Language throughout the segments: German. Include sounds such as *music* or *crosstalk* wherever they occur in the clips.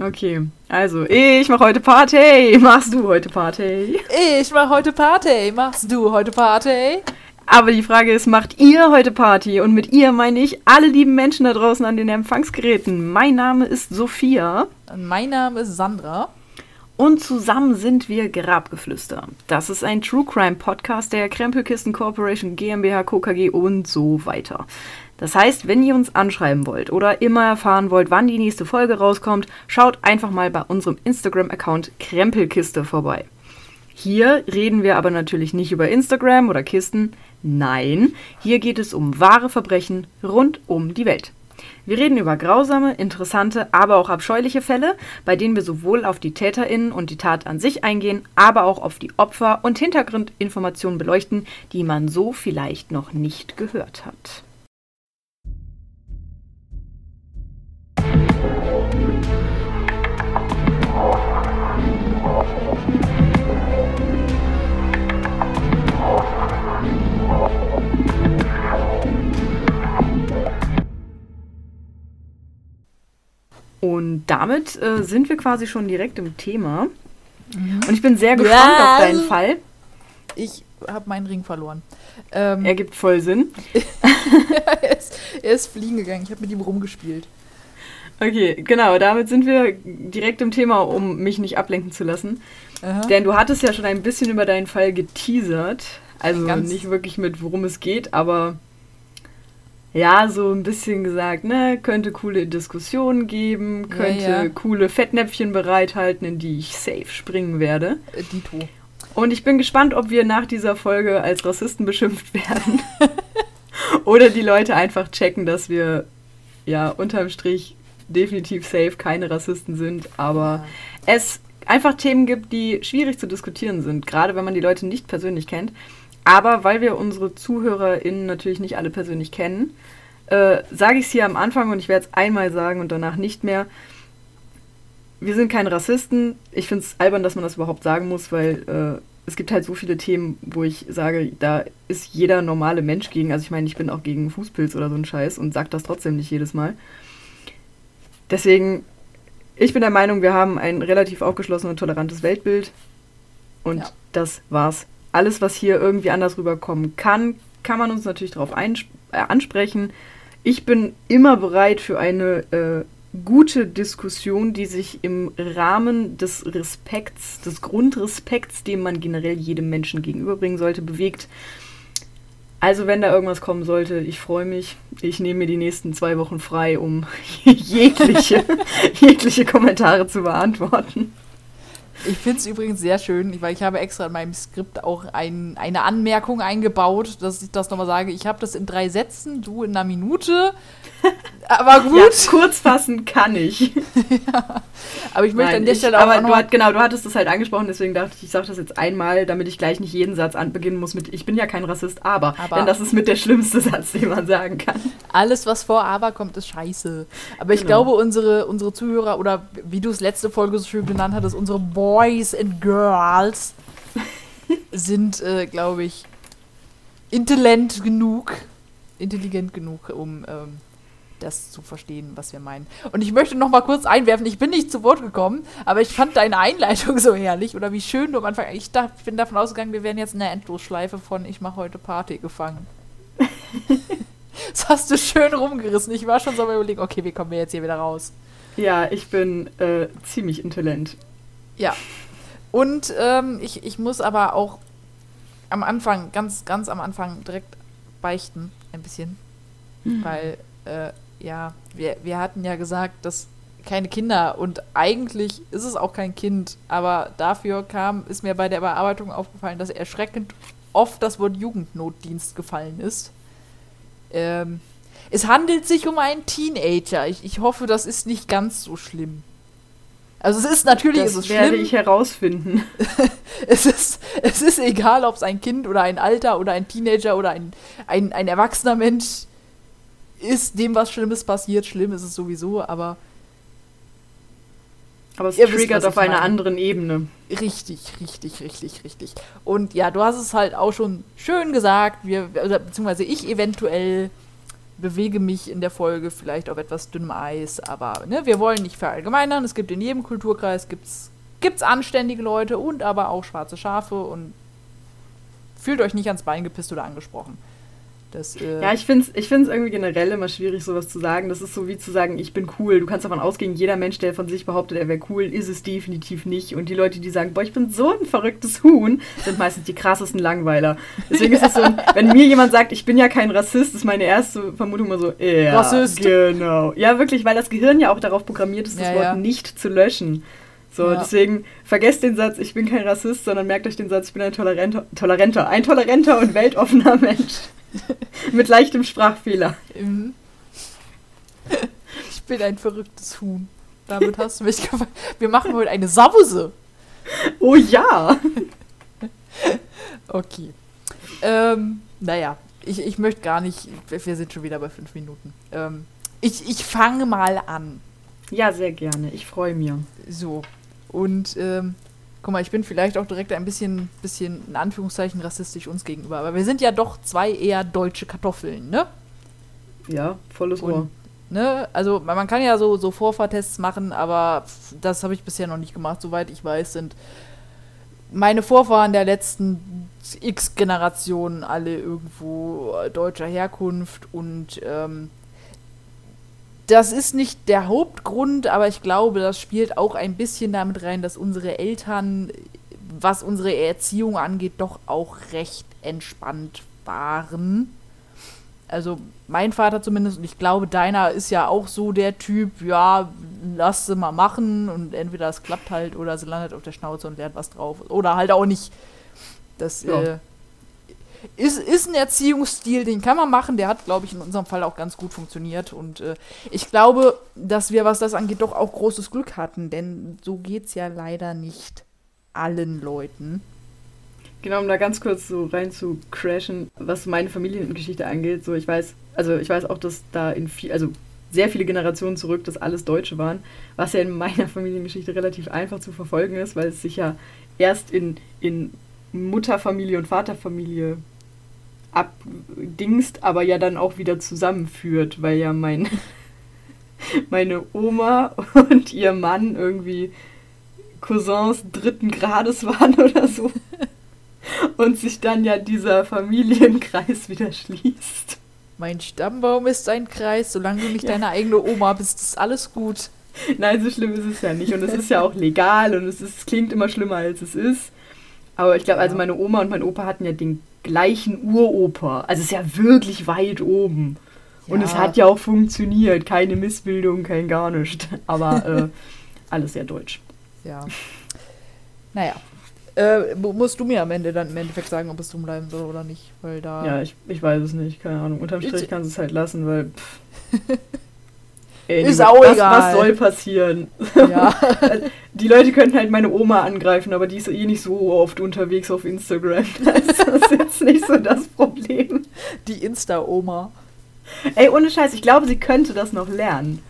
Okay, also ich mach heute Party. *laughs* Machst du heute Party? Ich mach heute Party. Machst du heute Party? Aber die Frage ist, macht ihr heute Party? Und mit ihr meine ich alle lieben Menschen da draußen an den Empfangsgeräten. Mein Name ist Sophia. Mein Name ist Sandra. Und zusammen sind wir Grabgeflüster. Das ist ein True Crime Podcast der Krempelkisten Corporation GmbH, KKG und so weiter. Das heißt, wenn ihr uns anschreiben wollt oder immer erfahren wollt, wann die nächste Folge rauskommt, schaut einfach mal bei unserem Instagram-Account Krempelkiste vorbei. Hier reden wir aber natürlich nicht über Instagram oder Kisten. Nein, hier geht es um wahre Verbrechen rund um die Welt. Wir reden über grausame, interessante, aber auch abscheuliche Fälle, bei denen wir sowohl auf die TäterInnen und die Tat an sich eingehen, aber auch auf die Opfer und Hintergrundinformationen beleuchten, die man so vielleicht noch nicht gehört hat. Und damit äh, sind wir quasi schon direkt im Thema. Mhm. Und ich bin sehr gespannt ja. auf deinen Fall. Ich habe meinen Ring verloren. Ähm, er gibt voll Sinn. *laughs* er, ist, er, ist, fliegen gegangen. Ich habe mit ihm rumgespielt. Okay, genau. Damit sind wir direkt im Thema, um mich nicht ablenken zu lassen. Aha. Denn du hattest ja schon ein bisschen über deinen Fall geteasert. Also Ganz nicht wirklich mit, worum es geht, aber ja, so ein bisschen gesagt, ne, könnte coole Diskussionen geben, könnte ja, ja. coole Fettnäpfchen bereithalten, in die ich safe springen werde. Äh, Dito. Und ich bin gespannt, ob wir nach dieser Folge als Rassisten beschimpft werden. *laughs* Oder die Leute einfach checken, dass wir ja unterm Strich definitiv safe keine Rassisten sind, aber ja. es einfach Themen gibt, die schwierig zu diskutieren sind, gerade wenn man die Leute nicht persönlich kennt. Aber weil wir unsere ZuhörerInnen natürlich nicht alle persönlich kennen, äh, sage ich es hier am Anfang und ich werde es einmal sagen und danach nicht mehr. Wir sind keine Rassisten. Ich finde es albern, dass man das überhaupt sagen muss, weil äh, es gibt halt so viele Themen, wo ich sage, da ist jeder normale Mensch gegen. Also ich meine, ich bin auch gegen Fußpilz oder so ein Scheiß und sage das trotzdem nicht jedes Mal. Deswegen, ich bin der Meinung, wir haben ein relativ aufgeschlossenes und tolerantes Weltbild. Und ja. das war's alles, was hier irgendwie anders rüberkommen kann, kann man uns natürlich darauf äh, ansprechen. Ich bin immer bereit für eine äh, gute Diskussion, die sich im Rahmen des Respekts, des Grundrespekts, den man generell jedem Menschen gegenüberbringen sollte, bewegt. Also wenn da irgendwas kommen sollte, ich freue mich. Ich nehme mir die nächsten zwei Wochen frei, um *laughs* jegliche, jegliche Kommentare zu beantworten. Ich finde es übrigens sehr schön, weil ich habe extra in meinem Skript auch ein, eine Anmerkung eingebaut, dass ich das nochmal sage. Ich habe das in drei Sätzen, du in einer Minute. *laughs* Aber gut. Ja, kurz fassen kann ich. *laughs* ja. Aber ich möchte Nein, an der Stelle auch. Aber du hat, genau, du hattest das halt angesprochen, deswegen dachte ich, ich sage das jetzt einmal, damit ich gleich nicht jeden Satz anbeginnen muss mit Ich bin ja kein Rassist, aber. aber denn das ist mit der schlimmste *laughs* Satz, den man sagen kann. Alles, was vor aber kommt, ist scheiße. Aber ich genau. glaube, unsere, unsere Zuhörer, oder wie du es letzte Folge so schön genannt hattest, unsere Boys and Girls sind, äh, glaube ich, intelligent genug, intelligent genug, um ähm, das zu verstehen, was wir meinen. Und ich möchte noch mal kurz einwerfen, ich bin nicht zu Wort gekommen, aber ich fand deine Einleitung *laughs* so herrlich oder wie schön du am Anfang, ich dachte, bin davon ausgegangen, wir wären jetzt in der Endlosschleife von Ich mache heute Party gefangen. *laughs* das hast du schön rumgerissen. Ich war schon so mal überlegen, okay, wie kommen wir jetzt hier wieder raus? Ja, ich bin äh, ziemlich intelligent. Ja. Und ähm, ich, ich muss aber auch am Anfang, ganz, ganz am Anfang direkt beichten, ein bisschen. Mhm. Weil äh, ja, wir, wir hatten ja gesagt, dass keine Kinder und eigentlich ist es auch kein Kind, aber dafür kam, ist mir bei der Bearbeitung aufgefallen, dass erschreckend oft das Wort Jugendnotdienst gefallen ist. Ähm, es handelt sich um einen Teenager. Ich, ich hoffe, das ist nicht ganz so schlimm. Also es ist natürlich das ist es werde ich herausfinden. *laughs* es, ist, es ist egal, ob es ein Kind oder ein Alter oder ein Teenager oder ein, ein, ein erwachsener Mensch ist dem was Schlimmes passiert. Schlimm ist es sowieso, aber. Aber es triggert wisst, auf einer anderen Ebene. Richtig, richtig, richtig, richtig. Und ja, du hast es halt auch schon schön gesagt, wir, beziehungsweise ich eventuell. Bewege mich in der Folge vielleicht auf etwas dünnem Eis, aber ne, wir wollen nicht verallgemeinern. Es gibt in jedem Kulturkreis gibt's, gibt's anständige Leute und aber auch schwarze Schafe und fühlt euch nicht ans Bein gepisst oder angesprochen. Das, äh ja, ich finde es ich find's irgendwie generell immer schwierig, sowas zu sagen. Das ist so wie zu sagen, ich bin cool. Du kannst davon ausgehen, jeder Mensch, der von sich behauptet, er wäre cool, ist es definitiv nicht. Und die Leute, die sagen, boah, ich bin so ein verrücktes Huhn, sind meistens die krassesten Langweiler. Deswegen ist es so, *laughs* wenn mir jemand sagt, ich bin ja kein Rassist, ist meine erste Vermutung immer so, ja, Rassist. genau. Ja, wirklich, weil das Gehirn ja auch darauf programmiert ist, das ja, Wort ja. nicht zu löschen. So, ja. deswegen vergesst den Satz, ich bin kein Rassist, sondern merkt euch den Satz, ich bin ein toleranter, toleranter, ein toleranter und weltoffener Mensch. *laughs* Mit leichtem Sprachfehler. *laughs* Ich bin ein verrücktes Huhn. Damit hast du mich gefallen. Wir machen heute eine Sause. Oh ja. *laughs* okay. Ähm, naja, ich, ich möchte gar nicht. Wir sind schon wieder bei fünf Minuten. Ähm, ich ich fange mal an. Ja, sehr gerne. Ich freue mich. So. Und ähm, guck mal, ich bin vielleicht auch direkt ein bisschen, bisschen in Anführungszeichen rassistisch uns gegenüber, aber wir sind ja doch zwei eher deutsche Kartoffeln, ne? Ja, volles Ohr. Und, ne? Also man kann ja so, so Vorfahrtests machen, aber das habe ich bisher noch nicht gemacht. Soweit ich weiß, sind meine Vorfahren der letzten X Generationen alle irgendwo deutscher Herkunft und ähm, das ist nicht der Hauptgrund, aber ich glaube, das spielt auch ein bisschen damit rein, dass unsere Eltern, was unsere Erziehung angeht, doch auch recht entspannt waren. Also mein Vater zumindest, und ich glaube, deiner ist ja auch so der Typ, ja, lass sie mal machen und entweder es klappt halt oder sie landet auf der Schnauze und lernt was drauf. Oder halt auch nicht. Das ja. äh, ist, ist ein Erziehungsstil, den kann man machen. Der hat, glaube ich, in unserem Fall auch ganz gut funktioniert. Und äh, ich glaube, dass wir, was das angeht, doch auch großes Glück hatten. Denn so geht es ja leider nicht allen Leuten. Genau, um da ganz kurz so rein zu crashen, was meine Familiengeschichte angeht. So, ich weiß, also ich weiß auch, dass da in viel, also sehr viele Generationen zurück, dass alles Deutsche waren, was ja in meiner Familiengeschichte relativ einfach zu verfolgen ist, weil es sich ja erst in, in Mutterfamilie und Vaterfamilie abdingst, aber ja dann auch wieder zusammenführt, weil ja mein, *laughs* meine Oma und ihr Mann irgendwie Cousins dritten Grades waren oder so. Und sich dann ja dieser Familienkreis wieder schließt. Mein Stammbaum ist ein Kreis, solange du nicht ja. deine eigene Oma bist, ist alles gut. Nein, so schlimm ist es ja nicht. Und es ist ja auch legal und es, ist, es klingt immer schlimmer, als es ist. Aber ich glaube, also meine Oma und mein Opa hatten ja den gleichen Uroper. Also es ist ja wirklich weit oben. Ja. Und es hat ja auch funktioniert. Keine Missbildung, kein gar nichts. Aber *laughs* äh, alles sehr deutsch. Ja. Naja. Äh, musst du mir am Ende dann im Endeffekt sagen, ob es drum bleiben soll oder nicht, weil da. Ja, ich, ich weiß es nicht, keine Ahnung. Unterm Strich kannst du es halt lassen, weil. *laughs* Ey, ist auch was, egal. Was soll passieren? Ja. *laughs* die Leute könnten halt meine Oma angreifen, aber die ist eh nicht so oft unterwegs auf Instagram. *laughs* Das ist jetzt nicht so das Problem. Die Insta-Oma. Ey, ohne Scheiß, ich glaube, sie könnte das noch lernen.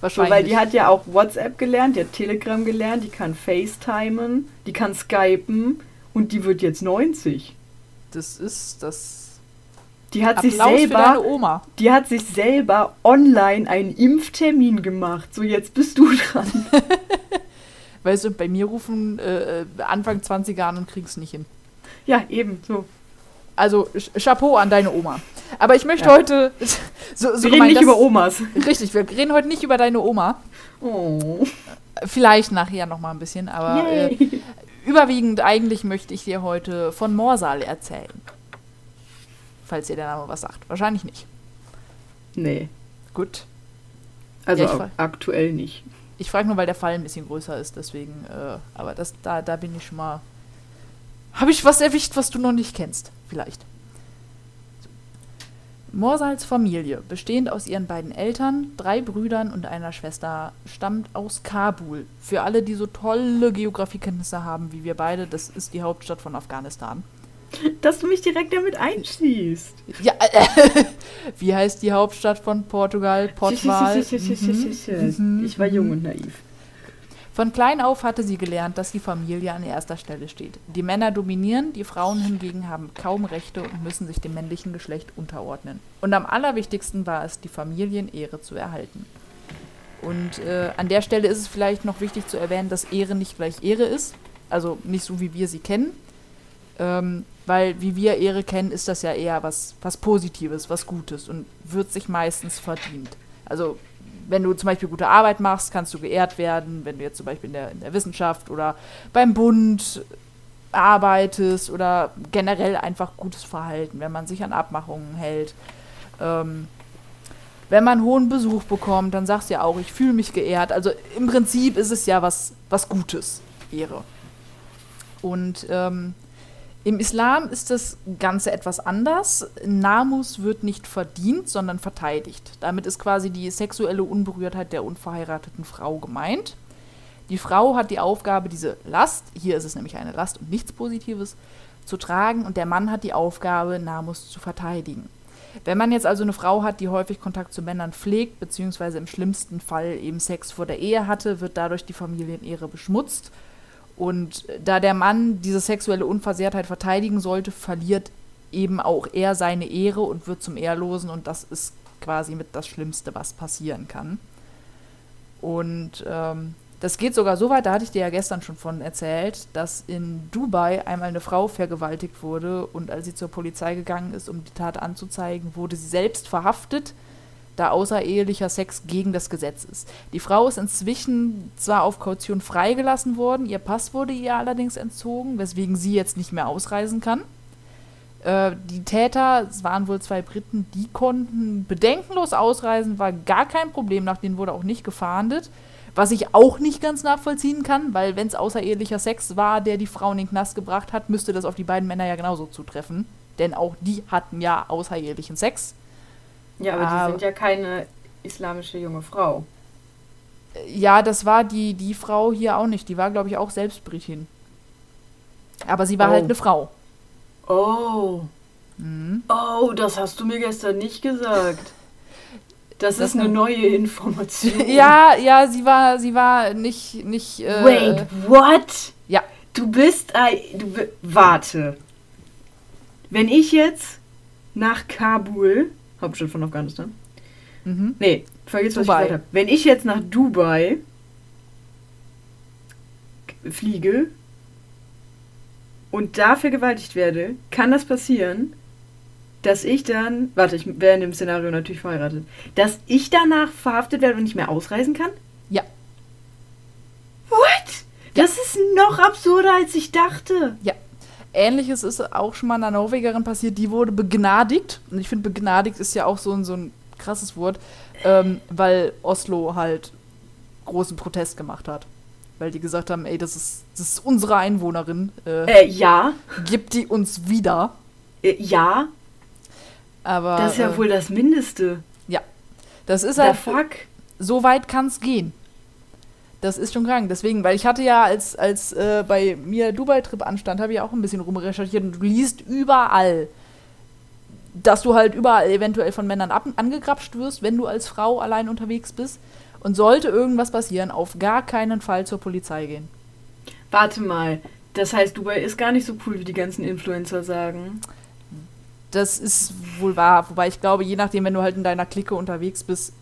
Wahrscheinlich. So, weil die hat ja auch WhatsApp gelernt, die hat Telegram gelernt, die kann FaceTimen, die kann Skypen und die wird jetzt 90. Das ist das die hat Applaus sich selber, die hat sich selber online einen Impftermin gemacht. So jetzt bist du *laughs* dran. *laughs* weißt du, bei mir rufen äh, Anfang 20er an und kriegen es nicht hin. Ja, eben so. Also Chapeau an deine Oma. Aber ich möchte ja. heute. *laughs* So, so wir reden nicht über Omas. Richtig, wir reden heute nicht über deine Oma. Oh. Vielleicht nachher noch mal ein bisschen, aber äh, überwiegend eigentlich möchte ich dir heute von Morsal erzählen falls ihr der Name was sagt. Wahrscheinlich nicht. Nee. Gut. Also ja, aktuell nicht. Ich frage nur, weil der Fall ein bisschen größer ist, deswegen, äh, aber das, da, da bin ich schon mal. Habe ich was erwischt, was du noch nicht kennst? Vielleicht. Morsals Familie, bestehend aus ihren beiden Eltern, drei Brüdern und einer Schwester, stammt aus Kabul. Für alle, die so tolle Geografiekenntnisse haben wie wir beide, das ist die Hauptstadt von Afghanistan. Dass du mich direkt damit einschließt. Ja, äh, *laughs* wie heißt die Hauptstadt von Portugal? Portugal. Mhm. Ich war jung und naiv. Von klein auf hatte sie gelernt, dass die Familie an erster Stelle steht. Die Männer dominieren, die Frauen hingegen haben kaum Rechte und müssen sich dem männlichen Geschlecht unterordnen. Und am allerwichtigsten war es, die Familienehre zu erhalten. Und äh, an der Stelle ist es vielleicht noch wichtig zu erwähnen, dass Ehre nicht gleich Ehre ist. Also nicht so, wie wir sie kennen. Ähm, weil wie wir Ehre kennen, ist das ja eher was, was Positives, was Gutes und wird sich meistens verdient. Also wenn du zum Beispiel gute Arbeit machst, kannst du geehrt werden, wenn du jetzt zum Beispiel in der, in der Wissenschaft oder beim Bund arbeitest oder generell einfach gutes Verhalten, wenn man sich an Abmachungen hält. Ähm, wenn man hohen Besuch bekommt, dann sagst du ja auch, ich fühle mich geehrt. Also im Prinzip ist es ja was, was Gutes, Ehre. Und ähm, im Islam ist das Ganze etwas anders. Namus wird nicht verdient, sondern verteidigt. Damit ist quasi die sexuelle Unberührtheit der unverheirateten Frau gemeint. Die Frau hat die Aufgabe, diese Last, hier ist es nämlich eine Last und nichts Positives, zu tragen und der Mann hat die Aufgabe, Namus zu verteidigen. Wenn man jetzt also eine Frau hat, die häufig Kontakt zu Männern pflegt, beziehungsweise im schlimmsten Fall eben Sex vor der Ehe hatte, wird dadurch die Familienehre beschmutzt und da der Mann diese sexuelle Unversehrtheit verteidigen sollte, verliert eben auch er seine Ehre und wird zum Ehrlosen. Und das ist quasi mit das Schlimmste, was passieren kann. Und ähm, das geht sogar so weit, da hatte ich dir ja gestern schon von erzählt, dass in Dubai einmal eine Frau vergewaltigt wurde. Und als sie zur Polizei gegangen ist, um die Tat anzuzeigen, wurde sie selbst verhaftet da außerehelicher Sex gegen das Gesetz ist. Die Frau ist inzwischen zwar auf Kaution freigelassen worden, ihr Pass wurde ihr allerdings entzogen, weswegen sie jetzt nicht mehr ausreisen kann. Äh, die Täter, es waren wohl zwei Briten, die konnten bedenkenlos ausreisen, war gar kein Problem, nach denen wurde auch nicht gefahndet. Was ich auch nicht ganz nachvollziehen kann, weil wenn es außerehelicher Sex war, der die Frau in den Knast gebracht hat, müsste das auf die beiden Männer ja genauso zutreffen. Denn auch die hatten ja außerehelichen Sex. Ja, aber ah, die sind ja keine islamische junge Frau. Ja, das war die, die Frau hier auch nicht. Die war, glaube ich, auch selbst Britin. Aber sie war halt oh. halt eine Frau. Oh. Mhm. Oh, das hast du mir gestern nicht gesagt. Das, das ist eine neue Information. *laughs* ja, ja, sie war, sie war nicht, nicht. Äh, Wait, what? Ja. Du bist, äh, du, warte. Wenn ich jetzt nach Kabul Hauptstadt von Afghanistan. Mhm. Nee, vergiss, was Dubai. ich gesagt habe. Wenn ich jetzt nach Dubai fliege und da vergewaltigt werde, kann das passieren, dass ich dann, warte, ich wäre in dem Szenario natürlich verheiratet, dass ich danach verhaftet werde und nicht mehr ausreisen kann? Ja. What? Ja. Das ist noch absurder, als ich dachte. Ja. Ähnliches ist auch schon mal einer Norwegerin passiert, die wurde begnadigt. Und ich finde, begnadigt ist ja auch so ein, so ein krasses Wort, ähm, weil Oslo halt großen Protest gemacht hat. Weil die gesagt haben, ey, das ist, das ist unsere Einwohnerin. Äh, äh, ja. Gibt die uns wieder. Äh, ja. Aber. Das ist ja äh, wohl das Mindeste. Ja. Das ist halt. The fuck? So weit kann es gehen. Das ist schon krank. Deswegen, weil ich hatte ja, als, als äh, bei mir Dubai-Trip anstand, habe ich auch ein bisschen rumrecherchiert und du liest überall, dass du halt überall eventuell von Männern ab angegrapscht wirst, wenn du als Frau allein unterwegs bist. Und sollte irgendwas passieren, auf gar keinen Fall zur Polizei gehen. Warte mal, das heißt, Dubai ist gar nicht so cool, wie die ganzen Influencer sagen. Das ist wohl wahr. Wobei ich glaube, je nachdem, wenn du halt in deiner Clique unterwegs bist,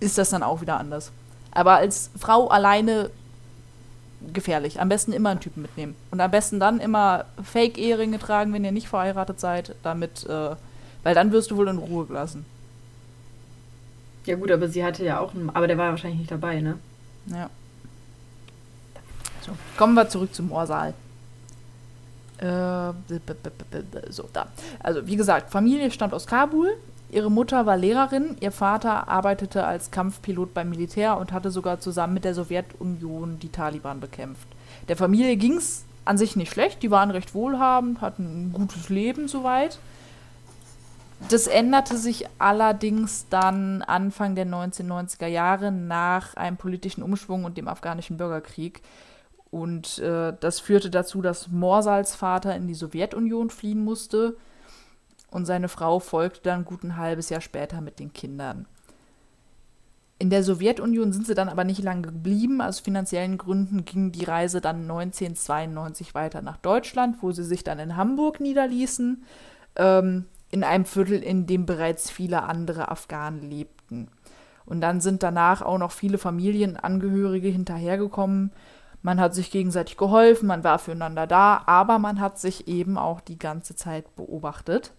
ist das dann auch wieder anders. Aber als Frau alleine gefährlich. Am besten immer einen Typen mitnehmen. Und am besten dann immer Fake-Eheringe tragen, wenn ihr nicht verheiratet seid, damit, äh, weil dann wirst du wohl in Ruhe gelassen. Ja gut, aber sie hatte ja auch einen, aber der war wahrscheinlich nicht dabei, ne? Ja. So, kommen wir zurück zum Moorsaal. Äh, so, da. Also, wie gesagt, Familie stammt aus Kabul. Ihre Mutter war Lehrerin, ihr Vater arbeitete als Kampfpilot beim Militär und hatte sogar zusammen mit der Sowjetunion die Taliban bekämpft. Der Familie ging es an sich nicht schlecht, die waren recht wohlhabend, hatten ein gutes Leben soweit. Das änderte sich allerdings dann Anfang der 1990er Jahre nach einem politischen Umschwung und dem afghanischen Bürgerkrieg. Und äh, das führte dazu, dass Morsals Vater in die Sowjetunion fliehen musste und seine Frau folgte dann gut ein halbes Jahr später mit den Kindern. In der Sowjetunion sind sie dann aber nicht lange geblieben. Aus finanziellen Gründen ging die Reise dann 1992 weiter nach Deutschland, wo sie sich dann in Hamburg niederließen, ähm, in einem Viertel, in dem bereits viele andere Afghanen lebten. Und dann sind danach auch noch viele Familienangehörige hinterhergekommen. Man hat sich gegenseitig geholfen, man war füreinander da, aber man hat sich eben auch die ganze Zeit beobachtet.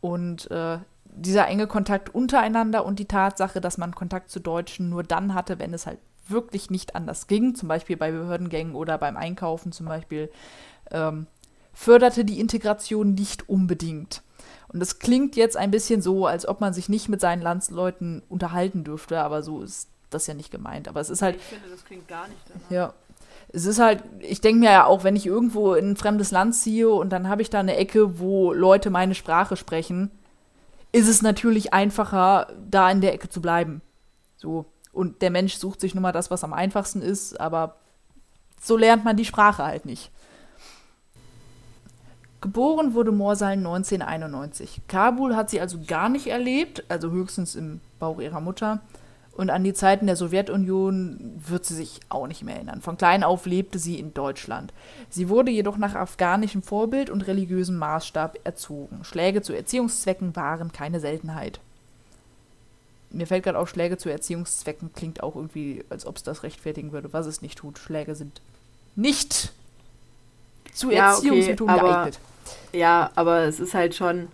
Und äh, dieser enge Kontakt untereinander und die Tatsache, dass man Kontakt zu Deutschen nur dann hatte, wenn es halt wirklich nicht anders ging, zum Beispiel bei Behördengängen oder beim Einkaufen zum Beispiel, ähm, förderte die Integration nicht unbedingt. Und das klingt jetzt ein bisschen so, als ob man sich nicht mit seinen Landsleuten unterhalten dürfte, aber so ist das ja nicht gemeint. Aber es ist halt. Ich finde, das klingt gar nicht danach. Ja. Es ist halt, ich denke mir ja auch, wenn ich irgendwo in ein fremdes Land ziehe und dann habe ich da eine Ecke, wo Leute meine Sprache sprechen, ist es natürlich einfacher, da in der Ecke zu bleiben. So. Und der Mensch sucht sich nun mal das, was am einfachsten ist, aber so lernt man die Sprache halt nicht. Geboren wurde Morsal 1991. Kabul hat sie also gar nicht erlebt, also höchstens im Bauch ihrer Mutter. Und an die Zeiten der Sowjetunion wird sie sich auch nicht mehr erinnern. Von klein auf lebte sie in Deutschland. Sie wurde jedoch nach afghanischem Vorbild und religiösem Maßstab erzogen. Schläge zu Erziehungszwecken waren keine Seltenheit. Mir fällt gerade auf, Schläge zu Erziehungszwecken klingt auch irgendwie, als ob es das rechtfertigen würde, was es nicht tut. Schläge sind nicht zu Ja, okay, Erziehungsmethoden aber- geeignet. Ja, aber es ist halt schon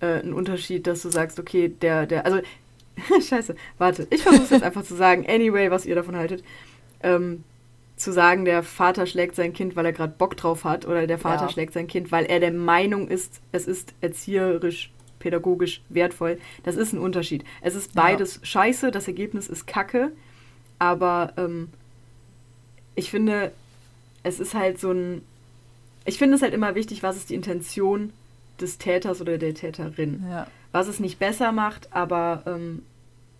äh, ein Unterschied, dass du sagst, okay, der, der, also, *laughs* scheiße, warte, ich versuche jetzt einfach zu sagen, anyway, was ihr davon haltet. Ähm, zu sagen, der Vater schlägt sein Kind, weil er gerade Bock drauf hat, oder der Vater Ja. schlägt sein Kind, weil er der Meinung ist, es ist erzieherisch, pädagogisch wertvoll. Das ist ein Unterschied. Es ist Ja. beides scheiße, das Ergebnis ist kacke, aber ähm, ich finde, es ist halt so ein. Ich finde es halt immer wichtig, was ist die Intention des Täters oder der Täterin. Ja. Was es nicht besser macht, aber ähm,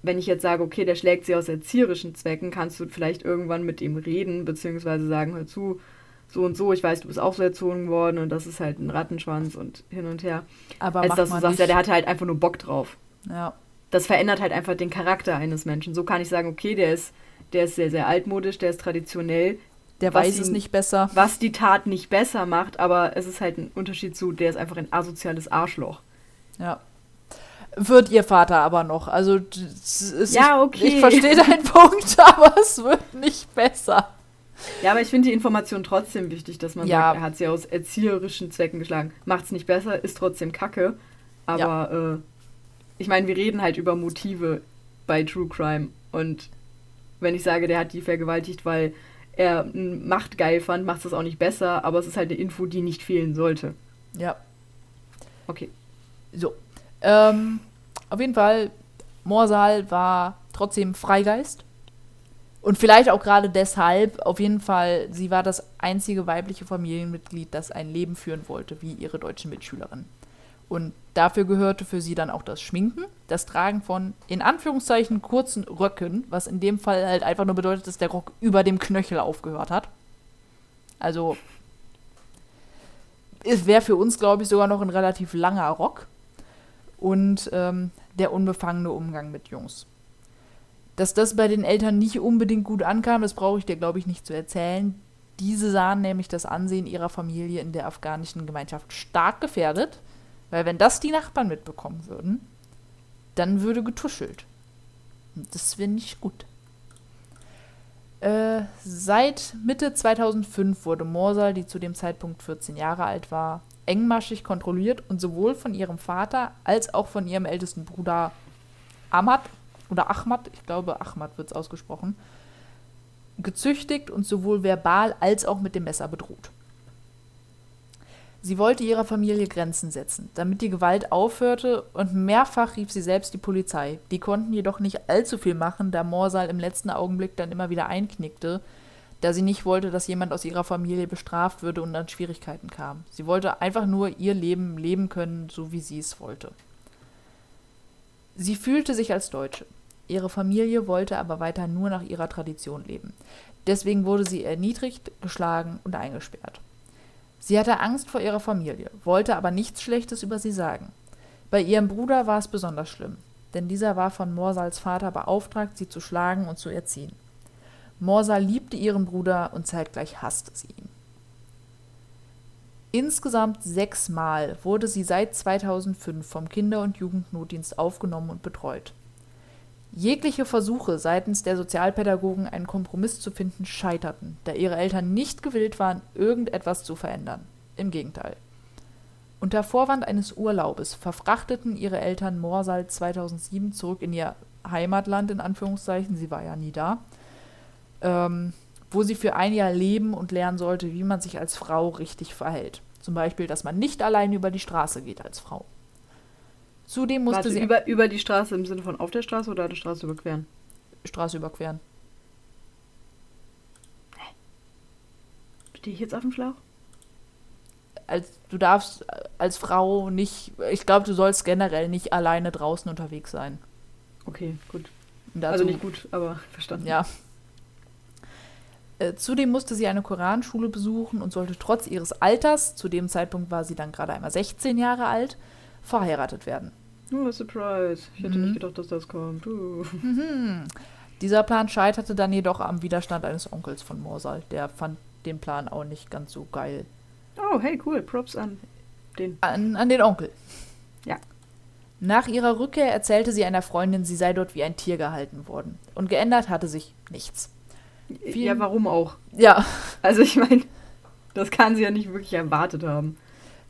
wenn ich jetzt sage, okay, der schlägt sie aus erzieherischen Zwecken, kannst du vielleicht irgendwann mit ihm reden, beziehungsweise sagen, hör zu, so und so, ich weiß, du bist auch so erzogen worden und das ist halt ein Rattenschwanz und hin und her. Aber Als dass du sagst, nicht. ja, der hatte halt einfach nur Bock drauf. ja. Das verändert halt einfach den Charakter eines Menschen. So kann ich sagen, okay, der ist, der ist sehr, sehr altmodisch, der ist traditionell, Der weiß es nicht besser. was die Tat nicht besser macht, aber es ist halt ein Unterschied zu, der ist einfach ein asoziales Arschloch. Ja. Wird ihr Vater aber noch. Also, das ist, Ja, ich, okay. ich verstehe deinen *laughs* Punkt, aber es wird nicht besser. Ja, aber ich finde die Information trotzdem wichtig, dass man Ja. sagt, er hat sie aus erzieherischen Zwecken geschlagen. Macht's nicht besser, ist trotzdem Kacke. Aber äh, ich meine, wir reden halt über Motive bei True Crime. Und wenn ich sage, der hat die vergewaltigt, weil er Macht geil fand, macht es auch nicht besser, aber es ist halt eine Info, die nicht fehlen sollte. Ja. Okay. So. Ähm, auf jeden Fall, Morsal war trotzdem Freigeist. Und vielleicht auch gerade deshalb, auf jeden Fall, sie war das einzige weibliche Familienmitglied, das ein Leben führen wollte, wie ihre deutschen Mitschülerinnen. Und dafür gehörte für sie dann auch das Schminken, das Tragen von, in Anführungszeichen, kurzen Röcken, was in dem Fall halt einfach nur bedeutet, dass der Rock über dem Knöchel aufgehört hat. Also, es wäre für uns, glaube ich, sogar noch ein relativ langer Rock. Und ähm, der unbefangene Umgang mit Jungs. Dass das bei den Eltern nicht unbedingt gut ankam, das brauche ich dir, glaube ich, nicht zu erzählen. Diese sahen nämlich das Ansehen ihrer Familie in der afghanischen Gemeinschaft stark gefährdet, weil wenn das die Nachbarn mitbekommen würden, dann würde getuschelt. Und das wäre nicht gut. Äh, seit Mitte 2005 wurde Morsal, die zu dem Zeitpunkt 14 Jahre alt war, engmaschig kontrolliert und sowohl von ihrem Vater als auch von ihrem ältesten Bruder Ahmad oder Ahmad, ich glaube Ahmad wird es ausgesprochen, gezüchtigt und sowohl verbal als auch mit dem Messer bedroht. Sie wollte ihrer Familie Grenzen setzen, damit die Gewalt aufhörte und mehrfach rief sie selbst die Polizei. Die konnten jedoch nicht allzu viel machen, da Morsal im letzten Augenblick dann immer wieder einknickte, da sie nicht wollte, dass jemand aus ihrer Familie bestraft würde und an Schwierigkeiten kam. Sie wollte einfach nur ihr Leben leben können, so wie sie es wollte. Sie fühlte sich als Deutsche. Ihre Familie wollte aber weiter nur nach ihrer Tradition leben. Deswegen wurde sie erniedrigt, geschlagen und eingesperrt. Sie hatte Angst vor ihrer Familie, wollte aber nichts Schlechtes über sie sagen. Bei ihrem Bruder war es besonders schlimm. denn dieser war von Morsals Vater beauftragt, sie zu schlagen und zu erziehen. Morsal liebte ihren Bruder und zeitgleich hasste sie ihn. Insgesamt sechsmal wurde sie seit 2005 vom Kinder- und Jugendnotdienst aufgenommen und betreut. Jegliche Versuche seitens der Sozialpädagogen, einen Kompromiss zu finden, scheiterten, da ihre Eltern nicht gewillt waren, irgendetwas zu verändern. Im Gegenteil. Unter Vorwand eines Urlaubes verfrachteten ihre Eltern Morsal 2007 zurück in ihr Heimatland, in Anführungszeichen, sie war ja nie da, ähm, wo sie für ein Jahr leben und lernen sollte, wie man sich als Frau richtig verhält. Zum Beispiel, dass man nicht allein über die Straße geht als Frau. Zudem musste Warte, sie über, über die Straße im Sinne von auf der Straße oder die Straße überqueren? Straße überqueren. Stehe ich jetzt auf dem Schlauch? Als, du darfst als Frau nicht, ich glaube, du sollst generell nicht alleine draußen unterwegs sein. Okay, gut. Dazu- also nicht gut, aber *laughs* verstanden. Ja. Äh, Zudem musste sie eine Koranschule besuchen und sollte trotz ihres Alters, zu dem Zeitpunkt war sie dann gerade einmal 16 Jahre alt, verheiratet werden. Oh, Surprise. Ich hätte Mhm. nicht gedacht, dass das kommt. Uh. Mhm. Dieser Plan scheiterte dann jedoch am Widerstand eines Onkels von Morsal. Der fand den Plan auch nicht ganz so geil. Oh, hey, cool. Props an den. An, an den Onkel. Ja. Nach ihrer Rückkehr erzählte sie einer Freundin, sie sei dort wie ein Tier gehalten worden. Und geändert hatte sich nichts. Ja, warum auch? Ja, Also ich meine, das kann sie ja nicht wirklich erwartet haben.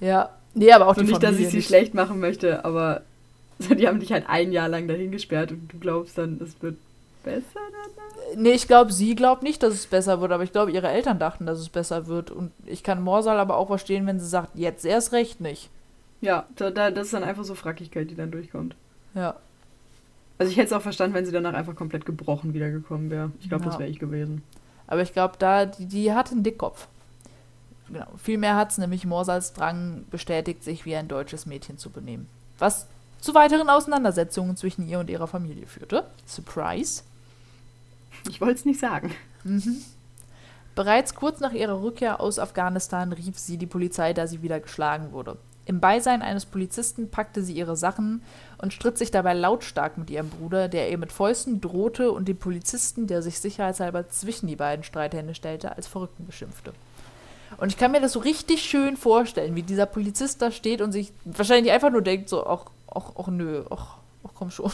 ja. Nee, aber auch Und die nicht, dass Familie ich sie nicht. schlecht machen möchte, aber *laughs* die haben dich halt ein Jahr lang dahin gesperrt und du glaubst dann, es wird besser danach? Nee, ich glaube, sie glaubt nicht, dass es besser wird, aber ich glaube, ihre Eltern dachten, dass es besser wird. Und ich kann Morsal aber auch verstehen, wenn sie sagt, jetzt erst recht nicht. Ja, da, da, das ist dann einfach so Frackigkeit, die dann durchkommt. Ja. Also ich hätte es auch verstanden, wenn sie danach einfach komplett gebrochen wiedergekommen wäre. Ich glaube, Ja. das wäre ich gewesen. Aber ich glaube, da, die, die hat einen Dickkopf. Genau. Vielmehr hat es nämlich Morsals Drang bestätigt, sich wie ein deutsches Mädchen zu benehmen. Was zu weiteren Auseinandersetzungen zwischen ihr und ihrer Familie führte. Surprise. Ich wollte es nicht sagen. Mhm. Bereits kurz nach ihrer Rückkehr aus Afghanistan rief sie die Polizei, da sie wieder geschlagen wurde. Im Beisein eines Polizisten packte sie ihre Sachen und stritt sich dabei lautstark mit ihrem Bruder, der ihr mit Fäusten drohte und den Polizisten, der sich sicherheitshalber zwischen die beiden Streithände stellte, als Verrückten beschimpfte. Und ich kann mir das so richtig schön vorstellen, wie dieser Polizist da steht und sich wahrscheinlich einfach nur denkt, so, ach, ach, ach nö, ach, ach komm schon.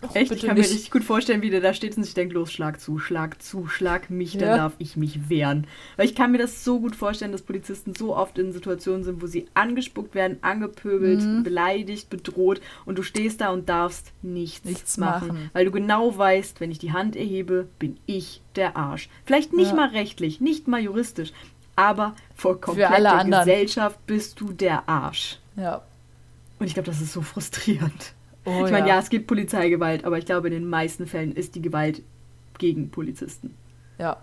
Ach, Echt? Ich kann mir nicht. richtig gut vorstellen, wie der da steht und sich denkt, los, schlag zu, schlag zu, schlag mich, dann Ja. darf ich mich wehren. Weil ich kann mir das so gut vorstellen, dass Polizisten so oft in Situationen sind, wo sie angespuckt werden, angepöbelt, Mhm. beleidigt, bedroht und du stehst da und darfst nichts, Nichts machen, machen. Weil du genau weißt, wenn ich die Hand erhebe, bin ich der Arsch. Vielleicht nicht Ja. mal rechtlich, nicht mal juristisch, aber vor komplett alle der anderen. Gesellschaft bist du der Arsch. Ja. Und ich glaube, das ist so frustrierend. Oh, ich meine, ja. es gibt Polizeigewalt, aber ich glaube, in den meisten Fällen ist die Gewalt gegen Polizisten. Ja.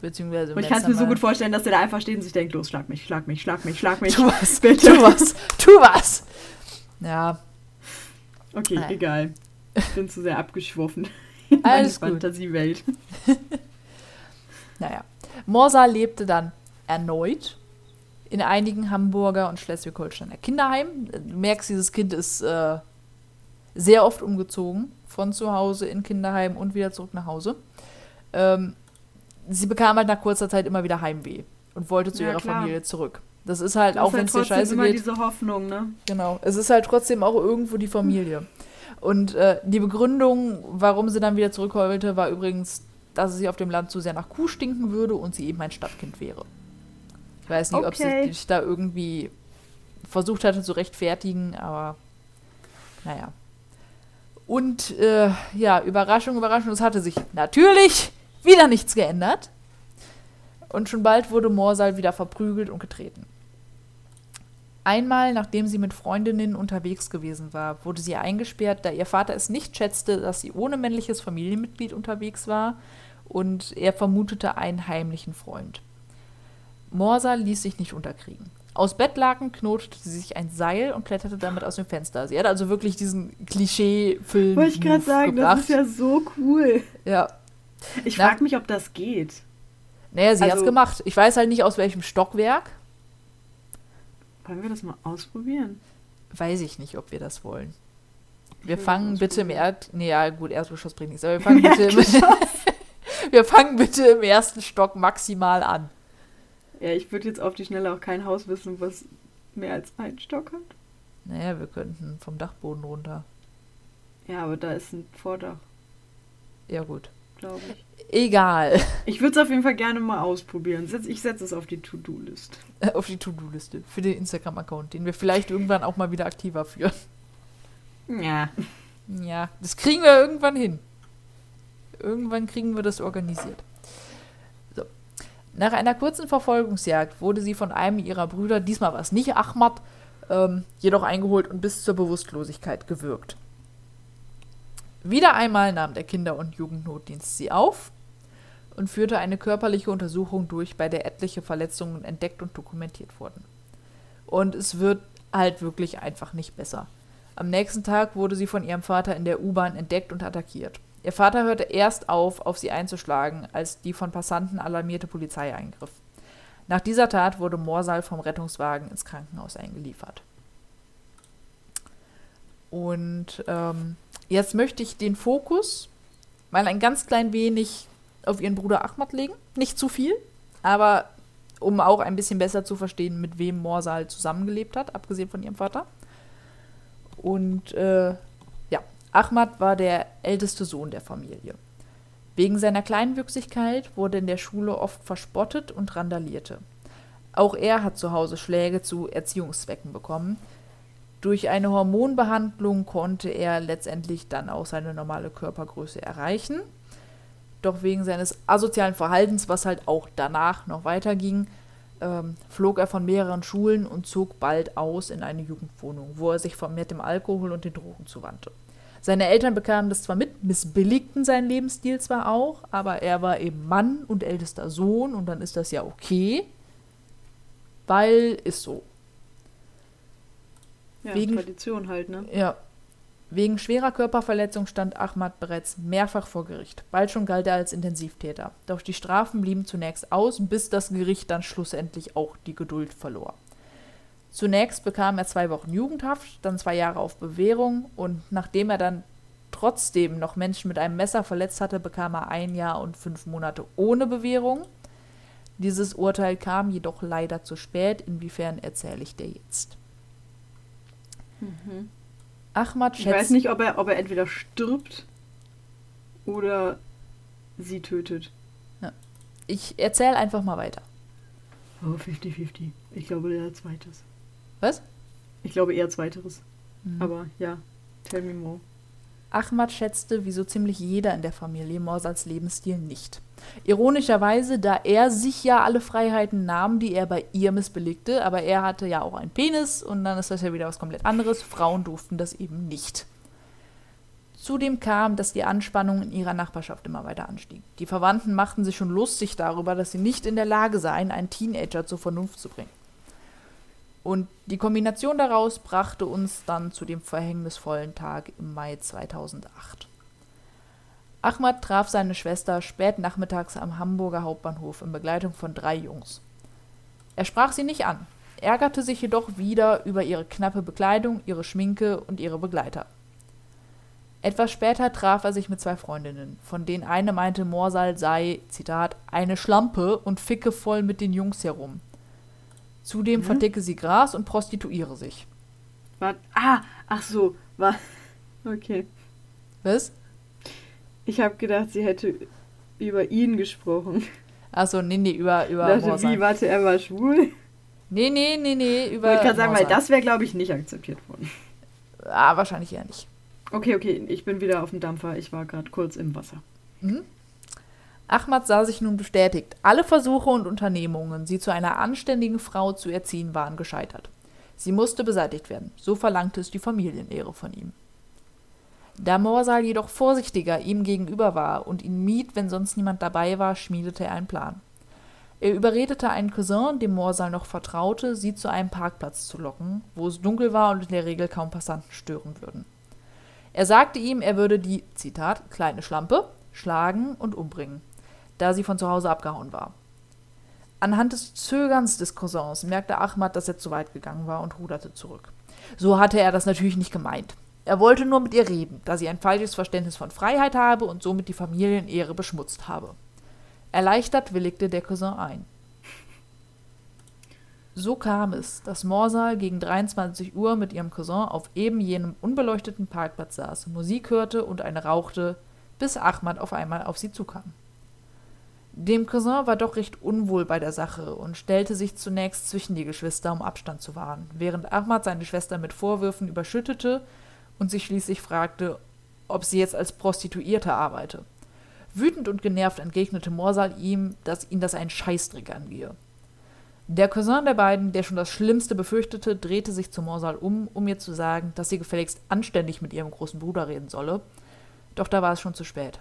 Beziehungsweise. Und ich kann es mir so gut vorstellen, dass der da einfach steht und sich denkt, los, schlag mich, schlag mich, schlag mich, schlag mich. Tu was, *laughs* Bitte. tu was, tu was. Ja, Okay, Nein. egal. Ich bin zu sehr abgeschworfen. *laughs* in meine Alles gut. Fantasiewelt. *laughs* naja. Morsa lebte dann erneut in einigen Hamburger und Schleswig-Holsteiner Kinderheimen. Du merkst, dieses Kind ist äh, sehr oft umgezogen. Von zu Hause in Kinderheim und wieder zurück nach Hause. Ähm, sie bekam halt nach kurzer Zeit immer wieder Heimweh und wollte zu Ja, ihrer klar. Familie zurück. Das ist halt, Das auch wenn halt es dir trotzdem scheiße immer geht. diese Hoffnung, ne? Genau. Es ist halt trotzdem auch irgendwo die Familie. Und äh, die Begründung, warum sie dann wieder zurück wollte, war übrigens, dass sie auf dem Land zu sehr nach Kuh stinken würde und sie eben ein Stadtkind wäre. Ich weiß nicht, ob Okay. sie sich da irgendwie versucht hatte zu rechtfertigen, aber naja. Und äh, ja, Überraschung, Überraschung, es hatte sich natürlich wieder nichts geändert. Und schon bald wurde Morsal wieder verprügelt und getreten. Einmal, nachdem sie mit Freundinnen unterwegs gewesen war, wurde sie eingesperrt, da ihr Vater es nicht schätzte, dass sie ohne männliches Familienmitglied unterwegs war und er vermutete einen heimlichen Freund. Morsa ließ sich nicht unterkriegen. Aus Bettlaken knotete sie sich ein Seil und kletterte damit aus dem Fenster. Sie hat also wirklich diesen Klischee-Film Wollte ich gerade sagen, gebracht. das ist ja so cool. ja. Ich frage mich, ob das geht. Naja, sie hat's Also- gemacht. Ich weiß halt nicht, aus welchem Stockwerk. Wollen wir das mal ausprobieren? Weiß ich nicht, ob wir das wollen. Wir fangen bitte im. Erd... Nee, ja, gut, Erdgeschoss bringt nichts. Aber wir *laughs* fangen, bitte im, *laughs* wir fangen bitte im ersten Stock maximal an. Ja, ich würde jetzt auf die Schnelle auch kein Haus wissen, was mehr als einen Stock hat. Naja, wir könnten vom Dachboden runter. Ja, aber da ist ein Vordach, Ja, gut. glaube ich. Egal. Ich würde es auf jeden Fall gerne mal ausprobieren. Ich setze es auf die To-Do-List. *laughs* Auf die To-Do-Liste für den Instagram-Account, den wir vielleicht irgendwann auch mal wieder aktiver führen. Ja. Ja, das kriegen wir irgendwann hin. Irgendwann kriegen wir das organisiert. Nach einer kurzen Verfolgungsjagd wurde sie von einem ihrer Brüder, diesmal war es nicht Ahmad, ähm, jedoch eingeholt und bis zur Bewusstlosigkeit gewürgt. Wieder einmal nahm der Kinder- und Jugendnotdienst sie auf und führte eine körperliche Untersuchung durch, bei der etliche Verletzungen entdeckt und dokumentiert wurden. Und es wird halt wirklich einfach nicht besser. Am nächsten Tag wurde sie von ihrem Vater in der U-Bahn entdeckt und attackiert. Ihr Vater hörte erst auf, auf sie einzuschlagen, als die von Passanten alarmierte Polizei eingriff. Nach dieser Tat wurde Morsal vom Rettungswagen ins Krankenhaus eingeliefert. Und ähm, jetzt möchte ich den Fokus mal ein ganz klein wenig auf ihren Bruder Ahmad legen. Nicht zu viel, aber um auch ein bisschen besser zu verstehen, mit wem Morsal zusammengelebt hat, abgesehen von ihrem Vater. Und äh, Ahmad war der älteste Sohn der Familie. Wegen seiner Kleinwüchsigkeit wurde in der Schule oft verspottet und randalierte. Auch er hat zu Hause Schläge zu Erziehungszwecken bekommen. Durch eine Hormonbehandlung konnte er letztendlich dann auch seine normale Körpergröße erreichen. Doch wegen seines asozialen Verhaltens, was halt auch danach noch weiterging, ähm, flog er von mehreren Schulen und zog bald aus in eine Jugendwohnung, wo er sich vermehrt dem Alkohol und den Drogen zuwandte. Seine Eltern bekamen das zwar mit, missbilligten seinen Lebensstil zwar auch, aber er war eben Mann und ältester Sohn und dann ist das ja okay, weil ist so. Ja, Wegen- Tradition halt, ne? Ja. Wegen schwerer Körperverletzung stand Ahmad bereits mehrfach vor Gericht. Bald schon galt er als Intensivtäter. Doch die Strafen blieben zunächst aus, bis das Gericht dann schlussendlich auch die Geduld verlor. Zunächst bekam er zwei Wochen Jugendhaft, dann zwei Jahre auf Bewährung und nachdem er dann trotzdem noch Menschen mit einem Messer verletzt hatte, bekam er ein Jahr und fünf Monate ohne Bewährung. Dieses Urteil kam jedoch leider zu spät, inwiefern erzähle ich dir jetzt. Ahmad Ich schätzt. weiß nicht, ob er, ob er entweder stirbt oder sie tötet. Ich erzähle einfach mal weiter. Oh, 50-50. Ich glaube eher zweites. Was? Ich glaube eher zweiteres. Mhm. Aber ja, tell me more. Ahmad schätzte, wie so ziemlich jeder in der Familie, Morsals Lebensstil nicht. Ironischerweise, da er sich ja alle Freiheiten nahm, die er bei ihr missbilligte, aber er hatte ja auch einen Penis und dann ist das ja wieder was komplett anderes. Frauen durften das eben nicht. Zudem kam, dass die Anspannung in ihrer Nachbarschaft immer weiter anstieg. Die Verwandten machten sich schon lustig darüber, dass sie nicht in der Lage seien, einen Teenager zur Vernunft zu bringen. Und die Kombination daraus brachte uns dann zu dem verhängnisvollen Tag im Mai 2008. Ahmad traf seine Schwester spät nachmittags am Hamburger Hauptbahnhof in Begleitung von drei Jungs. Er sprach sie nicht an, ärgerte sich jedoch wieder über ihre knappe Bekleidung, ihre Schminke und ihre Begleiter. Etwas später traf er sich mit zwei Freundinnen, von denen eine meinte, Morsal sei, Zitat, eine Schlampe und ficke voll mit den Jungs herum. Zudem Mhm. verticke sie Gras und prostituiere sich. War, ah, ach so, war. Okay. Was? Ich habe gedacht, sie hätte über ihn gesprochen. Achso, nee, nee, über, über dachte, wie, warte, er war schwul? Nee, nee, nee, nee, Ich über wollte gerade sagen, weil Morsal. das wäre, glaube ich, nicht akzeptiert worden. Ah, wahrscheinlich eher nicht. Okay, okay, ich bin wieder auf dem Dampfer. Ich war gerade kurz im Wasser. Mhm. Ahmad sah sich nun bestätigt. Alle Versuche und Unternehmungen, sie zu einer anständigen Frau zu erziehen, waren gescheitert. Sie musste beseitigt werden. So verlangte es die Familienehre von ihm. Da Morsal jedoch vorsichtiger ihm gegenüber war und ihn mied, wenn sonst niemand dabei war, schmiedete er einen Plan. Er überredete einen Cousin, dem Morsal noch vertraute, sie zu einem Parkplatz zu locken, wo es dunkel war und in der Regel kaum Passanten stören würden. Er sagte ihm, er würde die, Zitat, kleine Schlampe schlagen und umbringen, da sie von zu Hause abgehauen war. Anhand des Zögerns des Cousins merkte Ahmad, dass er zu weit gegangen war und ruderte zurück. So hatte er das natürlich nicht gemeint. Er wollte nur mit ihr reden, da sie ein falsches Verständnis von Freiheit habe und somit die Familienehre beschmutzt habe. Erleichtert willigte der Cousin ein. So kam es, dass Morsal gegen 23 Uhr mit ihrem Cousin auf eben jenem unbeleuchteten Parkplatz saß, Musik hörte und eine rauchte, bis Ahmad auf einmal auf sie zukam. Dem Cousin war doch recht unwohl bei der Sache und stellte sich zunächst zwischen die Geschwister, um Abstand zu wahren, während Ahmad seine Schwester mit Vorwürfen überschüttete und sich schließlich fragte, ob sie jetzt als Prostituierte arbeite. Wütend und genervt entgegnete Morsal ihm, dass ihn das ein Scheißdreck angehe. Der Cousin der beiden, der schon das Schlimmste befürchtete, drehte sich zu Morsal um, um ihr zu sagen, dass sie gefälligst anständig mit ihrem großen Bruder reden solle. Doch da war es schon zu spät.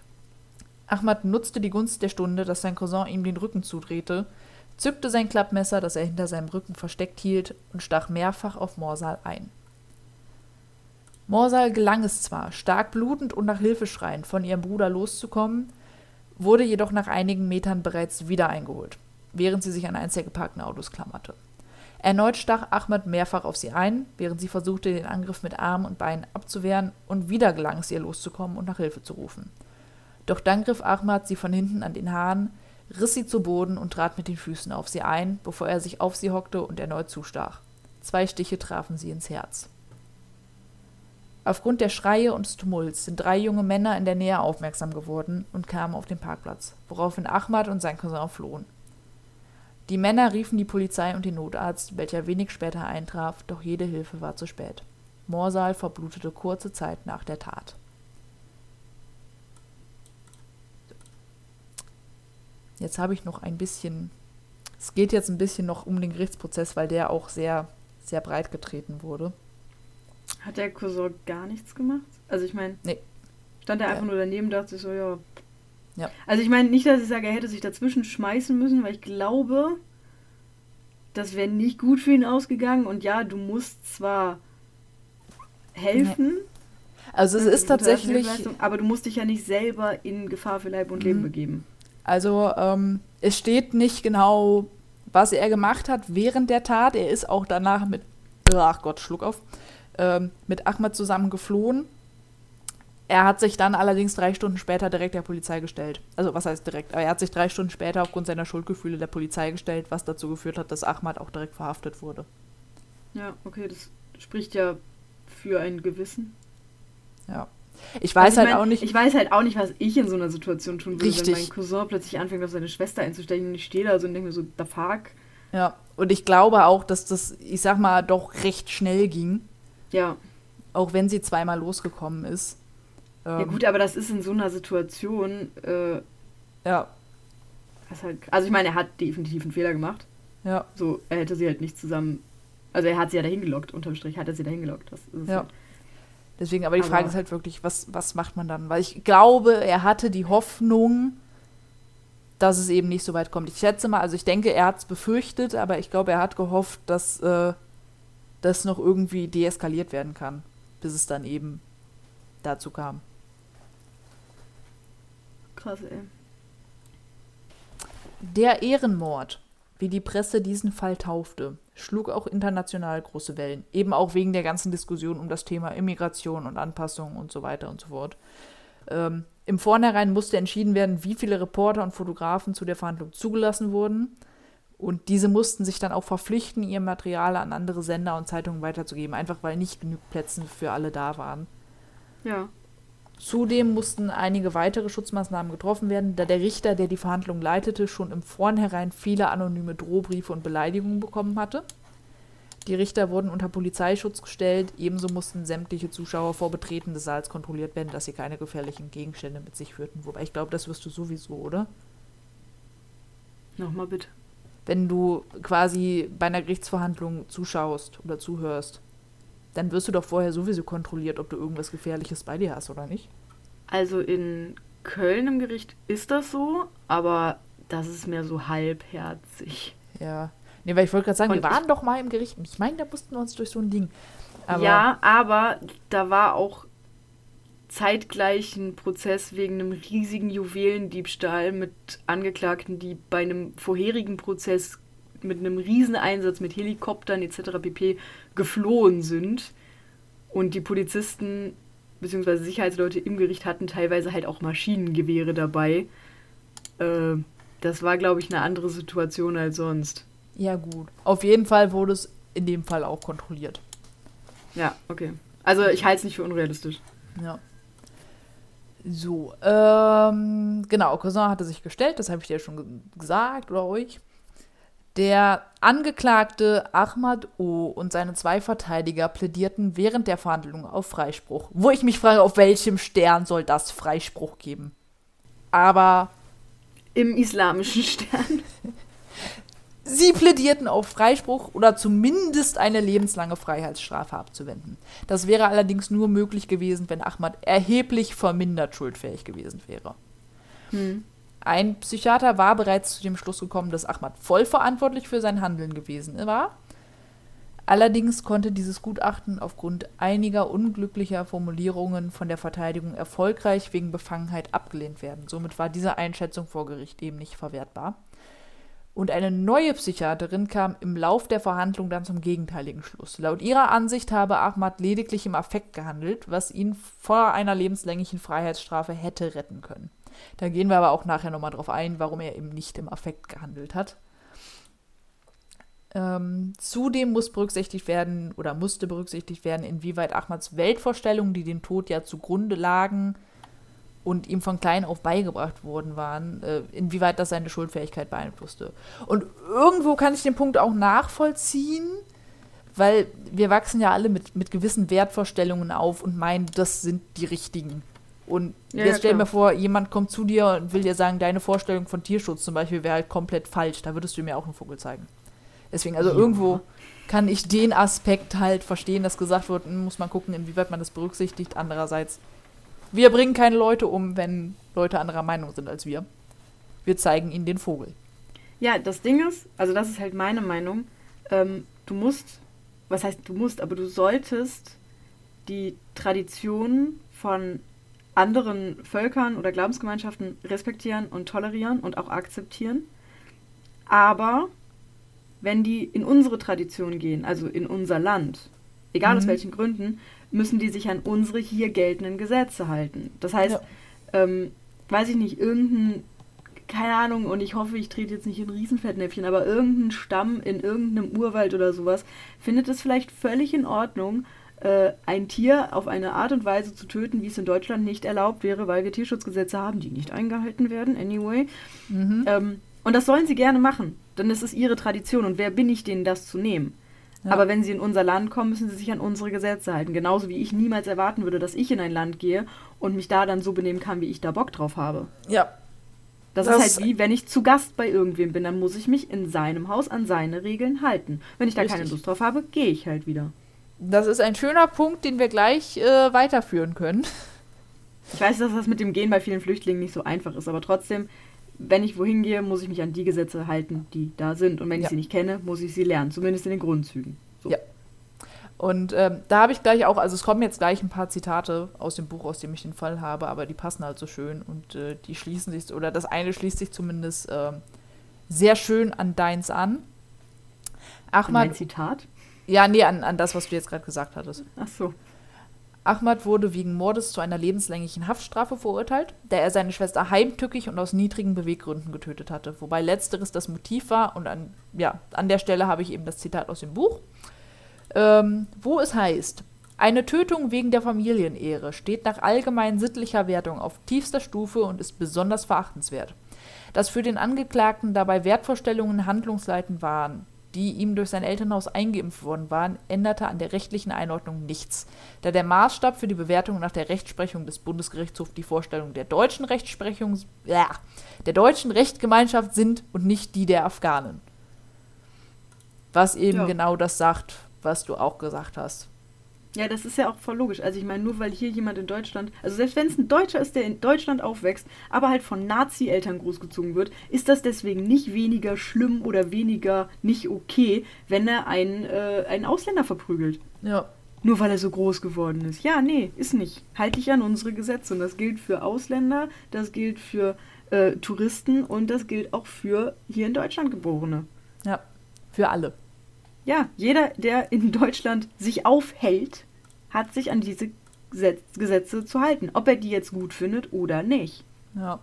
Ahmad nutzte die Gunst der Stunde, dass sein Cousin ihm den Rücken zudrehte, zückte sein Klappmesser, das er hinter seinem Rücken versteckt hielt, und stach mehrfach auf Morsal ein. Morsal gelang es zwar, stark blutend und nach Hilfe schreiend von ihrem Bruder loszukommen, wurde jedoch nach einigen Metern bereits wieder eingeholt, während sie sich an eins der geparkten Autos klammerte. Erneut stach Ahmed mehrfach auf sie ein, während sie versuchte, den Angriff mit Armen und Beinen abzuwehren, und wieder gelang es ihr loszukommen und nach Hilfe zu rufen. Doch dann griff Ahmad sie von hinten an den Haaren, riss sie zu Boden und trat mit den Füßen auf sie ein, bevor er sich auf sie hockte und erneut zustach. Zwei Stiche trafen sie ins Herz. Aufgrund der Schreie und des Tumults sind drei junge Männer in der Nähe aufmerksam geworden und kamen auf den Parkplatz, woraufhin Ahmad und sein Cousin flohen. Die Männer riefen die Polizei und den Notarzt, welcher wenig später eintraf, doch jede Hilfe war zu spät. Morsal verblutete kurze Zeit nach der Tat. Jetzt habe ich noch ein bisschen. Es geht jetzt ein bisschen noch um den Gerichtsprozess, weil der auch sehr, sehr breit getreten wurde. Hat der Cousin gar nichts gemacht? Also ich meine, nee. stand er einfach ja. nur daneben, dachte ich so, ja. Ja. Also ich meine nicht, dass ich sage, er hätte sich dazwischen schmeißen müssen, weil ich glaube, das wäre nicht gut für ihn ausgegangen. Und ja, du musst zwar helfen. Nee. Also es ist tatsächlich. Aber du musst dich ja nicht selber in Gefahr für Leib und Leben mhm. begeben. Also ähm, es steht nicht genau, was er gemacht hat während der Tat. Er ist auch danach mit, ach Gott, Schluck auf, ähm, mit Ahmad zusammen geflohen. Er hat sich dann allerdings drei Stunden später direkt der Polizei gestellt. Also was heißt direkt? Aber er hat sich drei Stunden später aufgrund seiner Schuldgefühle der Polizei gestellt, was dazu geführt hat, dass Ahmad auch direkt verhaftet wurde. Ja, okay, das spricht ja für ein Gewissen. Ja. Ich weiß also ich halt mein, auch nicht. Ich weiß halt auch nicht, was ich in so einer Situation tun würde, Richtig. wenn mein Cousin plötzlich anfängt, auf seine Schwester einzustechen und ich stehe da so und denke mir so, the fuck. Ja, und ich glaube auch, dass das, ich sag mal, doch recht schnell ging. Ja. Auch wenn sie zweimal losgekommen ist. Ähm, ja, gut, aber das ist in so einer Situation. Äh, ja. Halt, also, ich meine, er hat definitiv einen Fehler gemacht. Ja. So, er hätte sie halt nicht zusammen. Also, er hat sie ja dahin gelockt, unterm Strich hat er sie dahin gelockt. Das ist ja. Halt, Deswegen, aber die aber Frage ist halt wirklich, was, was macht man dann? Weil ich glaube, er hatte die Hoffnung, dass es eben nicht so weit kommt. Ich schätze mal, also ich denke, er hat es befürchtet, aber ich glaube, er hat gehofft, dass äh, das noch irgendwie deeskaliert werden kann, bis es dann eben dazu kam. Krass, ey. Der Ehrenmord, wie die Presse diesen Fall taufte, schlug auch international große Wellen. Eben auch wegen der ganzen Diskussion um das Thema Immigration und Anpassung und so weiter und so fort. Ähm, Im Vornherein musste entschieden werden, wie viele Reporter und Fotografen zu der Verhandlung zugelassen wurden. Und diese mussten sich dann auch verpflichten, ihr Material an andere Sender und Zeitungen weiterzugeben, einfach weil nicht genug Plätze für alle da waren. Ja. Zudem mussten einige weitere Schutzmaßnahmen getroffen werden, da der Richter, der die Verhandlung leitete, schon im Vornherein viele anonyme Drohbriefe und Beleidigungen bekommen hatte. Die Richter wurden unter Polizeischutz gestellt, ebenso mussten sämtliche Zuschauer vor Betreten des Saals kontrolliert werden, dass sie keine gefährlichen Gegenstände mit sich führten. Wobei ich glaube, das wirst du sowieso, oder? Nochmal bitte. Wenn du quasi bei einer Gerichtsverhandlung zuschaust oder zuhörst, dann wirst du doch vorher sowieso kontrolliert, ob du irgendwas Gefährliches bei dir hast oder nicht. Also in Köln im Gericht ist das so, aber das ist mehr so halbherzig. Ja. Nee, weil ich wollte gerade sagen, Und wir waren doch mal im Gericht. Ich meine, da mussten wir uns durch so ein Ding. Aber ja, aber da war auch zeitgleich ein Prozess wegen einem riesigen Juwelendiebstahl mit Angeklagten, die bei einem vorherigen Prozess mit einem riesen Einsatz mit Helikoptern etc. pp. geflohen sind und die Polizisten bzw. Sicherheitsleute im Gericht hatten teilweise halt auch Maschinengewehre dabei. Äh, das war, glaube ich, eine andere Situation als sonst. Ja, gut. Auf jeden Fall wurde es in dem Fall auch kontrolliert. Ja, okay. Also ich halte es nicht für unrealistisch. Ja. So, ähm, genau, Cousin hatte sich gestellt, das habe ich dir schon gesagt oder euch. Der Angeklagte Ahmad O. und seine zwei Verteidiger plädierten während der Verhandlungen auf Freispruch. Wo ich mich frage, auf welchem Stern soll das Freispruch geben? Aber. Im islamischen Stern. *laughs* Sie plädierten auf Freispruch oder zumindest eine lebenslange Freiheitsstrafe abzuwenden. Das wäre allerdings nur möglich gewesen, wenn Ahmad erheblich vermindert schuldfähig gewesen wäre. Hm. Ein Psychiater war bereits zu dem Schluss gekommen, dass Ahmad voll verantwortlich für sein Handeln gewesen war. Allerdings konnte dieses Gutachten aufgrund einiger unglücklicher Formulierungen von der Verteidigung erfolgreich wegen Befangenheit abgelehnt werden. Somit war diese Einschätzung vor Gericht eben nicht verwertbar. Und eine neue Psychiaterin kam im Lauf der Verhandlung dann zum gegenteiligen Schluss. Laut ihrer Ansicht habe Ahmad lediglich im Affekt gehandelt, was ihn vor einer lebenslänglichen Freiheitsstrafe hätte retten können. Da gehen wir aber auch nachher nochmal drauf ein, warum er eben nicht im Affekt gehandelt hat. Ähm, zudem muss berücksichtigt werden oder musste berücksichtigt werden, inwieweit Ahmads Weltvorstellungen, die dem Tod ja zugrunde lagen, und ihm von klein auf beigebracht worden waren, äh, inwieweit das seine Schuldfähigkeit beeinflusste. Und irgendwo kann ich den Punkt auch nachvollziehen, weil wir wachsen ja alle mit, mit gewissen Wertvorstellungen auf und meinen, das sind die richtigen. Und ja, jetzt stell dir vor, jemand kommt zu dir und will dir sagen, deine Vorstellung von Tierschutz zum Beispiel wäre halt komplett falsch. Da würdest du mir auch einen Vogel zeigen. Deswegen, also ja. irgendwo kann ich den Aspekt halt verstehen, dass gesagt wird, hm, muss man gucken, inwieweit man das berücksichtigt. Andererseits wir bringen keine Leute um, wenn Leute anderer Meinung sind als wir. Wir zeigen ihnen den Vogel. Ja, das Ding ist, also das ist halt meine Meinung, ähm, du musst, was heißt du musst, aber du solltest die Traditionen von anderen Völkern oder Glaubensgemeinschaften respektieren und tolerieren und auch akzeptieren. Aber wenn die in unsere Tradition gehen, also in unser Land, egal mhm. aus welchen Gründen, müssen die sich an unsere hier geltenden Gesetze halten. Das heißt, ja. ähm, weiß ich nicht, irgendein, keine Ahnung, und ich hoffe, ich trete jetzt nicht in Riesenfettnäpfchen, aber irgendein Stamm in irgendeinem Urwald oder sowas findet es vielleicht völlig in Ordnung, äh, ein Tier auf eine Art und Weise zu töten, wie es in Deutschland nicht erlaubt wäre, weil wir Tierschutzgesetze haben, die nicht eingehalten werden, anyway. Mhm. Ähm, und das sollen sie gerne machen, denn es ist ihre Tradition und wer bin ich denen, das zu nehmen? Ja. Aber wenn sie in unser Land kommen, müssen sie sich an unsere Gesetze halten. Genauso wie ich niemals erwarten würde, dass ich in ein Land gehe und mich da dann so benehmen kann, wie ich da Bock drauf habe. Ja. Das, das ist halt wie, wenn ich zu Gast bei irgendwem bin, dann muss ich mich in seinem Haus an seine Regeln halten. Wenn ich da Richtig. keine Lust drauf habe, gehe ich halt wieder. Das ist ein schöner Punkt, den wir gleich äh, weiterführen können. Ich weiß, dass das mit dem Gehen bei vielen Flüchtlingen nicht so einfach ist, aber trotzdem, wenn ich wohin gehe, muss ich mich an die Gesetze halten, die da sind. Und wenn ja. ich sie nicht kenne, muss ich sie lernen, zumindest in den Grundzügen. So. Ja. Und ähm, da habe ich gleich auch, also es kommen jetzt gleich ein paar Zitate aus dem Buch, aus dem ich den Fall habe, aber die passen halt so schön und äh, die schließen sich, oder das eine schließt sich zumindest äh, sehr schön an deins an. Ahmad, an mein Zitat? Ja, nee, an, an das, was du jetzt gerade gesagt hattest. Ach so. Ahmad wurde wegen Mordes zu einer lebenslänglichen Haftstrafe verurteilt, da er seine Schwester heimtückig und aus niedrigen Beweggründen getötet hatte, wobei letzteres das Motiv war und an, ja, an der Stelle habe ich eben das Zitat aus dem Buch, ähm, wo es heißt, eine Tötung wegen der Familienehre steht nach allgemein sittlicher Wertung auf tiefster Stufe und ist besonders verachtenswert. Dass für den Angeklagten dabei Wertvorstellungen handlungsleitend waren, die ihm durch sein Elternhaus eingeimpft worden waren, änderte an der rechtlichen Einordnung nichts, da der Maßstab für die Bewertung nach der Rechtsprechung des Bundesgerichtshofs die Vorstellung der deutschen Rechtsprechung, ja, der deutschen Rechtsgemeinschaft sind und nicht die der Afghanen. Was eben ja. genau das sagt, was du auch gesagt hast. Ja, das ist ja auch voll logisch. Also ich meine, nur weil hier jemand in Deutschland, also selbst wenn es ein Deutscher ist, der in Deutschland aufwächst, aber halt von Nazi-Eltern großgezogen wird, ist das deswegen nicht weniger schlimm oder weniger nicht okay, wenn er einen, äh, einen Ausländer verprügelt. Ja. Nur weil er so groß geworden ist. Ja, nee, ist nicht. Halte ich an unsere Gesetze. Und das gilt für Ausländer, das gilt für äh, Touristen und das gilt auch für hier in Deutschland Geborene. Ja, für alle. Ja, jeder, der in Deutschland sich aufhält, hat sich an diese Gesetze zu halten, ob er die jetzt gut findet oder nicht. Ja.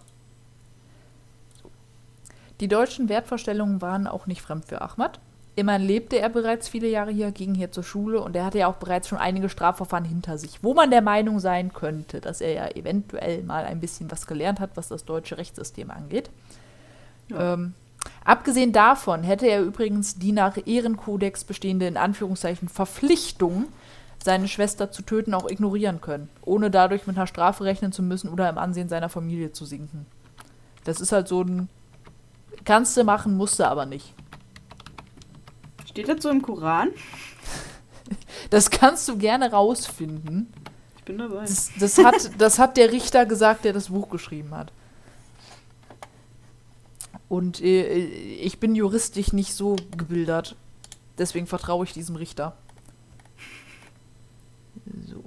Die deutschen Wertvorstellungen waren auch nicht fremd für Ahmad. Immerhin lebte er bereits viele Jahre hier, ging hier zur Schule und er hatte ja auch bereits schon einige Strafverfahren hinter sich, wo man der Meinung sein könnte, dass er ja eventuell mal ein bisschen was gelernt hat, was das deutsche Rechtssystem angeht. Ja. Ähm, abgesehen davon hätte er übrigens die nach Ehrenkodex bestehende in Anführungszeichen Verpflichtung, seine Schwester zu töten, auch ignorieren können, ohne dadurch mit einer Strafe rechnen zu müssen oder im Ansehen seiner Familie zu sinken. Das ist halt so ein kannst du machen, musst du aber nicht. Steht das so im Koran? *laughs* Das kannst du gerne rausfinden. Ich bin dabei. Das, das, hat, das hat der Richter gesagt, der das Buch geschrieben hat. Und äh, ich bin juristisch nicht so gebildet. Deswegen vertraue ich diesem Richter. So.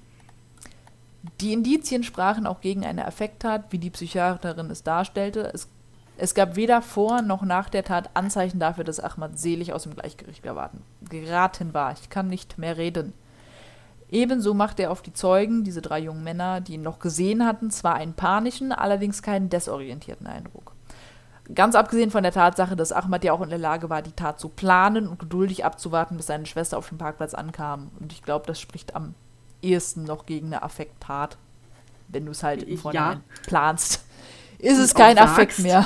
Die Indizien sprachen auch gegen eine Affekttat, wie die Psychiaterin es darstellte. Es es gab weder vor noch nach der Tat Anzeichen dafür, dass Ahmad selig aus dem Gleichgewicht geraten, war. Ich kann nicht mehr reden. Ebenso machte er auf die Zeugen, diese drei jungen Männer, die ihn noch gesehen hatten, zwar einen panischen, allerdings keinen desorientierten Eindruck. Ganz abgesehen von der Tatsache, dass Ahmad ja auch in der Lage war, die Tat zu planen und geduldig abzuwarten, bis seine Schwester auf dem Parkplatz ankam. Und ich glaube, das spricht am ehesten noch gegen eine Affekttat, wenn du es halt im Vorhinein ja. planst. Ist es kein Affekt mehr.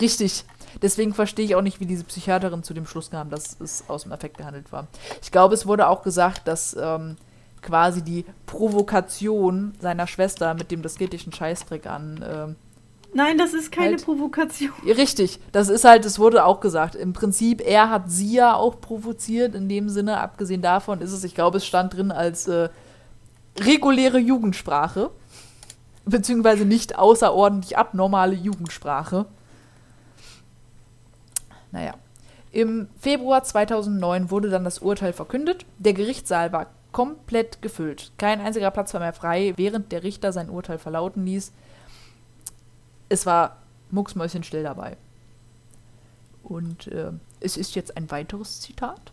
Richtig. Deswegen verstehe ich auch nicht, wie diese Psychiaterin zu dem Schluss kam, dass es aus dem Affekt gehandelt war. Ich glaube, es wurde auch gesagt, dass ähm, quasi die Provokation seiner Schwester mit dem das geht dich einen Scheißdreck an. Ähm, Nein, das ist keine halt, Provokation. Richtig, das ist halt, es wurde auch gesagt. Im Prinzip, er hat sie ja auch provoziert, in dem Sinne, abgesehen davon ist es, ich glaube, es stand drin als äh, reguläre Jugendsprache, beziehungsweise nicht außerordentlich abnormale Jugendsprache. Naja. Im Februar 2009 wurde dann das Urteil verkündet. Der Gerichtssaal war komplett gefüllt. Kein einziger Platz war mehr frei, während der Richter sein Urteil verlauten ließ. Es war mucksmäuschenstill dabei. Und äh, es ist jetzt ein weiteres Zitat.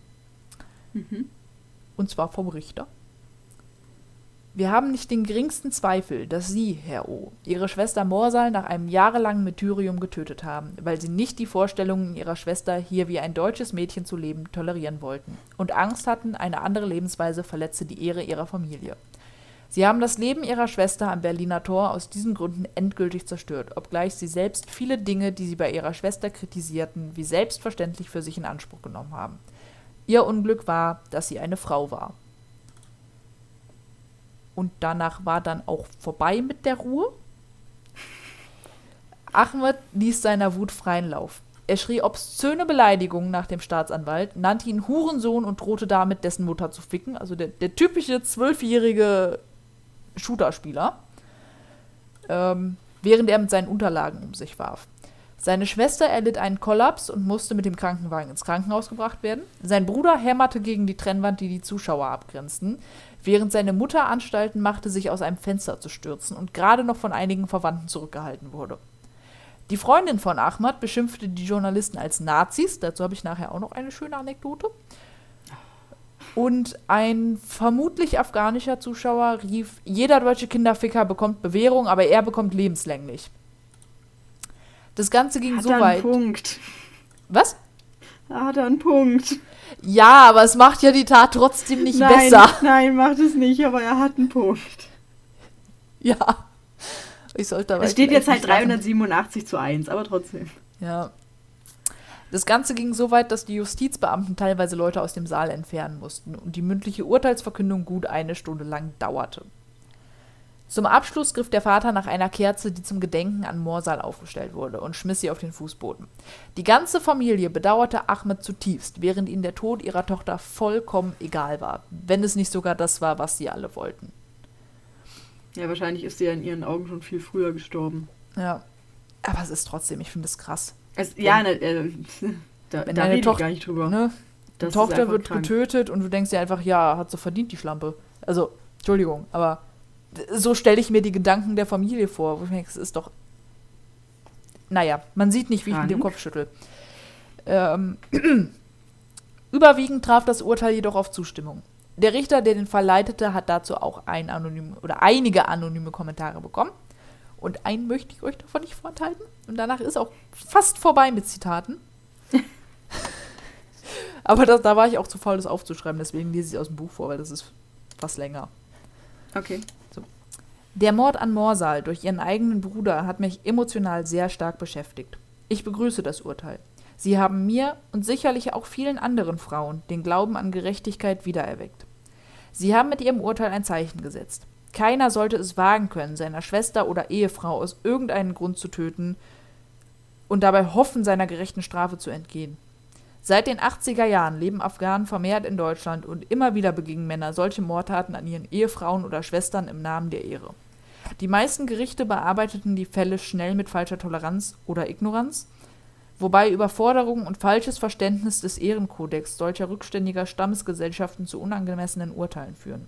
Mhm. Und zwar vom Richter. Wir haben nicht den geringsten Zweifel, dass Sie, Herr O., Ihre Schwester Morsal nach einem jahrelangen Martyrium getötet haben, weil Sie nicht die Vorstellungen Ihrer Schwester, hier wie ein deutsches Mädchen zu leben, tolerieren wollten und Angst hatten, eine andere Lebensweise verletze die Ehre Ihrer Familie. Sie haben das Leben Ihrer Schwester am Berliner Tor aus diesen Gründen endgültig zerstört, obgleich Sie selbst viele Dinge, die Sie bei Ihrer Schwester kritisierten, wie selbstverständlich für sich in Anspruch genommen haben. Ihr Unglück war, dass sie eine Frau war. Und danach war dann auch vorbei mit der Ruhe. Ahmed ließ seiner Wut freien Lauf. Er schrie obszöne Beleidigungen nach dem Staatsanwalt, nannte ihn Hurensohn und drohte damit, dessen Mutter zu ficken. Also der, der typische zwölfjährige Shooterspieler. Ähm, während er mit seinen Unterlagen um sich warf. Seine Schwester erlitt einen Kollaps und musste mit dem Krankenwagen ins Krankenhaus gebracht werden. Sein Bruder hämmerte gegen die Trennwand, die die Zuschauer abgrenzten während seine Mutter Anstalten machte, sich aus einem Fenster zu stürzen und gerade noch von einigen Verwandten zurückgehalten wurde. Die Freundin von Ahmad beschimpfte die Journalisten als Nazis, dazu habe ich nachher auch noch eine schöne Anekdote. Und ein vermutlich afghanischer Zuschauer rief, jeder deutsche Kinderficker bekommt Bewährung, aber er bekommt lebenslänglich. Das Ganze ging Hat so weit. Punkt. Was? Hat er einen Punkt. Ja, aber es macht ja die Tat trotzdem nicht nein, besser. Nein, macht es nicht, aber er hat einen Punkt. Ja. Ich sollte aber. Es steht jetzt halt 387 zu 1, aber trotzdem. Ja. Das Ganze ging so weit, dass die Justizbeamten teilweise Leute aus dem Saal entfernen mussten und die mündliche Urteilsverkündung gut eine Stunde lang dauerte. Zum Abschluss griff der Vater nach einer Kerze, die zum Gedenken an Morsal aufgestellt wurde, und schmiss sie auf den Fußboden. Die ganze Familie bedauerte Ahmed zutiefst, während ihnen der Tod ihrer Tochter vollkommen egal war, wenn es nicht sogar das war, was sie alle wollten. Ja, wahrscheinlich ist sie ja in ihren Augen schon viel früher gestorben. Ja. Aber es ist trotzdem, ich finde es krass. Es, ja, ne, äh, *laughs* da, wenn da deine Tochter, gar nicht drüber. Ne, die Tochter wird krank. getötet und du denkst dir einfach, ja, hat so verdient, die Schlampe. Also, Entschuldigung, aber so stelle ich mir die Gedanken der Familie vor. Wo ich denke, es ist doch. Naja, man sieht nicht, wie ich mit dem Kopf schüttel. Ähm, *clears throat* überwiegend traf das Urteil jedoch auf Zustimmung. Der Richter, der den Fall leitete, hat dazu auch ein anonym oder einige anonyme Kommentare bekommen. Und einen möchte ich euch davon nicht vorenthalten. Und danach ist auch fast vorbei mit Zitaten. *laughs* Aber das, da war ich auch zu faul, das aufzuschreiben, deswegen lese ich es aus dem Buch vor, weil das ist fast länger. Okay. Der Mord an Morsal durch ihren eigenen Bruder hat mich emotional sehr stark beschäftigt. Ich begrüße das Urteil. Sie haben mir und sicherlich auch vielen anderen Frauen den Glauben an Gerechtigkeit wiedererweckt. Sie haben mit ihrem Urteil ein Zeichen gesetzt. Keiner sollte es wagen können, seiner Schwester oder Ehefrau aus irgendeinem Grund zu töten und dabei hoffen, seiner gerechten Strafe zu entgehen. Seit den 80er Jahren leben Afghanen vermehrt in Deutschland und immer wieder begingen Männer solche Mordtaten an ihren Ehefrauen oder Schwestern im Namen der Ehre. Die meisten Gerichte bearbeiteten die Fälle schnell mit falscher Toleranz oder Ignoranz, wobei Überforderung und falsches Verständnis des Ehrenkodex solcher rückständiger Stammesgesellschaften zu unangemessenen Urteilen führen.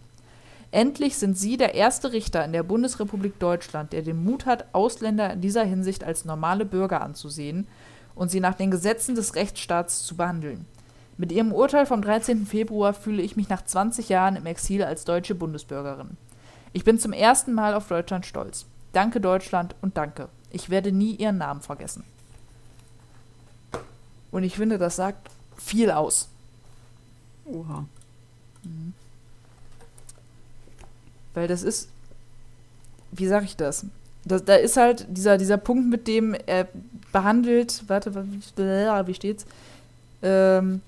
Endlich sind Sie der erste Richter in der Bundesrepublik Deutschland, der den Mut hat, Ausländer in dieser Hinsicht als normale Bürger anzusehen und sie nach den Gesetzen des Rechtsstaats zu behandeln. Mit ihrem Urteil vom 13. Februar fühle ich mich nach 20 Jahren im Exil als deutsche Bundesbürgerin. Ich bin zum ersten Mal auf Deutschland stolz. Danke Deutschland und danke. Ich werde nie Ihren Namen vergessen. Und ich finde, das sagt viel aus. Oha. Mhm. Weil das ist, wie sage ich das? das? Da ist halt dieser, dieser Punkt, mit dem er behandelt, warte, wie steht's? Ähm,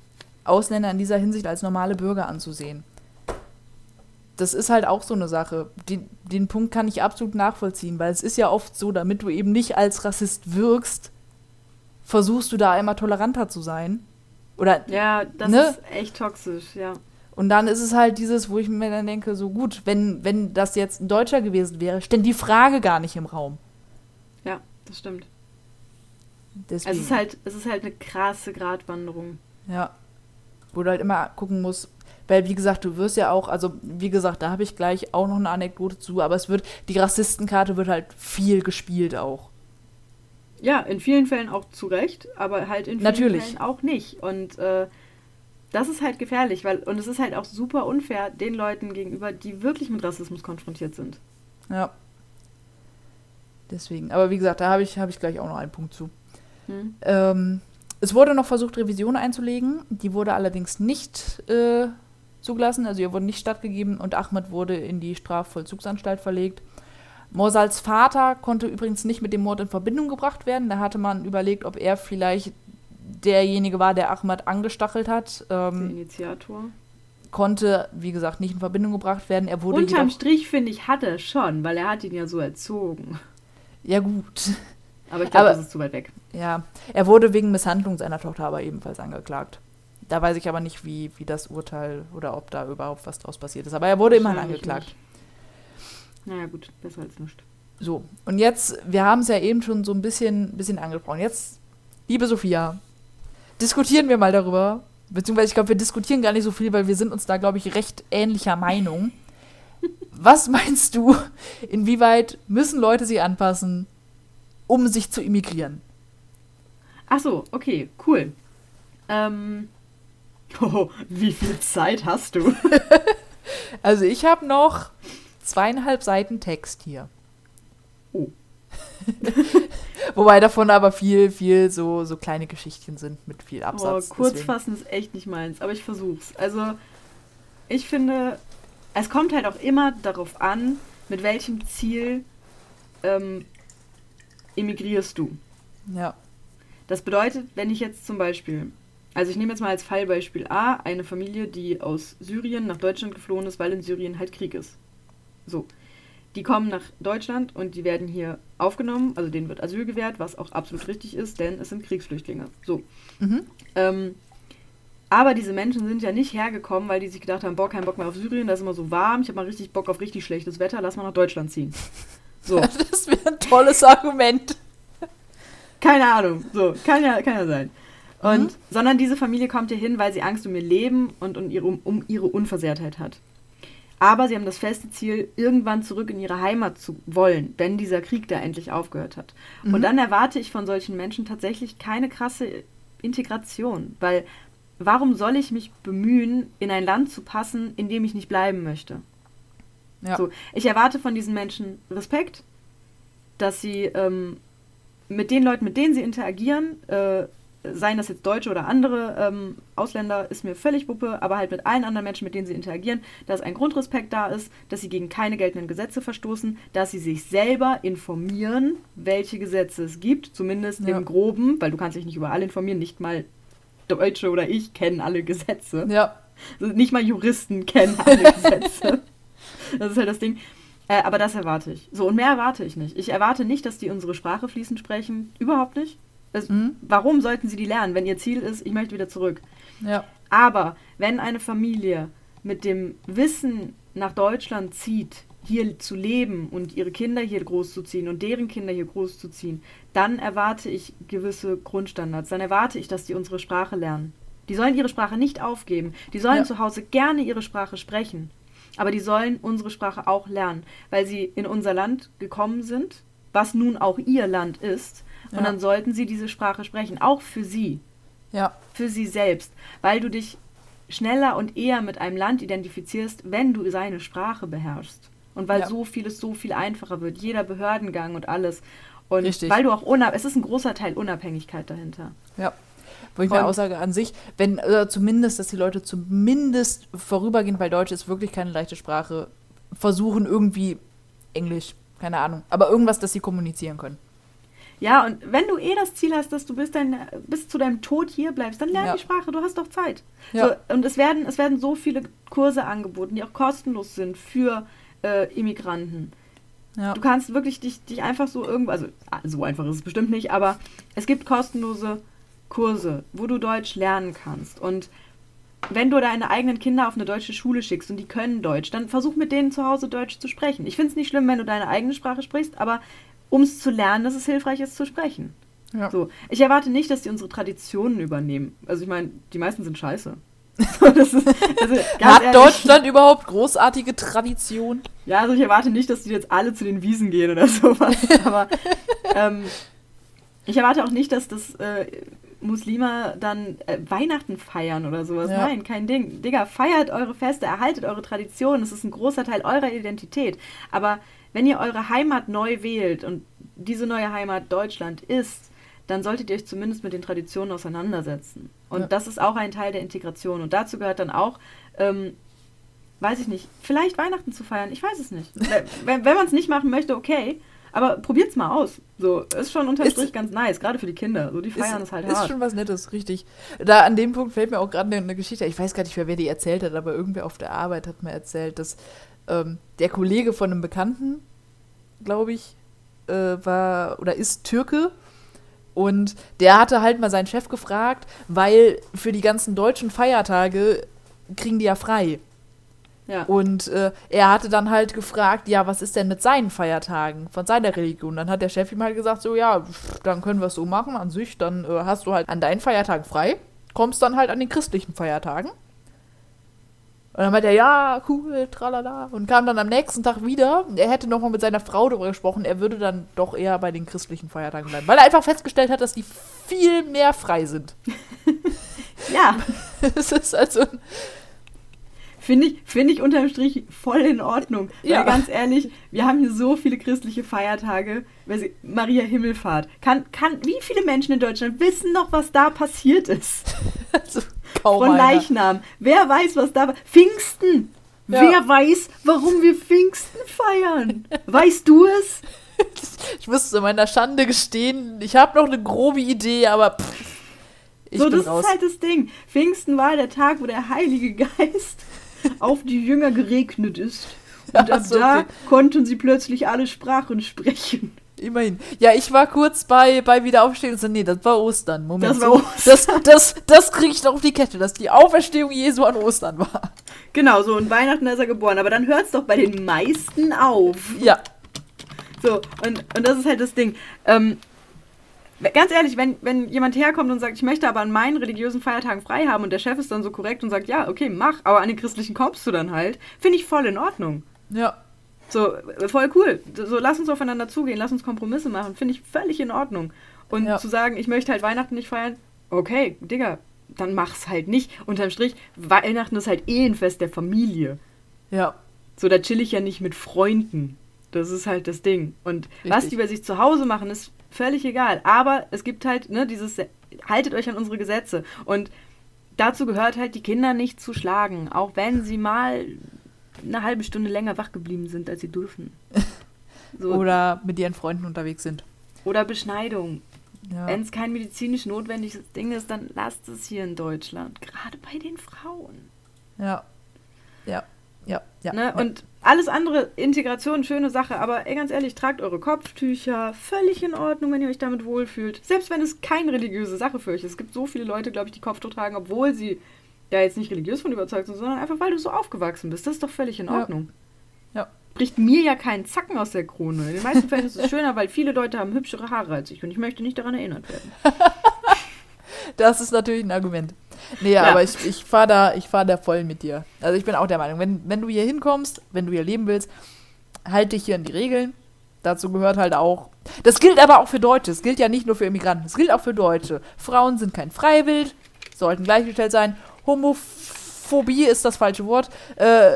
Ausländer in dieser Hinsicht als normale Bürger anzusehen. Das ist halt auch so eine Sache. Den, den Punkt kann ich absolut nachvollziehen, weil es ist ja oft so, damit du eben nicht als Rassist wirkst, versuchst du da einmal toleranter zu sein. Oder, ja, das ne? ist echt toxisch, ja. Und dann ist es halt dieses, wo ich mir dann denke, so gut, wenn, wenn das jetzt ein Deutscher gewesen wäre, stellt die Frage gar nicht im Raum. Ja, das stimmt. Deswegen. Es ist halt, es ist halt eine krasse Gratwanderung. Ja. Wo du halt immer gucken musst, weil wie gesagt, du wirst ja auch, also wie gesagt, da habe ich gleich auch noch eine Anekdote zu, aber es wird, die Rassistenkarte wird halt viel gespielt auch. Ja, in vielen Fällen auch zu Recht, aber halt in vielen Natürlich. Fällen auch nicht. Und äh, das ist halt gefährlich, weil, und es ist halt auch super unfair den Leuten gegenüber, die wirklich mit Rassismus konfrontiert sind. Ja. Deswegen. Aber wie gesagt, da habe ich, hab ich gleich auch noch einen Punkt zu. Hm. Ähm, es wurde noch versucht, Revision einzulegen. Die wurde allerdings nicht äh, zugelassen, also ihr wurde nicht stattgegeben und Ahmed wurde in die Strafvollzugsanstalt verlegt. Morsals Vater konnte übrigens nicht mit dem Mord in Verbindung gebracht werden. Da hatte man überlegt, ob er vielleicht derjenige war, der Ahmed angestachelt hat. Ähm, der Initiator. Konnte, wie gesagt, nicht in Verbindung gebracht werden. Er wurde Unterm Strich, finde ich, hat er schon, weil er hat ihn ja so erzogen. Ja, gut. Aber ich glaube, das ist zu weit weg. Ja, er wurde wegen Misshandlung seiner Tochter aber ebenfalls angeklagt. Da weiß ich aber nicht, wie, wie das Urteil oder ob da überhaupt was draus passiert ist. Aber er wurde immerhin angeklagt. Nicht. Naja, gut, besser als nichts. So, und jetzt, wir haben es ja eben schon so ein bisschen, bisschen angesprochen. Jetzt, liebe Sophia, diskutieren wir mal darüber. Beziehungsweise, ich glaube, wir diskutieren gar nicht so viel, weil wir sind uns da, glaube ich, recht ähnlicher Meinung. *laughs* Was meinst du, inwieweit müssen Leute sich anpassen, um sich zu immigrieren? Ach so, okay, cool. Ähm, oh, wie viel Zeit hast du? *laughs* also ich habe noch zweieinhalb Seiten Text hier. Oh. *laughs* Wobei davon aber viel, viel so, so kleine Geschichtchen sind mit viel Absatz. Oh, kurz fassen ist echt nicht meins, aber ich versuch's. Also, ich finde, es kommt halt auch immer darauf an, mit welchem Ziel ähm, emigrierst du. Ja. Das bedeutet, wenn ich jetzt zum Beispiel, also ich nehme jetzt mal als Fallbeispiel A, eine Familie, die aus Syrien nach Deutschland geflohen ist, weil in Syrien halt Krieg ist. So. Die kommen nach Deutschland und die werden hier aufgenommen, also denen wird Asyl gewährt, was auch absolut richtig ist, denn es sind Kriegsflüchtlinge. So. Mhm. Ähm, aber diese Menschen sind ja nicht hergekommen, weil die sich gedacht haben, boah, kein Bock mehr auf Syrien, da ist immer so warm, ich habe mal richtig Bock auf richtig schlechtes Wetter, lass mal nach Deutschland ziehen. So. *laughs* das wäre ein tolles Argument. Keine Ahnung, so, kann ja, kann ja sein. Und, mhm. sondern diese Familie kommt hier hin, weil sie Angst um ihr Leben und um ihre, um ihre Unversehrtheit hat. Aber sie haben das feste Ziel, irgendwann zurück in ihre Heimat zu wollen, wenn dieser Krieg da endlich aufgehört hat. Mhm. Und dann erwarte ich von solchen Menschen tatsächlich keine krasse Integration, weil warum soll ich mich bemühen, in ein Land zu passen, in dem ich nicht bleiben möchte? Ja. So, ich erwarte von diesen Menschen Respekt, dass sie ähm, mit den Leuten, mit denen sie interagieren, äh, seien das jetzt Deutsche oder andere ähm, Ausländer, ist mir völlig Wuppe, aber halt mit allen anderen Menschen, mit denen sie interagieren, dass ein Grundrespekt da ist, dass sie gegen keine geltenden Gesetze verstoßen, dass sie sich selber informieren, welche Gesetze es gibt, zumindest Ja. im Groben, weil du kannst dich nicht über alle informieren, nicht mal Deutsche oder ich kennen alle Gesetze. Ja. Also nicht mal Juristen kennen alle Gesetze. *laughs* Das ist halt das Ding. Äh, aber das erwarte ich. So, und mehr erwarte ich nicht. Ich erwarte nicht, dass die unsere Sprache fließend sprechen. Überhaupt nicht. Es, Mhm. Warum sollten sie die lernen, wenn ihr Ziel ist, ich möchte wieder zurück? Ja. Aber wenn eine Familie mit dem Wissen nach Deutschland zieht, hier zu leben und ihre Kinder hier großzuziehen und deren Kinder hier großzuziehen, dann erwarte ich gewisse Grundstandards. Dann erwarte ich, dass die unsere Sprache lernen. Die sollen ihre Sprache nicht aufgeben. Die sollen Ja. zu Hause gerne ihre Sprache sprechen. Aber die sollen unsere Sprache auch lernen, weil sie in unser Land gekommen sind, was nun auch ihr Land ist. Und Ja. dann sollten sie diese Sprache sprechen, auch für sie Ja. für sie selbst, weil du dich schneller und eher mit einem Land identifizierst, wenn du seine Sprache beherrschst. Und weil Ja. so vieles so viel einfacher wird, jeder Behördengang und alles. Und Richtig. weil du auch unab es ist ein großer Teil Unabhängigkeit dahinter. Ja. Wo ich mir aussage an sich, wenn, oder zumindest, dass die Leute zumindest vorübergehend, weil Deutsch ist wirklich keine leichte Sprache, versuchen irgendwie Englisch, keine Ahnung, aber irgendwas, dass sie kommunizieren können. Ja, und wenn du eh das Ziel hast, dass du bis, dein, bis zu deinem Tod hier bleibst, dann lern Ja. die Sprache, du hast doch Zeit. Ja. So, und es werden, es werden so viele Kurse angeboten, die auch kostenlos sind für äh, Immigranten. Ja. Du kannst wirklich dich, dich einfach so irgendwo, also so einfach ist es bestimmt nicht, aber es gibt kostenlose Kurse, wo du Deutsch lernen kannst. Und wenn du deine eigenen Kinder auf eine deutsche Schule schickst und die können Deutsch, dann versuch mit denen zu Hause Deutsch zu sprechen. Ich finde es nicht schlimm, wenn du deine eigene Sprache sprichst, aber um es zu lernen, ist es hilfreich, es zu sprechen. Ja. So, ich erwarte nicht, dass die unsere Traditionen übernehmen. Also ich meine, die meisten sind scheiße. *laughs* Ist, also, Hat ehrlich, Deutschland überhaupt großartige Tradition? Ja, also ich erwarte nicht, dass die jetzt alle zu den Wiesen gehen oder *laughs* sowas. Aber ähm, ich erwarte auch nicht, dass das äh, Muslime dann äh, Weihnachten feiern oder sowas. Ja. Nein, kein Ding. Digga, feiert eure Feste, erhaltet eure Traditionen. Das ist ein großer Teil eurer Identität. Aber wenn ihr eure Heimat neu wählt und diese neue Heimat Deutschland ist, dann solltet ihr euch zumindest mit den Traditionen auseinandersetzen. Und Ja. das ist auch ein Teil der Integration. Und dazu gehört dann auch, ähm, weiß ich nicht, vielleicht Weihnachten zu feiern. Ich weiß es nicht. *laughs* wenn wenn man es nicht machen möchte, okay. Aber probiert's mal aus. So, ist schon unterm Ist- Strich ganz nice, gerade für die Kinder. So, die feiern es halt ist hart. schon was Nettes, richtig. Da an dem Punkt fällt mir auch gerade eine, eine Geschichte. Ich weiß gar nicht mehr, wer die erzählt hat, aber irgendwer auf der Arbeit hat mir erzählt, dass ähm, der Kollege von einem Bekannten, glaube ich, äh, war oder ist Türke. Und der hatte halt mal seinen Chef gefragt, weil für die ganzen deutschen Feiertage kriegen die ja frei. ja. Und äh, er hatte dann halt gefragt, ja, was ist denn mit seinen Feiertagen von seiner Religion? Dann hat der Chef ihm halt gesagt, so, ja, pff, dann können wir es so machen an sich, dann äh, hast du halt an deinen Feiertagen frei, kommst dann halt an den christlichen Feiertagen. Und dann meinte er, ja, cool, tralala. Und kam dann am nächsten Tag wieder. Er hätte nochmal mit seiner Frau darüber gesprochen, er würde dann doch eher bei den christlichen Feiertagen bleiben. Weil er einfach festgestellt hat, dass die viel mehr frei sind. *laughs* ja, *laughs* Es ist also. finde ich, finde ich unterm Strich voll in Ordnung. Ja. Weil ganz ehrlich, wir haben hier so viele christliche Feiertage. Maria Himmelfahrt. Kann, kann, wie viele Menschen in Deutschland wissen noch, was da passiert ist? *laughs* also kaum Von einer. Leichnam. Wer weiß, was da war? Pfingsten. Ja. Wer weiß, warum wir Pfingsten feiern? Weißt du es? *laughs* Ich muss zu meiner Schande gestehen, ich habe noch eine grobe Idee, aber pff, ich so, bin das raus. ist halt das Ding. Pfingsten war der Tag, wo der Heilige *laughs* Geist auf die Jünger geregnet ist. Und Ach ab so, da okay. konnten sie plötzlich alle Sprachen sprechen. Immerhin. Ja, ich war kurz bei, bei Wiederaufstehen und so, nee, das war Ostern. Moment. Das war Ostern. Das, das, das kriege ich noch auf die Kette, dass die Auferstehung Jesu an Ostern war. Genau, so und Weihnachten ist er geboren. Aber dann hört es doch bei den meisten auf. Ja. So, und, und das ist halt das Ding. Ähm, ganz ehrlich, wenn, wenn jemand herkommt und sagt, ich möchte aber an meinen religiösen Feiertagen frei haben und der Chef ist dann so korrekt und sagt, ja, okay, mach, aber an den christlichen kommst du dann halt, finde ich voll in Ordnung. Ja. So, äh, voll cool. So, lass uns aufeinander zugehen, lass uns Kompromisse machen, finde ich völlig in Ordnung. Und Ja. zu sagen, ich möchte halt Weihnachten nicht feiern, okay, Digga, dann mach's halt nicht. Unterm Strich, Weihnachten ist halt eh ein Fest der Familie. Ja. So, da chill ich ja nicht mit Freunden. Das ist halt das Ding. Und Richtig. was die bei sich zu Hause machen, ist völlig egal. Aber es gibt halt, ne, dieses, haltet euch an unsere Gesetze. Und dazu gehört halt, die Kinder nicht zu schlagen, auch wenn sie mal eine halbe Stunde länger wach geblieben sind, als sie dürfen. *laughs* So. Oder mit ihren Freunden unterwegs sind. Oder Beschneidung. Ja. Wenn es kein medizinisch notwendiges Ding ist, dann lasst es hier in Deutschland. Gerade bei den Frauen. Ja. Ja. Ja. ja. Ne? Und alles andere, Integration, schöne Sache, aber ey, ganz ehrlich, tragt eure Kopftücher, völlig in Ordnung, wenn ihr euch damit wohlfühlt. Selbst wenn es keine religiöse Sache für euch ist. Es gibt so viele Leute, glaube ich, die Kopftuch tragen, obwohl sie ja jetzt nicht religiös von überzeugt sind, sondern einfach, weil du so aufgewachsen bist. Das ist doch völlig in Ordnung. Ja. ja. Bricht mir ja keinen Zacken aus der Krone. In den meisten Fällen ist es schöner, weil viele Leute haben hübschere Haare als ich und ich möchte nicht daran erinnert werden. *laughs* das ist natürlich ein Argument. Nee, ja. aber ich, ich fahre da, fahr da voll mit dir. Also ich bin auch der Meinung, wenn, wenn du hier hinkommst, wenn du hier leben willst, halt dich hier an die Regeln. Dazu gehört halt auch. Das gilt aber auch für Deutsche. Es gilt ja nicht nur für Immigranten. Es gilt auch für Deutsche. Frauen sind kein Freiwild, sollten gleichgestellt sein. Homophobie ist das falsche Wort. Äh,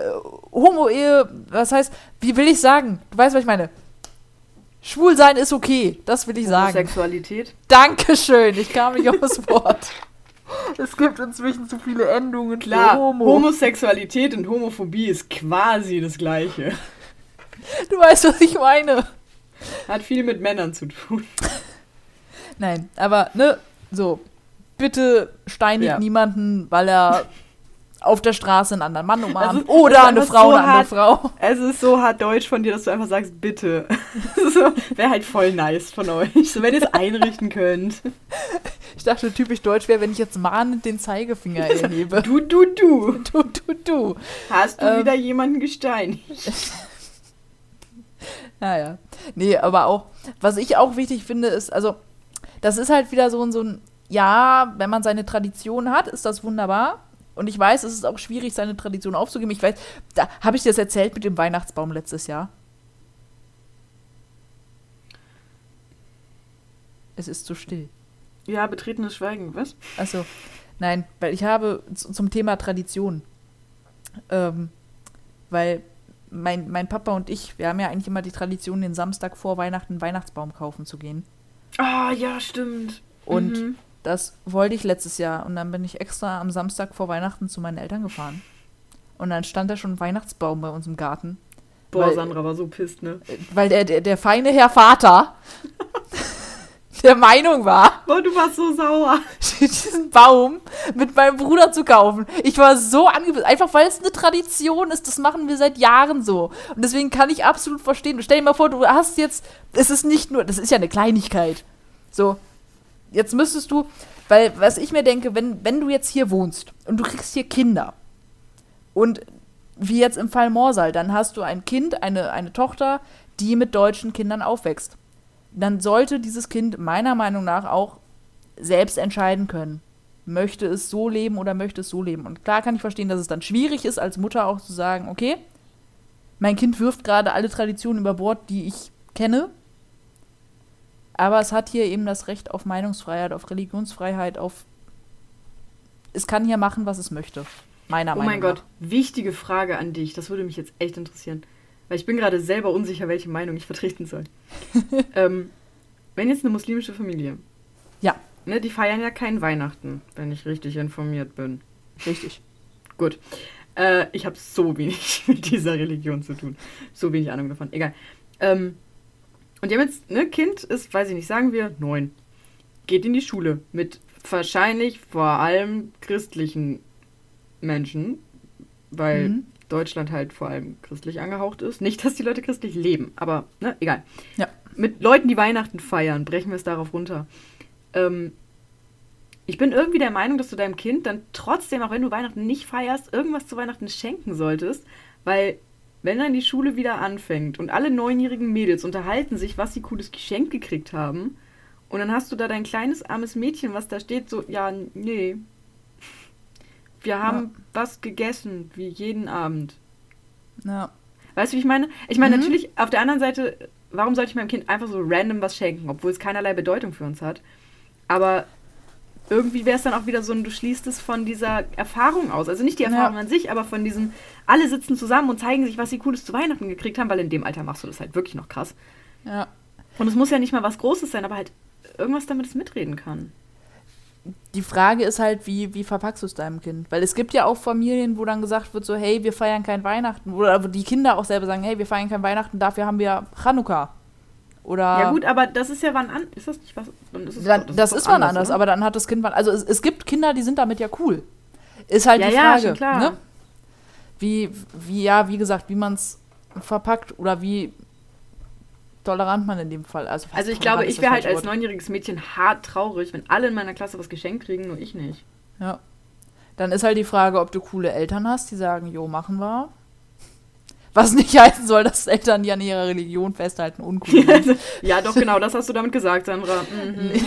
Homo-Ehe, was heißt, wie will ich sagen? Du weißt, was ich meine. Schwul sein ist okay, das will ich sagen. Sexualität. Dankeschön, ich kam nicht aufs Wort. *laughs* Es gibt inzwischen zu viele Endungen. Klar, Homo. Homosexualität und Homophobie ist quasi das Gleiche. Du weißt, was ich meine. Hat viel mit Männern zu tun. Nein, aber, ne, so. Bitte steinigt ja. niemanden, weil er auf der Straße einen anderen Mann umarmt. Also, oder eine Frau so eine andere Frau. Es ist so hart deutsch von dir, dass du einfach sagst, bitte. *laughs* so, Wäre halt voll nice von euch. So, wenn ihr es einrichten könnt. Ich dachte, typisch deutsch wäre, wenn ich jetzt mahnend den Zeigefinger erhebe. Du, du, du. *laughs* Du, du, du. Hast du ähm, wieder jemanden gesteinigt? *laughs* naja. Nee, aber auch, was ich auch wichtig finde, ist, also, das ist halt wieder so, so ein, ja, wenn man seine Tradition hat, ist das wunderbar. Und ich weiß, es ist auch schwierig, seine Tradition aufzugeben. Ich weiß, da habe ich dir das erzählt mit dem Weihnachtsbaum letztes Jahr. Es ist zu still. Ja, betretenes Schweigen, was? Achso, nein, weil ich habe zum Thema Tradition. Ähm, weil mein, mein Papa und ich, wir haben ja eigentlich immer die Tradition, den Samstag vor Weihnachten einen Weihnachtsbaum kaufen zu gehen. Ah, ja, stimmt. Und mhm. Das wollte ich letztes Jahr und dann bin ich extra am Samstag vor Weihnachten zu meinen Eltern gefahren. Und dann stand da schon ein Weihnachtsbaum bei uns im Garten. Boah, weil, Sandra war so pisst, ne? Weil der, der, der feine Herr Vater *laughs* der Meinung war. Boah, du warst so sauer. *laughs* diesen Baum mit meinem Bruder zu kaufen. Ich war so angepisst. Einfach weil es eine Tradition ist. Das machen wir seit Jahren so. Und deswegen kann ich absolut verstehen. Stell dir mal vor, du hast jetzt. Es ist nicht nur. Das ist ja eine Kleinigkeit. So, Jetzt müsstest du, weil was ich mir denke, wenn, wenn du jetzt hier wohnst und du kriegst hier Kinder und wie jetzt im Fall Morsal, dann hast du ein Kind, eine, eine Tochter, die mit deutschen Kindern aufwächst. Dann sollte dieses Kind meiner Meinung nach auch selbst entscheiden können. Möchte es so leben oder möchte es so leben? Und klar kann ich verstehen, dass es dann schwierig ist, als Mutter auch zu sagen, okay, mein Kind wirft gerade alle Traditionen über Bord, die ich kenne, aber es hat hier eben das Recht auf Meinungsfreiheit, auf Religionsfreiheit, auf. Es kann hier machen, was es möchte. Meiner oh Meinung nach. Oh mein Gott, wichtige Frage an dich. Das würde mich jetzt echt interessieren. Weil ich bin gerade selber unsicher, welche Meinung ich vertreten soll. *laughs* ähm, wenn jetzt eine muslimische Familie. Ja. Ne, die feiern ja kein Weihnachten, wenn ich richtig informiert bin. Richtig. Gut. Äh, ich habe so wenig *laughs* mit dieser Religion zu tun. So wenig Ahnung davon. Egal. Ähm, und die haben jetzt, ne, Kind ist, weiß ich nicht, sagen wir, neun. Geht in die Schule mit wahrscheinlich vor allem christlichen Menschen, weil mhm. Deutschland halt vor allem christlich angehaucht ist. Nicht, dass die Leute christlich leben, aber, ne, egal. Ja. Mit Leuten, die Weihnachten feiern, brechen wir es darauf runter. Ähm, ich bin irgendwie der Meinung, dass du deinem Kind dann trotzdem, auch wenn du Weihnachten nicht feierst, irgendwas zu Weihnachten schenken solltest, weil wenn dann die Schule wieder anfängt und alle neunjährigen Mädels unterhalten sich, was sie cooles Geschenk gekriegt haben, und dann hast du da dein kleines armes Mädchen, was da steht, so, ja, nee. Wir haben ja. was gegessen, wie jeden Abend. Ja. Weißt du, wie ich meine? Ich meine, mhm. natürlich, auf der anderen Seite, warum sollte ich meinem Kind einfach so random was schenken, obwohl es keinerlei Bedeutung für uns hat? Aber irgendwie wäre es dann auch wieder so ein, du schließt es von dieser Erfahrung aus. Also nicht die Erfahrung ja. an sich, aber von diesem, alle sitzen zusammen und zeigen sich, was sie Cooles zu Weihnachten gekriegt haben, weil in dem Alter machst du das halt wirklich noch krass. Ja. Und es muss ja nicht mal was Großes sein, aber halt irgendwas, damit es mitreden kann. Die Frage ist halt, wie, wie verpackst du es deinem Kind? Weil es gibt ja auch Familien, wo dann gesagt wird, so, hey, wir feiern kein Weihnachten. Oder wo die Kinder auch selber sagen, hey, wir feiern kein Weihnachten, dafür haben wir Chanukka. Oder ja gut, aber das ist ja wann an. Ist das nicht was? Dann ist es, dann, das, das ist, ist wann anders, anders aber dann hat das Kind wann. Also es, es, gibt Kinder, die sind damit ja cool. Ist halt ja, die Frage. Ja, klar. Ne? Wie, wie, ja, wie gesagt, wie man es verpackt oder wie tolerant man in dem Fall. Also, also ich glaube, ich wäre halt als neunjähriges Mädchen hart traurig, wenn alle in meiner Klasse was geschenkt kriegen, nur ich nicht. Ja. Dann ist halt die Frage, ob du coole Eltern hast, die sagen, jo, machen wir. Was nicht heißen soll, dass Eltern, die an ihrer Religion festhalten, uncool *laughs* sind. ja, doch, genau, das hast du damit gesagt, Sandra. Mhm. Nee.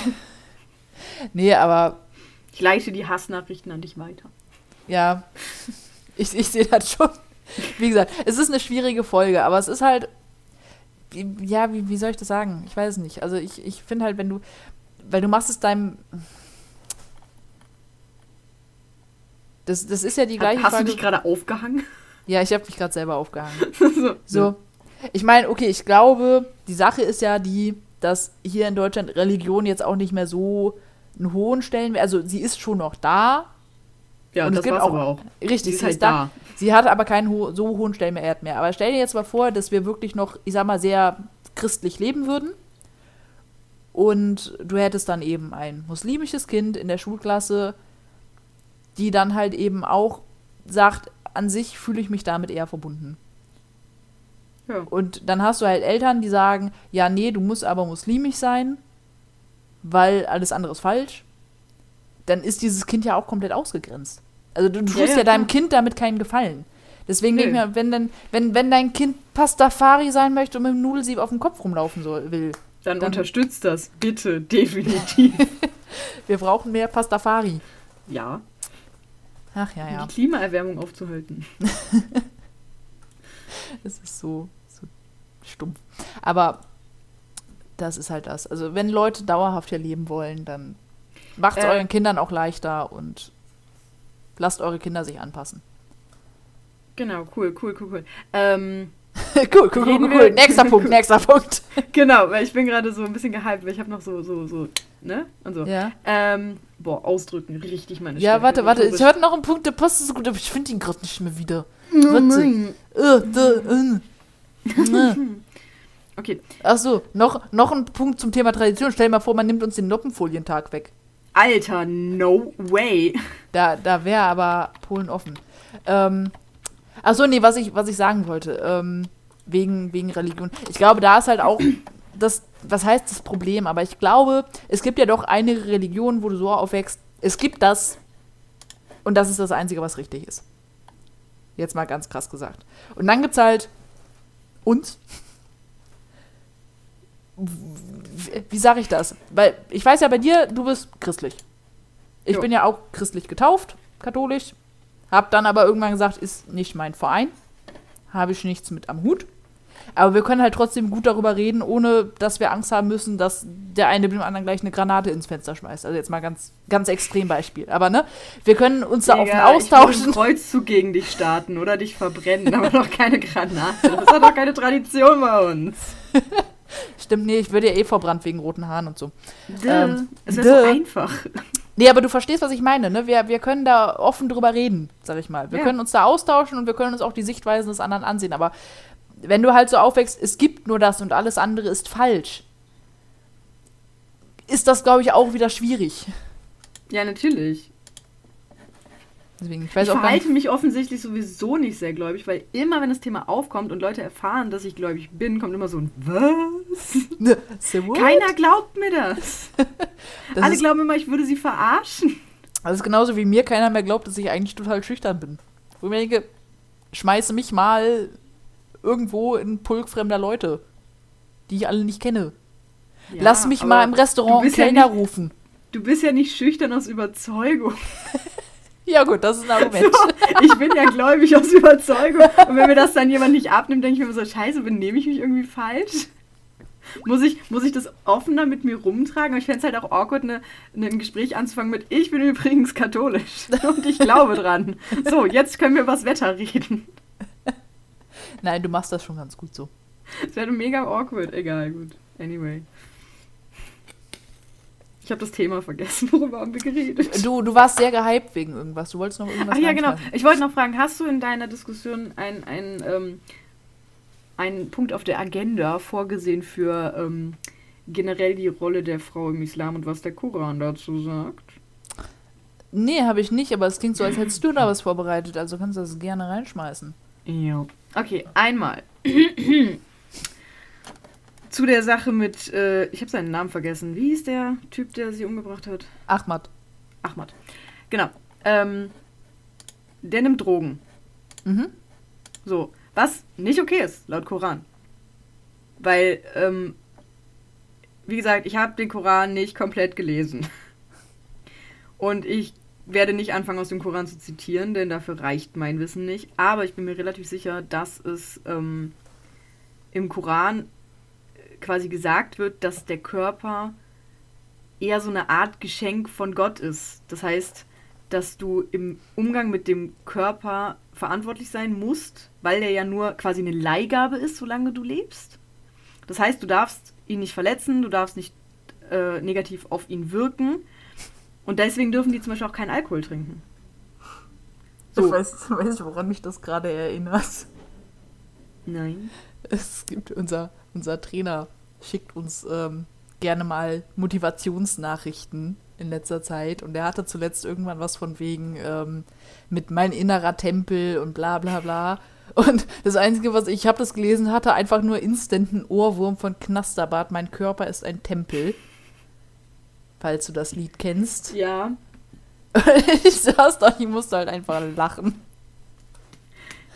nee, aber. Ich leite die Hassnachrichten an dich weiter. Ja, ich, ich sehe das schon. Wie gesagt, es ist eine schwierige Folge, aber es ist halt. Ja, wie, wie soll ich das sagen? Ich weiß es nicht. Also, ich, ich finde halt, wenn du. Weil du machst es deinem. Das, das ist ja die gleiche Hast Frage. Hast du dich gerade aufgehangen? Ja, ich habe mich gerade selber aufgehangen. *laughs* so. so. Ich meine, okay, ich glaube, die Sache ist ja die, dass hier in Deutschland Religion jetzt auch nicht mehr so einen hohen Stellenwert, also sie ist schon noch da. Ja, und das gibt auch, aber auch. Richtig, sie ist, halt ist da. da. Sie hat aber keinen ho so hohen Stellenwert mehr. Aber stell dir jetzt mal vor, dass wir wirklich noch, ich sag mal, sehr christlich leben würden. Und du hättest dann eben ein muslimisches Kind in der Schulklasse, die dann halt eben auch sagt, an sich fühle ich mich damit eher verbunden. Ja. Und dann hast du halt Eltern, die sagen, ja, nee, du musst aber muslimisch sein, weil alles andere ist falsch. Dann ist dieses Kind ja auch komplett ausgegrenzt. Also du, tust ja, ja, ja deinem Kind damit keinen Gefallen. Deswegen nee. denke ich mir, wenn, denn, wenn, wenn dein Kind Pastafari sein möchte und mit dem Nudelsieb auf dem Kopf rumlaufen soll, will. Dann, dann unterstützt das, bitte, *laughs* definitiv. *laughs* Wir brauchen mehr Pastafari. Ja. Ach ja, ja. Um die Klimaerwärmung aufzuhalten. *laughs* Es ist so, so stumpf. Aber das ist halt das. Also wenn Leute dauerhaft hier leben wollen, dann macht es äh, euren Kindern auch leichter und lasst eure Kinder sich anpassen. Genau, cool, cool, cool, cool. Ähm, *laughs* cool, cool, cool, cool. Nächster *laughs* Punkt, nächster Punkt. genau, weil ich bin gerade so ein bisschen gehypt, weil ich habe noch so, so, so, ne? Und so. Ja. Ähm, boah, ausdrücken, richtig meine Ja, warte, warte, ich hörte noch einen Punkt, der passt so gut, aber ich finde ihn gerade nicht mehr wieder. Warte. Uh, da, uh. *laughs* okay. Achso, noch, noch ein Punkt zum Thema Tradition. Stell dir mal vor, man nimmt uns den Noppenfolientag weg. Alter, no way. Da, da wäre aber Polen offen. Ähm, Achso, nee, was ich, was ich sagen wollte, ähm, wegen, wegen Religion. Ich glaube, da ist halt auch das, was heißt das Problem, aber ich glaube, es gibt ja doch einige Religionen, wo du so aufwächst, es gibt das und das ist das Einzige, was richtig ist. Jetzt mal ganz krass gesagt. Und dann gibt es halt uns. Wie, wie sage ich das? Weil ich weiß ja bei dir, du bist christlich. Ich jo. bin ja auch christlich getauft, katholisch. Hab dann aber irgendwann gesagt, ist nicht mein Verein. Habe ich nichts mit am Hut. Aber wir können halt trotzdem gut darüber reden, ohne dass wir Angst haben müssen, dass der eine dem anderen gleich eine Granate ins Fenster schmeißt. Also jetzt mal ganz, ganz extrem Beispiel. Aber ne, wir können uns da offen austauschen. Ich einen Kreuzzug gegen dich starten oder dich verbrennen, aber noch keine Granate. Das hat doch keine Tradition bei uns. *laughs* Stimmt, nee, ich würde ja eh verbrannt wegen roten Haaren und so. Duh. Ähm, es wäre so einfach. Nee, aber du verstehst, was ich meine, ne? Wir, wir können da offen drüber reden, sag ich mal. Wir ja. können uns da austauschen und wir können uns auch die Sichtweisen des anderen ansehen. Aber wenn du halt so aufwächst, es gibt nur das und alles andere ist falsch, ist das, glaube ich, auch wieder schwierig. Ja, natürlich. Deswegen, ich weiß ich verhalte mich offensichtlich sowieso nicht sehr gläubig, weil immer, wenn das Thema aufkommt und Leute erfahren, dass ich gläubig bin, kommt immer so ein Was? Ne, Keiner glaubt mir das. *laughs* das Alle glauben immer, ich würde sie verarschen. Das ist genauso wie mir keiner mehr glaubt, dass ich eigentlich total schüchtern bin. Wo ich mir denke, schmeiße mich mal irgendwo in Pulk fremder Leute, die ich alle nicht kenne. Ja, Lass mich mal im Restaurant einen Kellner ja nicht, rufen. Du bist ja nicht schüchtern aus Überzeugung. *laughs* Ja, gut, das ist ein Argument. So, ich bin ja gläubig aus Überzeugung. Und wenn mir das dann jemand nicht abnimmt, denke ich mir so, scheiße, benehme ich mich irgendwie falsch? Muss ich, muss ich das offener mit mir rumtragen? Aber ich fände es halt auch awkward, ne, ne, ein Gespräch anzufangen mit Ich bin übrigens katholisch *laughs* und ich glaube dran. So, jetzt können wir über das Wetter reden. Nein, du machst das schon ganz gut so. Das wäre mega awkward. Egal, gut. Anyway. Ich habe das Thema vergessen. *laughs* Worüber haben wir geredet? Du, du warst sehr gehypt wegen irgendwas. Du wolltest noch irgendwas Ach ja, genau. Ich wollte noch fragen, hast du in deiner Diskussion ein, ein, ähm, einen Punkt auf der Agenda vorgesehen für ähm, generell die Rolle der Frau im Islam und was der Koran dazu sagt? Nee, habe ich nicht, aber es klingt so, als hättest du da was vorbereitet, also kannst du das gerne reinschmeißen. Ja. Okay, einmal. *clears throat* Zu der Sache mit, äh, ich habe seinen Namen vergessen. Wie hieß der Typ, der sie umgebracht hat? Ahmad. Ahmad. Genau. Ähm, der nimmt Drogen. Mhm. So. Was nicht okay ist, laut Koran. Weil, ähm, wie gesagt, ich habe den Koran nicht komplett gelesen. Und ich werde nicht anfangen, aus dem Koran zu zitieren, denn dafür reicht mein Wissen nicht. Aber ich bin mir relativ sicher, dass es ähm, im Koran quasi gesagt wird, dass der Körper eher so eine Art Geschenk von Gott ist. Das heißt, dass du im Umgang mit dem Körper verantwortlich sein musst, weil der ja nur quasi eine Leihgabe ist, solange du lebst. Das heißt, du darfst ihn nicht verletzen, du darfst nicht äh, negativ auf ihn wirken. Und deswegen dürfen die zum Beispiel auch keinen Alkohol trinken. So. Ich weiß, weiß woran mich das gerade erinnert. Nein. Es gibt unser, unser Trainer schickt uns ähm, gerne mal Motivationsnachrichten in letzter Zeit und er hatte zuletzt irgendwann was von wegen ähm, mit mein innerer Tempel und bla bla bla. Und das Einzige, was ich habe das gelesen, hatte einfach nur instanten Ohrwurm von Knasterbart. Mein Körper ist ein Tempel. Falls du das Lied kennst. Ja. ich saß da, ich musste halt einfach lachen.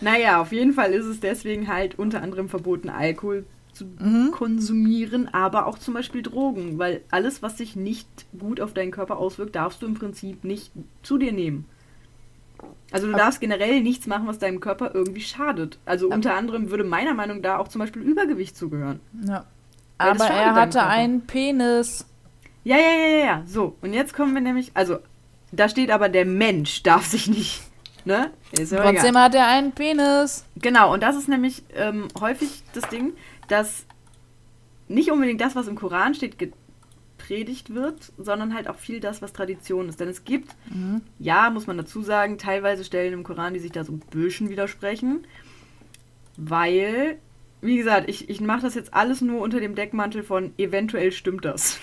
Naja, auf jeden Fall ist es deswegen halt unter anderem verboten, Alkohol zu mhm. konsumieren, aber auch zum Beispiel Drogen, weil alles, was sich nicht gut auf deinen Körper auswirkt, darfst du im Prinzip nicht zu dir nehmen. Also du darfst generell nichts machen, was deinem Körper irgendwie schadet. Also unter anderem würde meiner Meinung nach da auch zum Beispiel Übergewicht zugehören. Ja. Aber er hatte einen Penis. Ja, ja, ja, ja, ja. So, und jetzt kommen wir nämlich, also da steht aber, der Mensch darf sich nicht, ne? Trotzdem egal. hat er einen Penis. Genau, und das ist nämlich ähm, häufig das Ding, dass nicht unbedingt das, was im Koran steht, gepredigt wird, sondern halt auch viel das, was Tradition ist. Denn es gibt, mhm. ja, muss man dazu sagen, teilweise Stellen im Koran, die sich da so ein bisschen widersprechen, weil, wie gesagt, ich, ich mache das jetzt alles nur unter dem Deckmantel von eventuell stimmt das.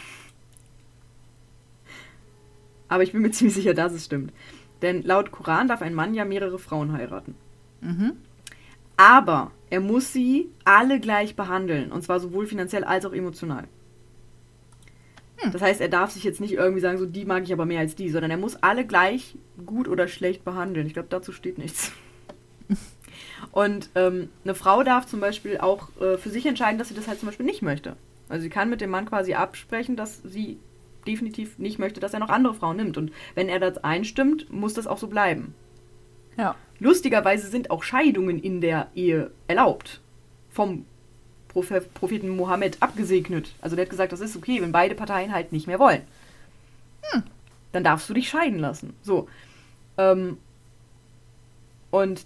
Aber ich bin mir *laughs* ziemlich sicher, dass es stimmt. Denn laut Koran darf ein Mann ja mehrere Frauen heiraten. Mhm. Aber er muss sie alle gleich behandeln. Und zwar sowohl finanziell als auch emotional. Hm. Das heißt, er darf sich jetzt nicht irgendwie sagen, so die mag ich aber mehr als die, sondern er muss alle gleich gut oder schlecht behandeln. Ich glaube, dazu steht nichts. *laughs* Und ähm, eine Frau darf zum Beispiel auch äh, für sich entscheiden, dass sie das halt zum Beispiel nicht möchte. Also sie kann mit dem Mann quasi absprechen, dass sie definitiv nicht möchte, dass er noch andere Frauen nimmt. Und wenn er das einstimmt, muss das auch so bleiben. Ja. Lustigerweise sind auch Scheidungen in der Ehe erlaubt. Vom Propheten Mohammed abgesegnet. Also der hat gesagt, das ist okay, wenn beide Parteien halt nicht mehr wollen. Hm. Dann darfst du dich scheiden lassen. So. Ähm, und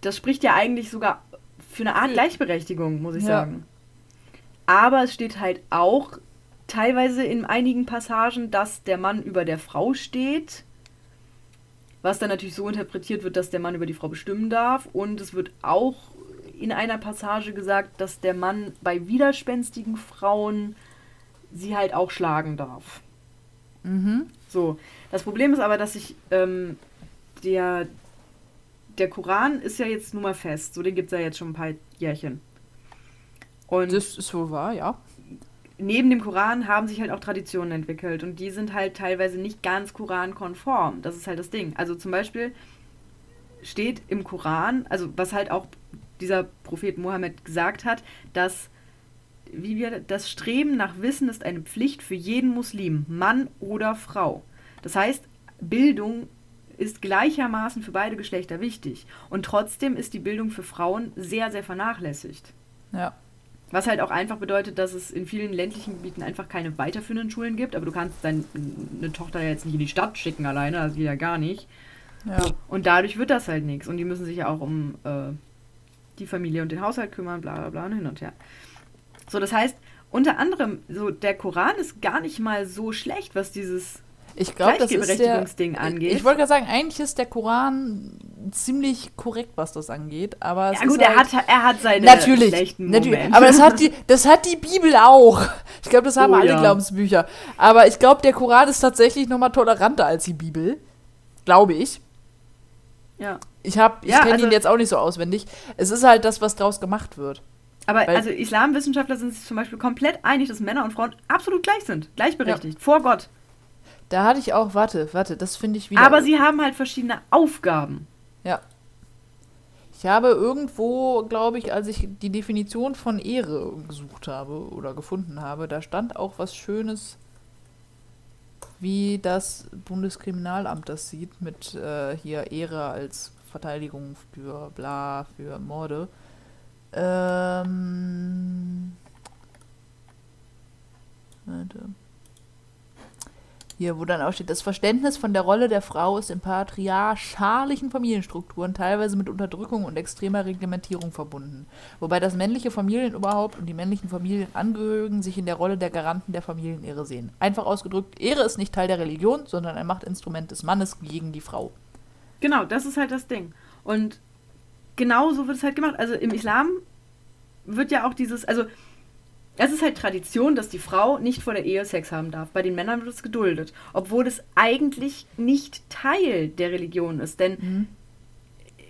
das spricht ja eigentlich sogar für eine Art Gleichberechtigung, muss ich ja. sagen. Aber es steht halt auch teilweise in einigen Passagen, dass der Mann über der Frau steht, was dann natürlich so interpretiert wird, dass der Mann über die Frau bestimmen darf. Und es wird auch in einer Passage gesagt, dass der Mann bei widerspenstigen Frauen sie halt auch schlagen darf. Mhm. So, das Problem ist aber, dass sich ähm, der, der Koran ist ja jetzt nun mal fest. So, den gibt es ja jetzt schon ein paar Jährchen. Und das ist wohl wahr, ja neben dem Koran haben sich halt auch Traditionen entwickelt und die sind halt teilweise nicht ganz Koran-konform. Das ist halt das Ding. Also zum Beispiel steht im Koran, also was halt auch dieser Prophet Mohammed gesagt hat, dass wie wir, das Streben nach Wissen ist eine Pflicht für jeden Muslim, Mann oder Frau. Das heißt, Bildung ist gleichermaßen für beide Geschlechter wichtig. Und trotzdem ist die Bildung für Frauen sehr, sehr vernachlässigt. Ja. Was halt auch einfach bedeutet, dass es in vielen ländlichen Gebieten einfach keine weiterführenden Schulen gibt. Aber du kannst deine Tochter ja jetzt nicht in die Stadt schicken alleine, das geht ja gar nicht. Ja. Und dadurch wird das halt nichts. Und die müssen sich ja auch um äh, die Familie und den Haushalt kümmern, bla bla bla und hin und her. So, das heißt, unter anderem, so der Koran ist gar nicht mal so schlecht, was dieses Ich glaube, das ist der, Gleichberechtigungsding angeht. Ich wollte gerade sagen, eigentlich ist der Koran ziemlich korrekt, was das angeht. Aber ja gut, er halt, hat, er hat seine natürlich, schlechten natürlich. Momente. Aber das hat die, *laughs* das hat die Bibel auch. Ich glaube, das haben Oh, alle ja. Glaubensbücher. Aber ich glaube, der Koran ist tatsächlich noch mal toleranter als die Bibel, glaube ich. ja. Ich habe, ich Ja, kenne also- ihn jetzt auch nicht so auswendig. Es ist halt das, was draus gemacht wird. Aber Weil- also Islamwissenschaftler sind sich zum Beispiel komplett einig, dass Männer und Frauen absolut gleich sind. Gleichberechtigt. Vor Gott. Da hatte ich auch, warte, warte, das finde ich wieder. Aber sie haben halt verschiedene Aufgaben. Ja. Ich habe irgendwo, glaube ich, als ich die Definition von Ehre gesucht habe oder gefunden habe, da stand auch was Schönes, wie das Bundeskriminalamt das sieht, mit äh, hier Ehre als Verteidigung für bla, für Morde. Ähm. Warte. Hier, wo dann auch steht, das Verständnis von der Rolle der Frau ist in patriarchalischen Familienstrukturen teilweise mit Unterdrückung und extremer Reglementierung verbunden. Wobei das männliche Familienoberhaupt und die männlichen Familienangehörigen sich in der Rolle der Garanten der Familienehre sehen. Einfach ausgedrückt, Ehre ist nicht Teil der Religion, sondern ein Machtinstrument des Mannes gegen die Frau. Genau, das ist halt das Ding. Und genau so wird es halt gemacht. Also im Islam wird ja auch dieses, also es ist halt Tradition, dass die Frau nicht vor der Ehe Sex haben darf. Bei den Männern wird es geduldet. Obwohl es eigentlich nicht Teil der Religion ist. Denn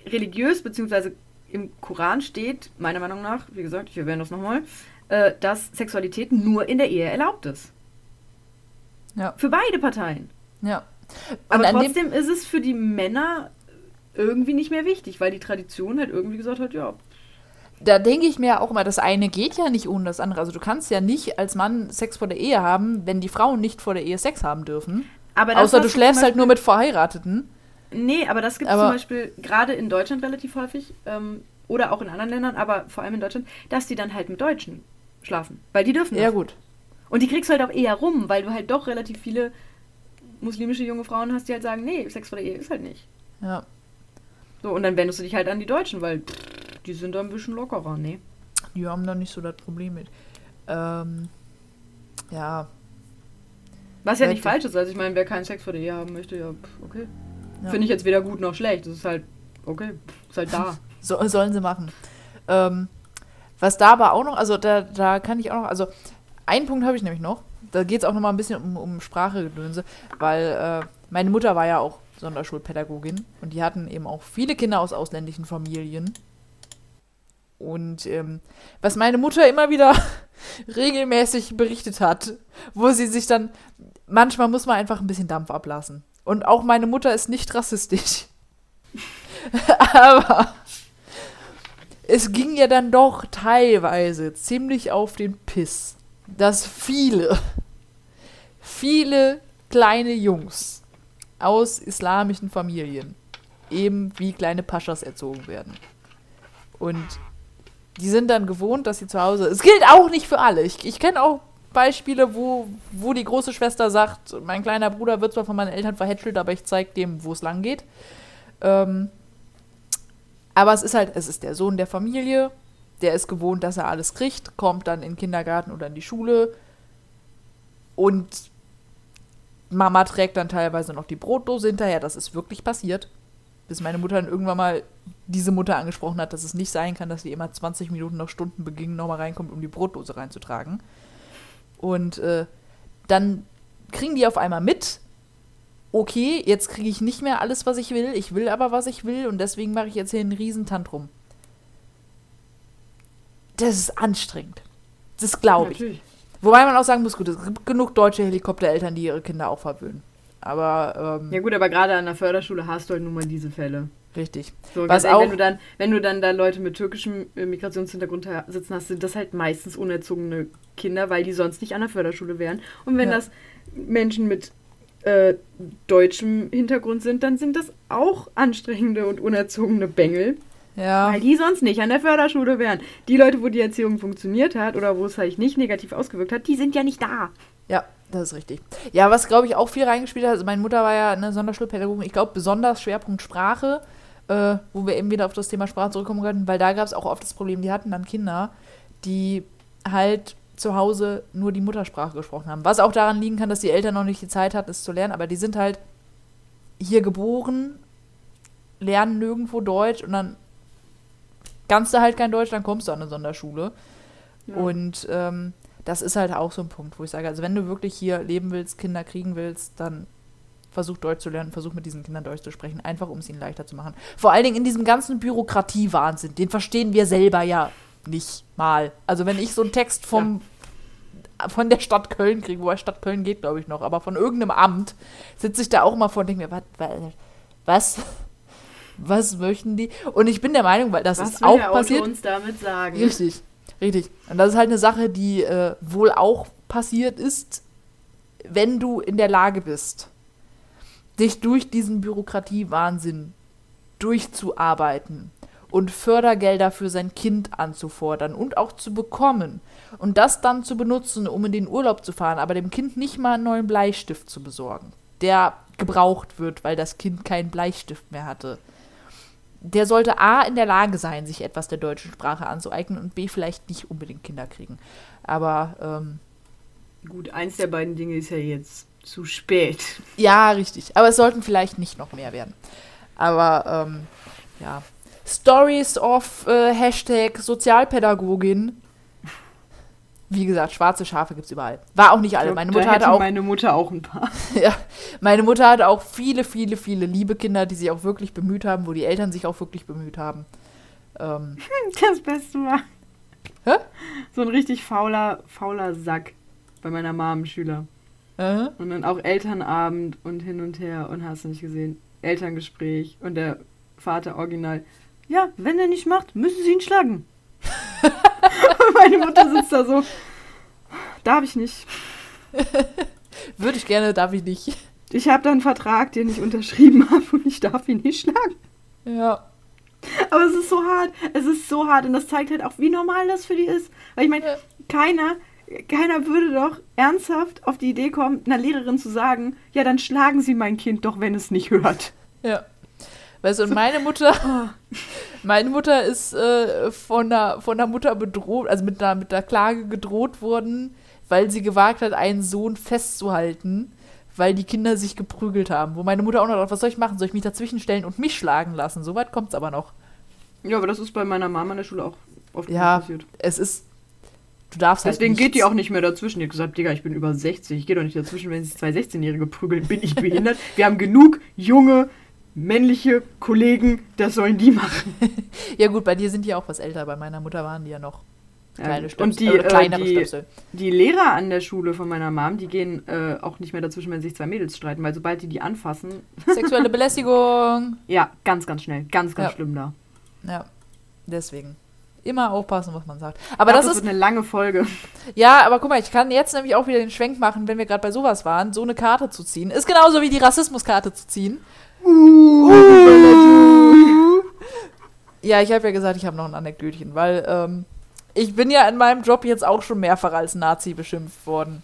religiös, beziehungsweise im Koran steht, meiner Meinung nach, wie gesagt, ich erwähne das nochmal, äh, dass Sexualität nur in der Ehe erlaubt ist. Ja. Für beide Parteien. Ja. Aber an dem- trotzdem ist es für die Männer irgendwie nicht mehr wichtig, weil die Tradition halt irgendwie gesagt hat, ja, da denke ich mir auch immer, das eine geht ja nicht ohne das andere. Also du kannst ja nicht als Mann Sex vor der Ehe haben, wenn die Frauen nicht vor der Ehe Sex haben dürfen. aber Außer du schläfst halt nur mit Verheirateten. Nee, aber das gibt es zum Beispiel gerade in Deutschland relativ häufig ähm, oder auch in anderen Ländern, aber vor allem in Deutschland, dass die dann halt mit Deutschen schlafen, weil die dürfen Ja, das. gut. Und die kriegst du halt auch eher rum, weil du halt doch relativ viele muslimische junge Frauen hast, die halt sagen, nee, Sex vor der Ehe ist halt nicht. Ja. So, und dann wendest du dich halt an die Deutschen, weil pff, die sind da ein bisschen lockerer, nee. Die haben da nicht so das Problem mit. Ähm, ja. Was ja nicht falsch ist, also ich meine, wer keinen Sex vor der Ehe haben möchte, ja, pff, okay. Ja. Finde ich jetzt weder gut noch schlecht, das ist halt, okay, pff, ist halt da. *laughs* So, sollen sie machen. Ähm, was da aber auch noch, also da, da kann ich auch noch, also einen Punkt habe ich nämlich noch. Da geht es auch noch mal ein bisschen um, um Sprachegedönse, weil äh, meine Mutter war ja auch Sonderschulpädagogin und die hatten eben auch viele Kinder aus ausländischen Familien. Und ähm, was meine Mutter immer wieder *laughs* regelmäßig berichtet hat, wo sie sich dann, manchmal muss man einfach ein bisschen Dampf ablassen. Und auch meine Mutter ist nicht rassistisch. *laughs* Aber es ging ja dann doch teilweise ziemlich auf den Piss, dass viele, viele kleine Jungs aus islamischen Familien eben wie kleine Paschas erzogen werden. Und die sind dann gewohnt, dass sie zu Hause. Es gilt auch nicht für alle. Ich, ich kenne auch Beispiele, wo, wo die große Schwester sagt, mein kleiner Bruder wird zwar von meinen Eltern verhätschelt, aber ich zeige dem, wo es lang geht. Ähm, aber es ist halt, es ist der Sohn der Familie, der ist gewohnt, dass er alles kriegt, kommt dann in den Kindergarten oder in die Schule und Mama trägt dann teilweise noch die Brotdose hinterher. Das ist wirklich passiert. Bis meine Mutter dann irgendwann mal diese Mutter angesprochen hat, dass es nicht sein kann, dass sie immer 20 Minuten nach Stundenbeginn nochmal reinkommt, um die Brotdose reinzutragen. Und äh, dann kriegen die auf einmal mit, okay, jetzt kriege ich nicht mehr alles, was ich will, ich will aber, was ich will und deswegen mache ich jetzt hier einen Riesentantrum. Das ist anstrengend. Das glaube ich. Natürlich. Wobei man auch sagen muss, gut, es gibt genug deutsche Helikoptereltern, die ihre Kinder auch verwöhnen. Aber, ähm, Ja gut, aber gerade an der Förderschule hast du halt nun mal diese Fälle. richtig. So, Was ehrlich, auch- wenn du dann, wenn du dann da Leute mit türkischem äh, Migrationshintergrund sitzen hast, sind das halt meistens unerzogene Kinder, weil die sonst nicht an der Förderschule wären. Und wenn Ja. das Menschen mit äh, deutschem Hintergrund sind, dann sind das auch anstrengende und unerzogene Bengel. Ja. Weil die sonst nicht an der Förderschule wären. Die Leute, wo die Erziehung funktioniert hat oder wo es halt nicht negativ ausgewirkt hat, die sind ja nicht da. Ja, das ist richtig. Ja, was glaube ich auch viel reingespielt hat, also meine Mutter war ja eine Sonderschulpädagogin, ich glaube besonders Schwerpunkt Sprache, äh, wo wir eben wieder auf das Thema Sprache zurückkommen können, weil da gab es auch oft das Problem, die hatten dann Kinder, die halt zu Hause nur die Muttersprache gesprochen haben. Was auch daran liegen kann, dass die Eltern noch nicht die Zeit hatten, es zu lernen, aber die sind halt hier geboren, lernen nirgendwo Deutsch und dann kannst du halt kein Deutsch, dann kommst du an eine Sonderschule. Ja. Und ähm, das ist halt auch so ein Punkt, wo ich sage, also wenn du wirklich hier leben willst, Kinder kriegen willst, dann versuch Deutsch zu lernen, versuch mit diesen Kindern Deutsch zu sprechen, einfach um es ihnen leichter zu machen. Vor allen Dingen in diesem ganzen Bürokratiewahnsinn, den verstehen wir selber ja nicht mal. Also wenn ich so einen Text vom von der Stadt Köln kriege, wobei Stadt Köln geht, glaube ich, noch, aber von irgendeinem Amt, sitze ich da auch mal vor und denke mir, was, was, was möchten die? Und ich bin der Meinung, weil das Was ist will auch der Autor passiert. uns damit sagen? Richtig, richtig. Und das ist halt eine Sache, die äh, wohl auch passiert ist, wenn du in der Lage bist, dich durch diesen Bürokratiewahnsinn durchzuarbeiten und Fördergelder für sein Kind anzufordern und auch zu bekommen und das dann zu benutzen, um in den Urlaub zu fahren, aber dem Kind nicht mal einen neuen Bleistift zu besorgen, der gebraucht wird, weil das Kind keinen Bleistift mehr hatte der sollte A in der Lage sein, sich etwas der deutschen Sprache anzueignen und B vielleicht nicht unbedingt Kinder kriegen. Aber ähm, Gut, eins der beiden Dinge ist ja jetzt zu spät. ja, richtig. Aber es sollten vielleicht nicht noch mehr werden. Aber ähm, ja. Stories of äh, Hashtag Sozialpädagogin. Wie gesagt, schwarze Schafe gibt es überall. War auch nicht alle. Meine Mutter hatte auch meine Mutter auch ein paar. *laughs* Ja, meine Mutter hatte auch viele, viele, viele liebe Kinder, die sich auch wirklich bemüht haben, wo die Eltern sich auch wirklich bemüht haben. Ähm, Das Beste war. Hä? So ein richtig fauler, fauler Sack bei meiner Mom, Schüler. äh, Und dann auch Elternabend und hin und her und hast du nicht gesehen. Elterngespräch und der Vater original. Ja, wenn er nicht macht, müssen sie ihn schlagen. *laughs* meine Mutter sitzt da so. Darf ich nicht. *laughs* würde ich gerne, darf ich nicht. Ich habe da einen Vertrag, den ich unterschrieben *laughs* habe und ich darf ihn nicht schlagen. Ja. Aber es ist so hart. Es ist so hart und das zeigt halt auch, wie normal das für die ist. Weil ich meine, Ja. keiner, keiner würde doch ernsthaft auf die Idee kommen, einer Lehrerin zu sagen, ja, dann schlagen Sie mein Kind doch, wenn es nicht hört. Ja. Weißt du, und meine Mutter, *laughs* Oh. meine Mutter ist äh, von, der, von der Mutter bedroht, also mit einer, mit einer Klage gedroht worden, weil sie gewagt hat, einen Sohn festzuhalten, weil die Kinder sich geprügelt haben. Wo meine Mutter auch noch dachte, was soll ich machen? Soll ich mich dazwischen stellen und mich schlagen lassen? So weit kommt es aber noch. Ja, aber das ist bei meiner Mama in der Schule auch oft Ja, passiert. es ist, du darfst halt Deswegen geht die auch nicht mehr dazwischen. Die hat gesagt, Digga, ich bin über 60. Ich gehe doch nicht dazwischen, wenn sich zwei 16-Jährige prügeln. Bin ich behindert? Wir haben genug junge, männliche Kollegen. Das sollen die machen. *laughs* Ja gut, bei dir sind die auch was älter. Bei meiner Mutter waren die ja noch kleine Stöpsel. und die, kleinere äh, die, Stöpsel. Die Lehrer an der Schule von meiner Mom, die gehen äh, auch nicht mehr dazwischen, wenn sich zwei Mädels streiten, weil sobald die die anfassen, *laughs* Sexuelle Belästigung. ja, ganz, ganz schnell, ganz, ganz Ja. schlimm da. Ja, deswegen. Immer aufpassen, was man sagt. Aber glaub, das ist, wird eine lange Folge. *laughs* ja, aber guck mal, ich kann jetzt nämlich auch wieder den Schwenk machen, wenn wir gerade bei sowas waren, so eine Karte zu ziehen. Ist genauso wie die Rassismuskarte zu ziehen. Ja, ich habe ja gesagt, ich habe noch ein Anekdötchen, weil ähm, ich bin ja in meinem Job jetzt auch schon mehrfach als Nazi beschimpft worden.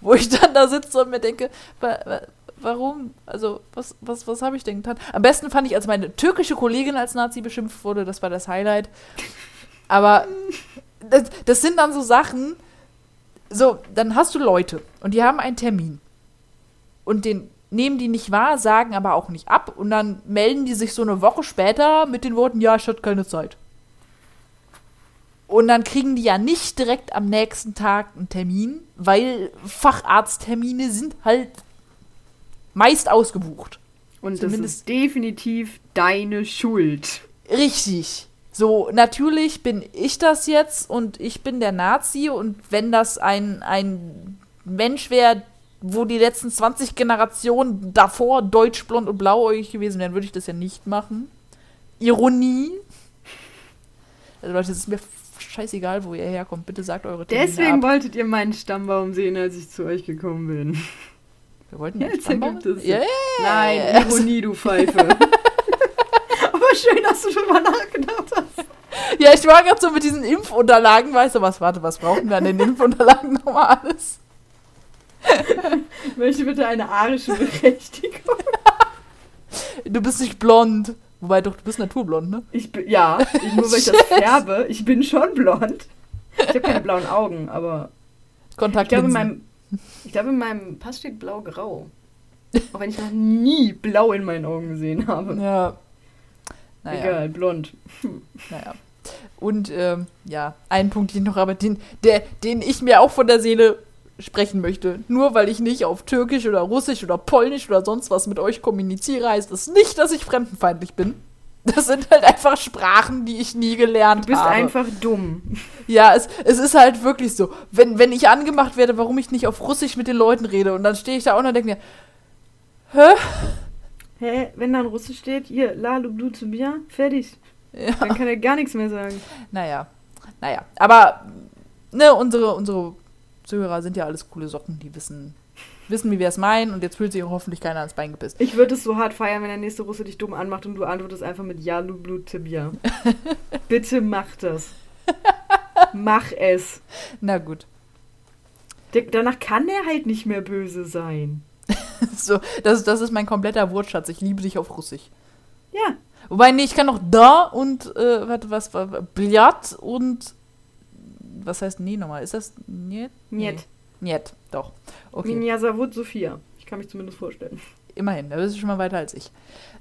Wo ich dann da sitze und mir denke, wa wa warum? Also, was, was, was habe ich denn getan? Am besten fand ich, als meine türkische Kollegin als Nazi beschimpft wurde, das war das Highlight. Aber das, das sind dann so Sachen, so, dann hast du Leute und die haben einen Termin. Und den nehmen die nicht wahr, sagen aber auch nicht ab. Und dann melden die sich so eine Woche später mit den Worten, ja, ich hatte keine Zeit. Und dann kriegen die ja nicht direkt am nächsten Tag einen Termin, weil Facharzttermine sind halt meist ausgebucht. Und das Zumindest- ist definitiv deine Schuld. Richtig. So, natürlich bin ich das jetzt und ich bin der Nazi und wenn das ein, ein Mensch wäre, wo die letzten 20 Generationen davor deutsch, blond und blauäugig gewesen wären, würde ich das ja nicht machen. Ironie. Also Leute, es ist mir scheißegal, wo ihr herkommt. Bitte sagt eure Termine Deswegen ab. wolltet ihr meinen Stammbaum sehen, als ich zu euch gekommen bin. Wir wollten *laughs* Ja, jetzt Stammbaum? ergibt es ja, Nein. Ironie, du Pfeife. *laughs* Aber schön, dass du drüber nachgedacht Ja, ich war gerade so mit diesen Impfunterlagen, weißt du was, warte, was brauchen wir an den *laughs* Impfunterlagen nochmal alles? Ich *laughs* möchte bitte eine arische Berechtigung. Du bist nicht blond. Wobei doch, du bist naturblond, ne? Ich bin, ja, ich, nur weil ich das *laughs* färbe. Ich bin schon blond. Ich habe keine blauen Augen, aber ich glaube, in meinem, ich glaube, in meinem Pass steht blau-grau. Auch wenn ich noch nie blau in meinen Augen gesehen habe. Ja. Naja, Egal, blond. naja. Und ähm, ja, einen Punkt den noch, aber den, der, den ich mir auch von der Seele sprechen möchte. Nur weil ich nicht auf Türkisch oder Russisch oder Polnisch oder sonst was mit euch kommuniziere, heißt das nicht, dass ich fremdenfeindlich bin. Das sind halt einfach Sprachen, die ich nie gelernt Du bist habe. einfach dumm. Ja, es, es ist halt wirklich so. Wenn, wenn ich angemacht werde, warum ich nicht auf Russisch mit den Leuten rede und dann stehe ich da auch und denke mir, hä? Hä, wenn dann Russisch steht, hier, la lublu zu mir, fertig. Ja. Dann kann er gar nichts mehr sagen. Naja, naja. Aber, ne, unsere, unsere Zuhörer sind ja alles coole Socken, die wissen, wissen, wie wir es meinen und jetzt fühlt sich hoffentlich keiner ans Bein gepisst. Ich würde es so hart feiern, wenn der nächste Russe dich dumm anmacht und du antwortest einfach mit Ja, lublu Tibia. *laughs* Bitte mach das. Mach es. Na gut. Der, danach kann er halt nicht mehr böse sein. *laughs* So, das, das ist mein kompletter Wortschatz. Ich liebe dich auf Russisch. Ja. Wobei, nee, ich kann noch da und, äh, warte, was war, Bljat und, was heißt nee nochmal? Ist das Niet? Niet. Niet, doch. Okay, Minja Savut Sophia. Ich kann mich zumindest vorstellen. immerhin, da bist du schon mal weiter als ich.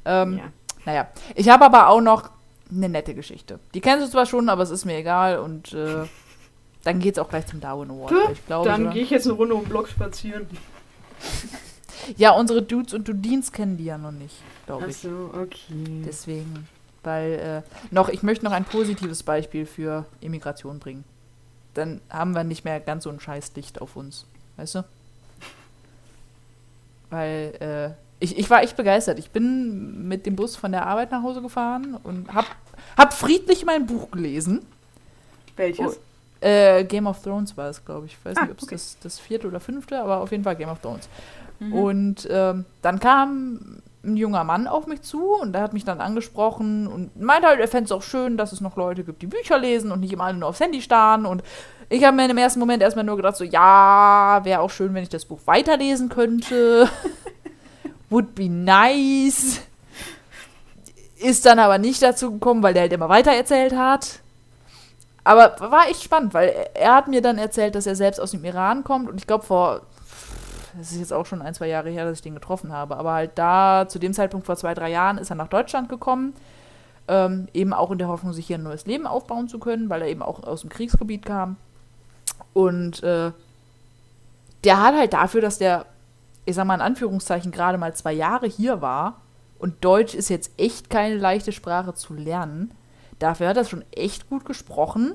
Ähm, ja. Naja, ich habe aber auch noch eine nette Geschichte. Die kennst du zwar schon, aber es ist mir egal und äh, *laughs* dann geht's auch gleich zum Darwin Award. Puh, Ich glaube, Dann gehe ich jetzt eine Runde um den Block spazieren. *laughs* ja, unsere Dudes und Dudins kennen die ja noch nicht, glaube ich. Achso, okay. Deswegen, weil äh, noch, ich möchte noch ein positives Beispiel für Immigration bringen. Dann haben wir nicht mehr ganz so ein Scheißlicht auf uns, weißt du? Weil äh, ich, ich war echt begeistert. Ich bin mit dem Bus von der Arbeit nach Hause gefahren und hab, hab friedlich mein Buch gelesen. Welches? Oh, Äh, Game of Thrones war es, glaube ich. Ich weiß Ah, nicht, ob es okay. das, das vierte oder fünfte, aber auf jeden Fall Game of Thrones. Mhm. Und ähm, dann kam ein junger Mann auf mich zu und der hat mich dann angesprochen und meinte halt, er fände es auch schön, dass es noch Leute gibt, die Bücher lesen und nicht immer alle nur aufs Handy starren. Und ich habe mir im ersten Moment erstmal nur gedacht, so, ja, wäre auch schön, wenn ich das Buch weiterlesen könnte. *laughs* Would be nice. Ist dann aber nicht dazu gekommen, weil der halt immer weiter erzählt hat. Aber war echt spannend, weil er, er hat mir dann erzählt, dass er selbst aus dem Iran kommt und ich glaube vor das ist jetzt auch schon ein, zwei Jahre her, dass ich den getroffen habe. Aber halt da, zu dem Zeitpunkt vor zwei, drei Jahren, ist er nach Deutschland gekommen. Ähm, eben auch in der Hoffnung, sich hier ein neues Leben aufbauen zu können, weil er eben auch aus dem Kriegsgebiet kam. Und äh, der hat halt dafür, dass der, ich sag mal in Anführungszeichen, gerade mal zwei Jahre hier war und Deutsch ist jetzt echt keine leichte Sprache zu lernen, dafür hat er schon echt gut gesprochen.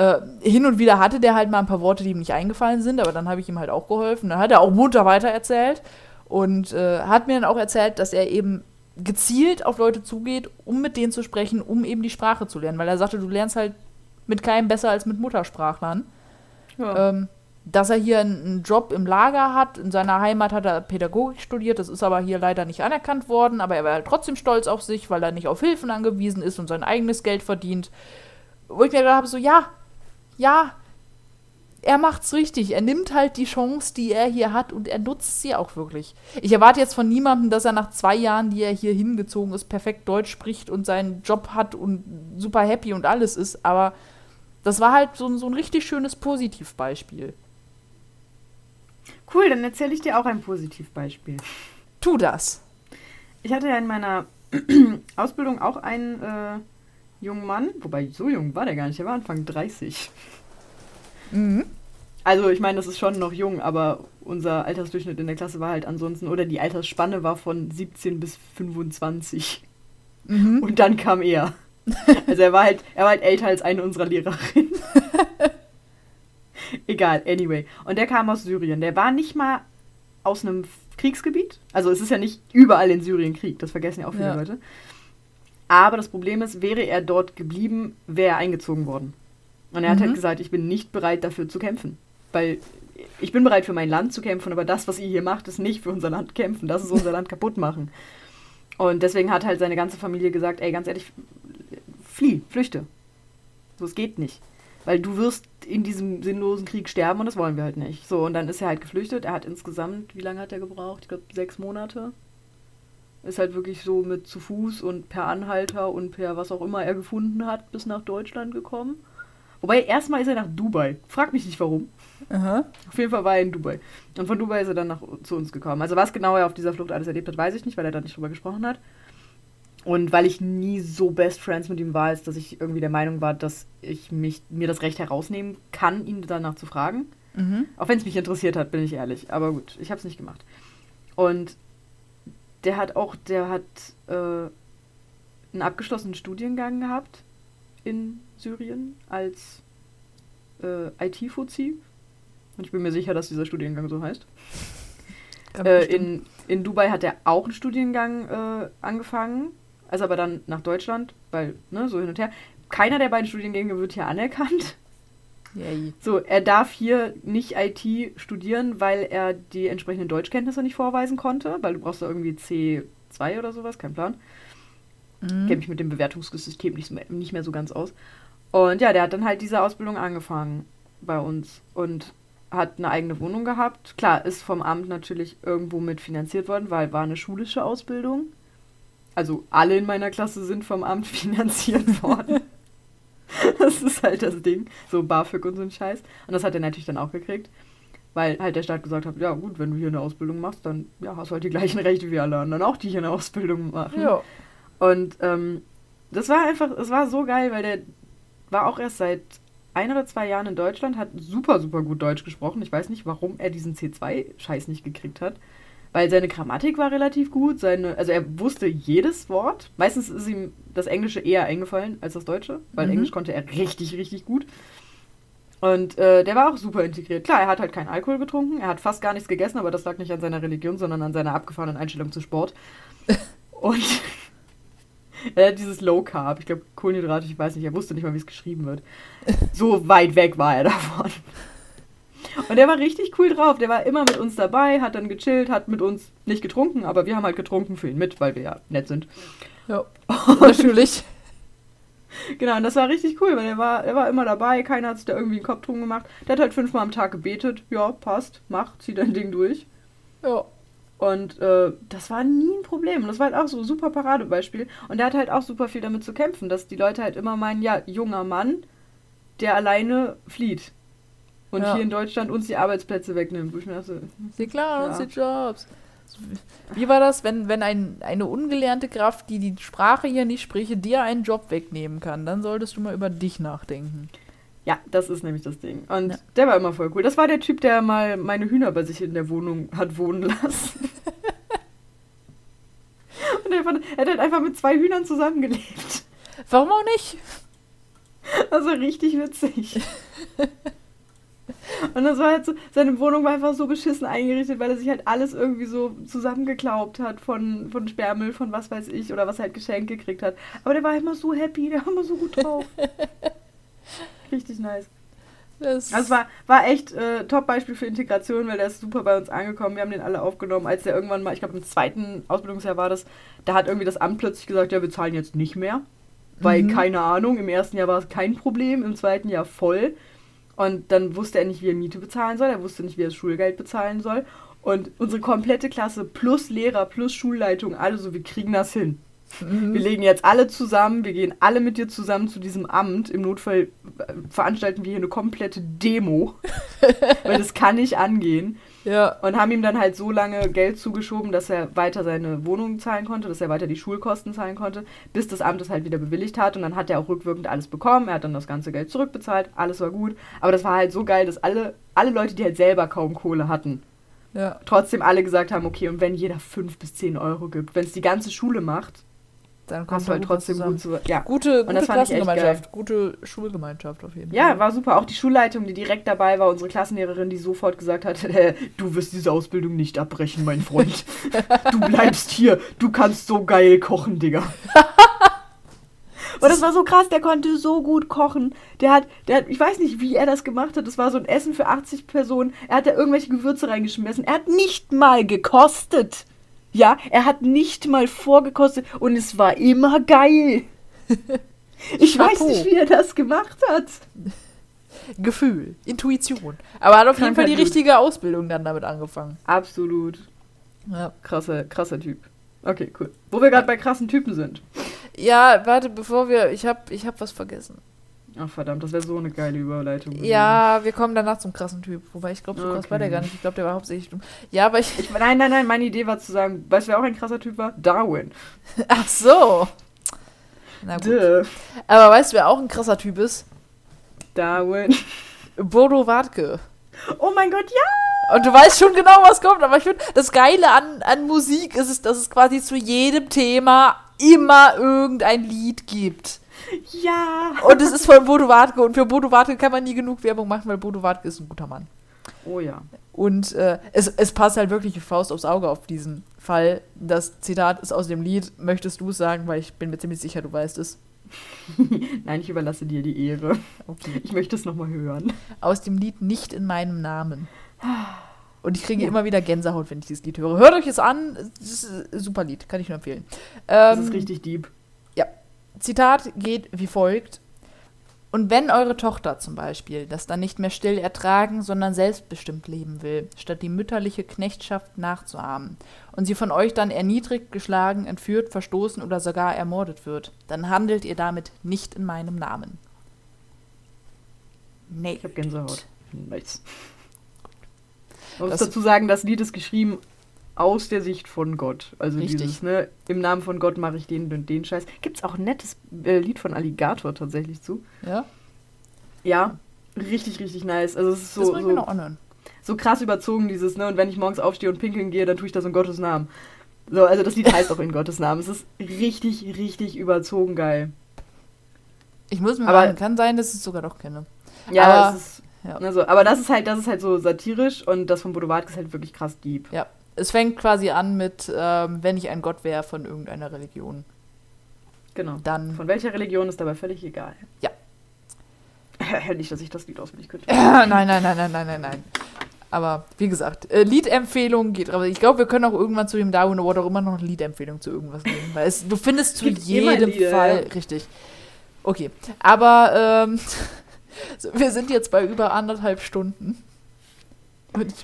Äh, hin und wieder hatte der halt mal ein paar Worte, die ihm nicht eingefallen sind, aber dann habe ich ihm halt auch geholfen. Dann hat er auch munter weitererzählt und äh, hat mir dann auch erzählt, dass er eben gezielt auf Leute zugeht, um mit denen zu sprechen, um eben die Sprache zu lernen. Weil er sagte, du lernst halt mit keinem besser als mit Muttersprachlern. ja. Ähm, dass er hier einen, einen Job im Lager hat. In seiner Heimat hat er Pädagogik studiert, das ist aber hier leider nicht anerkannt worden, aber er war halt trotzdem stolz auf sich, weil er nicht auf Hilfen angewiesen ist und sein eigenes Geld verdient. Wo ich mir gedacht habe, so, ja, ja, er macht's richtig. Er nimmt halt die Chance, die er hier hat und er nutzt sie auch wirklich. Ich erwarte jetzt von niemandem, dass er nach zwei Jahren, die er hier hingezogen ist, perfekt Deutsch spricht und seinen Job hat und super happy und alles ist, aber das war halt so, ein- so ein richtig schönes Positivbeispiel. Cool, dann erzähle ich dir auch ein Positivbeispiel. Tu das. Ich hatte ja in meiner *clears throat* Ausbildung auch einen äh, jungen Mann, wobei so jung war der gar nicht, der war Anfang 30. Mhm. Also ich meine, das ist schon noch jung, aber unser Altersdurchschnitt in der Klasse war halt ansonsten, oder die Altersspanne war von 17 bis 25. Mhm. Und dann kam er. *laughs* Also er war halt, er war halt älter als eine unserer Lehrerinnen. *laughs* Egal, anyway. Und der kam aus Syrien. Der war nicht mal aus einem Kriegsgebiet. Also es ist ja nicht überall in Syrien Krieg, das vergessen ja auch viele Ja. Leute. Aber das Problem ist, wäre er dort geblieben, wäre er eingezogen worden. Und er hat Mhm. halt gesagt, ich bin nicht bereit dafür zu kämpfen. Weil ich bin bereit für mein Land zu kämpfen, aber das, was ihr hier macht, ist nicht für unser Land kämpfen. Das ist unser Land *laughs* kaputt machen. Und deswegen hat halt seine ganze Familie gesagt, ey, ganz ehrlich, flieh, flüchte. So, es geht nicht. Weil du wirst in diesem sinnlosen Krieg sterben und das wollen wir halt nicht. So, und dann ist er halt geflüchtet. Er hat insgesamt, wie lange hat er gebraucht? Ich glaube, sechs Monate. Ist halt wirklich so mit zu Fuß und per Anhalter und per was auch immer er gefunden hat, bis nach Deutschland gekommen. Wobei, erstmal ist er nach Dubai. Frag mich nicht warum. Aha. Auf jeden Fall war er in Dubai. Und von Dubai ist er dann nach, zu uns gekommen. Also was genau er auf dieser Flucht alles erlebt hat, weiß ich nicht, weil er da nicht drüber gesprochen hat. Und weil ich nie so Best Friends mit ihm war, ist, dass ich irgendwie der Meinung war, dass ich mich, mir das Recht herausnehmen kann, ihn danach zu fragen. Mhm. Auch wenn es mich interessiert hat, bin ich ehrlich. Aber gut, ich habe es nicht gemacht. Und der hat auch, der hat äh, einen abgeschlossenen Studiengang gehabt in Syrien als äh, IT-Fuzzi. Und ich bin mir sicher, dass dieser Studiengang so heißt. Äh, in, in Dubai hat er auch einen Studiengang äh, angefangen, also aber dann nach Deutschland, weil, ne, so hin und her. Keiner der beiden Studiengänge wird hier anerkannt. Yay. So, er darf hier nicht IT studieren, weil er die entsprechenden Deutschkenntnisse nicht vorweisen konnte, weil du brauchst da irgendwie C2 oder sowas, kein Plan. Mhm. Kenne mich mit dem Bewertungssystem nicht mehr, nicht mehr so ganz aus. Und ja, der hat dann halt diese Ausbildung angefangen bei uns und hat eine eigene Wohnung gehabt. Klar, ist vom Amt natürlich irgendwo mit finanziert worden, weil war eine schulische Ausbildung. Also alle in meiner Klasse sind vom Amt *laughs* finanziert worden. *laughs* das ist halt das Ding. So BAföG und so ein Scheiß. Und das hat er natürlich dann auch gekriegt. Weil halt der Staat gesagt hat, ja gut, wenn du hier eine Ausbildung machst, dann ja, hast du halt die gleichen Rechte wie alle anderen auch, die hier eine Ausbildung machen. Ja. Und ähm, das war einfach, es war so geil, weil der war auch erst seit ein oder zwei Jahren in Deutschland, hat super, super gut Deutsch gesprochen. Ich weiß nicht, warum er diesen C2-Scheiß nicht gekriegt hat. Weil seine Grammatik war relativ gut, seine, also er wusste jedes Wort. Meistens ist ihm das Englische eher eingefallen als das Deutsche, weil Mhm. Englisch konnte er richtig, richtig gut. Und äh, der war auch super integriert. Klar, er hat halt keinen Alkohol getrunken, er hat fast gar nichts gegessen, aber das lag nicht an seiner Religion, sondern an seiner abgefahrenen Einstellung zu Sport. *laughs* Und *laughs* er hat dieses Low Carb, ich glaube Kohlenhydrate, ich weiß nicht, er wusste nicht mal, wie es geschrieben wird. So weit weg war er davon. Und der war richtig cool drauf. Der war immer mit uns dabei, hat dann gechillt, hat mit uns nicht getrunken, aber wir haben halt getrunken für ihn mit, weil wir ja nett sind. Ja. Natürlich. *laughs* Genau, und das war richtig cool, weil er war, er war immer dabei, keiner hat sich da irgendwie einen Kopf drum gemacht. Der hat halt fünfmal am Tag gebetet. Ja, passt, mach, zieh dein Ding durch. Ja. Und äh, das war nie ein Problem. Und das war halt auch so ein super Paradebeispiel. Und der hat halt auch super viel damit zu kämpfen, dass die Leute halt immer meinen, ja, junger Mann, der alleine flieht. Und Ja. hier in Deutschland uns die Arbeitsplätze wegnimmt. Sie klauen uns Ja. die Jobs. Wie war das, wenn, wenn ein, eine ungelernte Kraft, die die Sprache hier nicht spricht, dir einen Job wegnehmen kann? Dann solltest du mal über dich nachdenken. ja, das ist nämlich das Ding. Und Ja. der war immer voll cool. Das war der Typ, der mal meine Hühner bei sich in der Wohnung hat wohnen lassen. *laughs* Und er, fand, er hat halt einfach mit zwei Hühnern zusammengelebt. Warum auch nicht? War richtig witzig. *laughs* Und das war halt so, seine Wohnung war einfach so beschissen eingerichtet, weil er sich halt alles irgendwie so zusammengeklaubt hat von, von Sperrmüll, von was weiß ich, oder was er halt geschenkt gekriegt hat. Aber der war immer so happy, der war immer so gut drauf. *laughs* Richtig nice. Das Also es war, war echt äh, Top-Beispiel für Integration, weil der ist super bei uns angekommen. Wir haben den alle aufgenommen, als der irgendwann mal, ich glaube im zweiten Ausbildungsjahr war das, da hat irgendwie das Amt plötzlich gesagt, ja, wir zahlen jetzt nicht mehr. Weil, Mhm. keine Ahnung, im ersten Jahr war es kein Problem, im zweiten Jahr voll. Und dann wusste er nicht, wie er Miete bezahlen soll, er wusste nicht, wie er das Schulgeld bezahlen soll. Und unsere komplette Klasse plus Lehrer plus Schulleitung, alle so, wir kriegen das hin. Mhm. Wir legen jetzt alle zusammen, wir gehen alle mit dir zusammen zu diesem Amt. Im Notfall äh, veranstalten wir hier eine komplette Demo, *laughs* weil das kann nicht angehen. Ja. Und haben ihm dann halt so lange Geld zugeschoben, dass er weiter seine Wohnung zahlen konnte, dass er weiter die Schulkosten zahlen konnte, bis das Amt es halt wieder bewilligt hat. Und dann hat er auch rückwirkend alles bekommen. Er hat dann das ganze Geld zurückbezahlt, alles war gut. Aber das war halt so geil, dass alle, alle Leute, die halt selber kaum Kohle hatten, Ja. trotzdem alle gesagt haben, okay, und wenn jeder fünf bis zehn Euro gibt, wenn es die ganze Schule macht, Dann kommt halt trotzdem gut zu. Ja. Gute, gute Klassengemeinschaft, gute Schulgemeinschaft auf jeden Ja, Fall. war super. Auch die Schulleitung, die direkt dabei war, unsere Klassenlehrerin, die sofort gesagt hat, *laughs* äh, du wirst diese Ausbildung nicht abbrechen, mein Freund. *laughs* Du bleibst hier. Du kannst so geil kochen, Digga. *laughs* Und das war so krass, der konnte so gut kochen. Der hat, der hat, ich weiß nicht, wie er das gemacht hat. Das war so ein Essen für 80 Personen. Er hat da irgendwelche Gewürze reingeschmissen. Er hat nicht mal gekostet. Ja, er hat nicht mal vorgekostet und es war immer geil. *laughs* Ich weiß nicht, wie er das gemacht hat. Gefühl, Intuition. Aber er hat auf jeden Fall die Krankheit richtige Ausbildung dann damit angefangen. Absolut. Ja. Krasser, krasser Typ. Okay, cool. Wo wir gerade bei krassen Typen sind. Ja, warte, bevor wir. Ich hab, ich hab was vergessen. Ach verdammt, das wäre so eine geile Überleitung. gewesen. Ja, wir kommen danach zum krassen Typ. Wobei ich glaube, so krass Okay. war der gar nicht. Ich glaube, der war hauptsächlich dumm. Ja, aber ich. Ich, nein, nein, nein, meine Idee war zu sagen, weißt du, wer auch ein krasser Typ war? Darwin. *laughs* Ach so. Na gut. Duh. Aber weißt du, wer auch ein krasser Typ ist? Darwin. Bodo Wartke. Oh mein Gott, ja! Und du weißt schon genau, was kommt. Aber ich finde, das Geile an, an Musik ist es, dass es quasi zu jedem Thema immer irgendein Lied gibt. Ja! Und es ist von Bodo Wartke. Und für Bodo Wartke kann man nie genug Werbung machen, weil Bodo Wartke ist ein guter Mann. Oh ja. Und äh, es, es passt halt wirklich wie Faust aufs Auge auf diesen Fall. Das Zitat ist aus dem Lied. Möchtest du es sagen? Weil ich bin mir ziemlich sicher, du weißt es. *laughs* Nein, ich überlasse dir die Ehre. Okay. Ich möchte es nochmal hören. Aus dem Lied Nicht in meinem Namen. *sighs* Und ich kriege Ja. immer wieder Gänsehaut, wenn ich dieses Lied höre. Hört euch es an. Es ist ein super Lied. Kann ich nur empfehlen. Das Ähm, ist richtig deep. Zitat geht wie folgt. Und wenn eure Tochter zum Beispiel das dann nicht mehr still ertragen, sondern selbstbestimmt leben will, statt die mütterliche Knechtschaft nachzuahmen, und sie von euch dann erniedrigt, geschlagen, entführt, verstoßen oder sogar ermordet wird, dann handelt ihr damit nicht in meinem Namen. Nee. Ich habe Gänsehaut. Nice. Man muss Das- dazu sagen, das Lied ist geschrieben aus der Sicht von Gott. Also Richtig. dieses, ne, im Namen von Gott mache ich den und den Scheiß. Gibt's auch ein nettes äh, Lied von Alligator tatsächlich zu. Ja? Ja, richtig, richtig nice. Also es ist das so, wollen wir noch so, anhören. so krass überzogen, dieses, ne, und wenn ich morgens aufstehe und pinkeln gehe, dann tue ich das in Gottes Namen. So, also das Lied *laughs* heißt auch in Gottes Namen. Es ist richtig, richtig überzogen geil. Ich muss mir Aber- sagen, kann sein, dass ich es sogar doch kenne. Ja, Aber- es ist. ja. Also, aber das ist halt, das ist halt so satirisch und das von Bodo Wartke ist halt wirklich krass deep. Ja. Es fängt quasi an mit, ähm, wenn ich ein Gott wäre von irgendeiner Religion. Genau. Dann. Von welcher Religion ist dabei völlig egal. Ja. Nicht, dass ich das Lied auswendig könnte. *laughs* nein, nein, nein, nein, nein, nein, nein. Aber wie gesagt, äh, Liedempfehlung geht. Aber ich glaube, wir können auch irgendwann zu dem Darwin Award auch immer noch eine Liedempfehlung zu irgendwas nehmen. Weil es, du findest zu jedem Lieder, Fall. ja. Richtig. Okay. Aber ähm, *laughs* wir sind jetzt bei über anderthalb Stunden.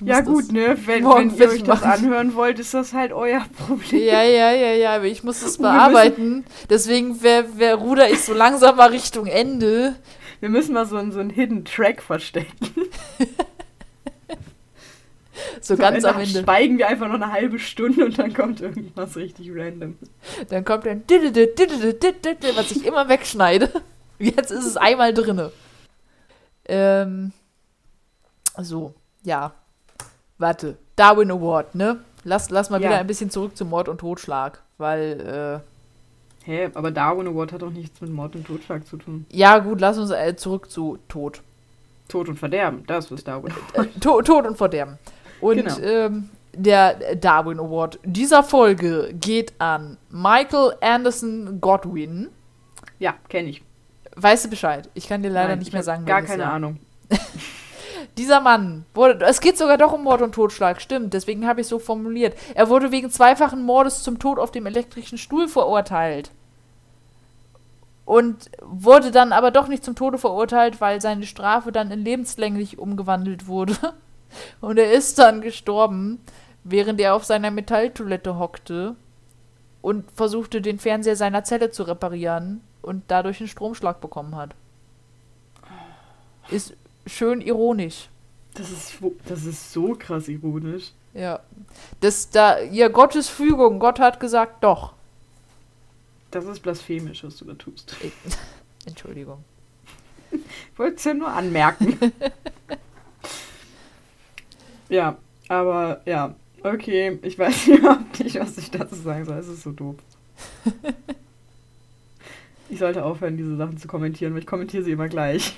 Ja gut, ne? Wenn, wenn ihr euch das anhören wollt, ist das halt euer *laughs* Problem. Ja, ja, ja, ja, aber ich muss das bearbeiten. Deswegen wer, wer ruder ich so langsam mal Richtung Ende. Wir müssen mal so, einen- so einen Hidden Track verstecken. *laughs* So ganz am Ende schweigen wir einfach noch eine halbe Stunde und dann kommt irgendwas richtig random. Dann kommt Dididid, was ich immer wegschneide. Jetzt ist es einmal drinne. Ähm, so, ja. Warte. Darwin Award, ne? Lass, lass mal Ja. wieder ein bisschen zurück zu Mord und Totschlag. Weil, Hä, aber Darwin Award hat doch nichts mit Mord und Totschlag zu tun. äh, ja gut, lass uns äh, zurück zu Tod. Tod und Verderben, das ist Darwin. Äh, to Tod und Verderben. Und Genau. ähm, der Darwin Award dieser Folge geht an Michael Anderson Godwin. Ja, kenne ich. Weißt du Bescheid? Ich kann dir leider Nein, nicht ich mehr sagen, Gar keine Jahr. Ahnung. *laughs* Dieser Mann wurde, es geht sogar doch um Mord und Totschlag, stimmt, deswegen habe ich so formuliert. Er wurde wegen zweifachen Mordes zum Tod auf dem elektrischen Stuhl verurteilt. Und wurde dann aber doch nicht zum Tode verurteilt, weil seine Strafe dann in lebenslänglich umgewandelt wurde. *laughs* Und er ist dann gestorben, während er auf seiner Metalltoilette hockte und versuchte, den Fernseher seiner Zelle zu reparieren und dadurch einen Stromschlag bekommen hat. Ist schön ironisch. Das ist, das ist so krass ironisch. Ja. Das da, ja, Gottes Fügung. Gott hat gesagt, doch. Das ist blasphemisch, was du da tust. Ich, *laughs* Entschuldigung. *laughs* Ich wollte es ja nur anmerken. *laughs* ja, aber ja, okay. Ich weiß überhaupt nicht, was ich dazu sagen soll. Es ist so doof. Ich sollte aufhören, diese Sachen zu kommentieren, weil ich kommentiere sie immer gleich.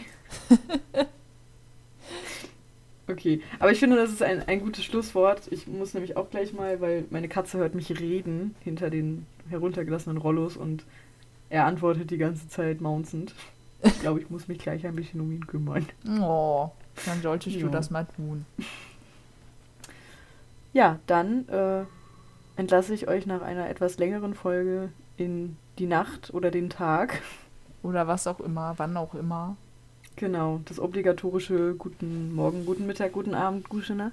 Okay, aber ich finde, das ist ein, ein gutes Schlusswort. Ich muss nämlich auch gleich mal, weil meine Katze hört mich reden hinter den heruntergelassenen Rollos und er antwortet die ganze Zeit maunzend. Ich *laughs* glaube, ich muss mich gleich ein bisschen um ihn kümmern. Oh, dann solltest du Ja. das mal tun. Ja, dann äh, entlasse ich euch nach einer etwas längeren Folge in die Nacht oder den Tag. Oder was auch immer, wann auch immer. Genau, das obligatorische Guten Morgen, Guten Mittag, Guten Abend, Gute Nacht.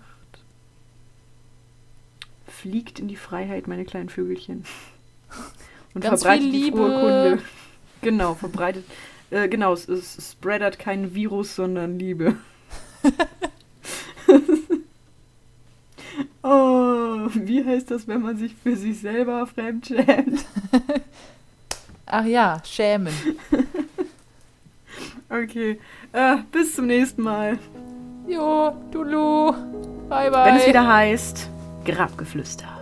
Fliegt in die Freiheit, meine kleinen Vögelchen. *laughs* Und Ganz verbreitet die Liebe. frohe Kunde. Genau, verbreitet. Äh, genau, es, es spreadert kein Virus, sondern Liebe. *laughs* oh, wie heißt das, wenn man sich für sich selber fremdschämt? *laughs* Ach ja, schämen. Okay, äh, bis zum nächsten Mal. Jo, Dulu. Bye, bye. Wenn es wieder heißt, Grabgeflüster.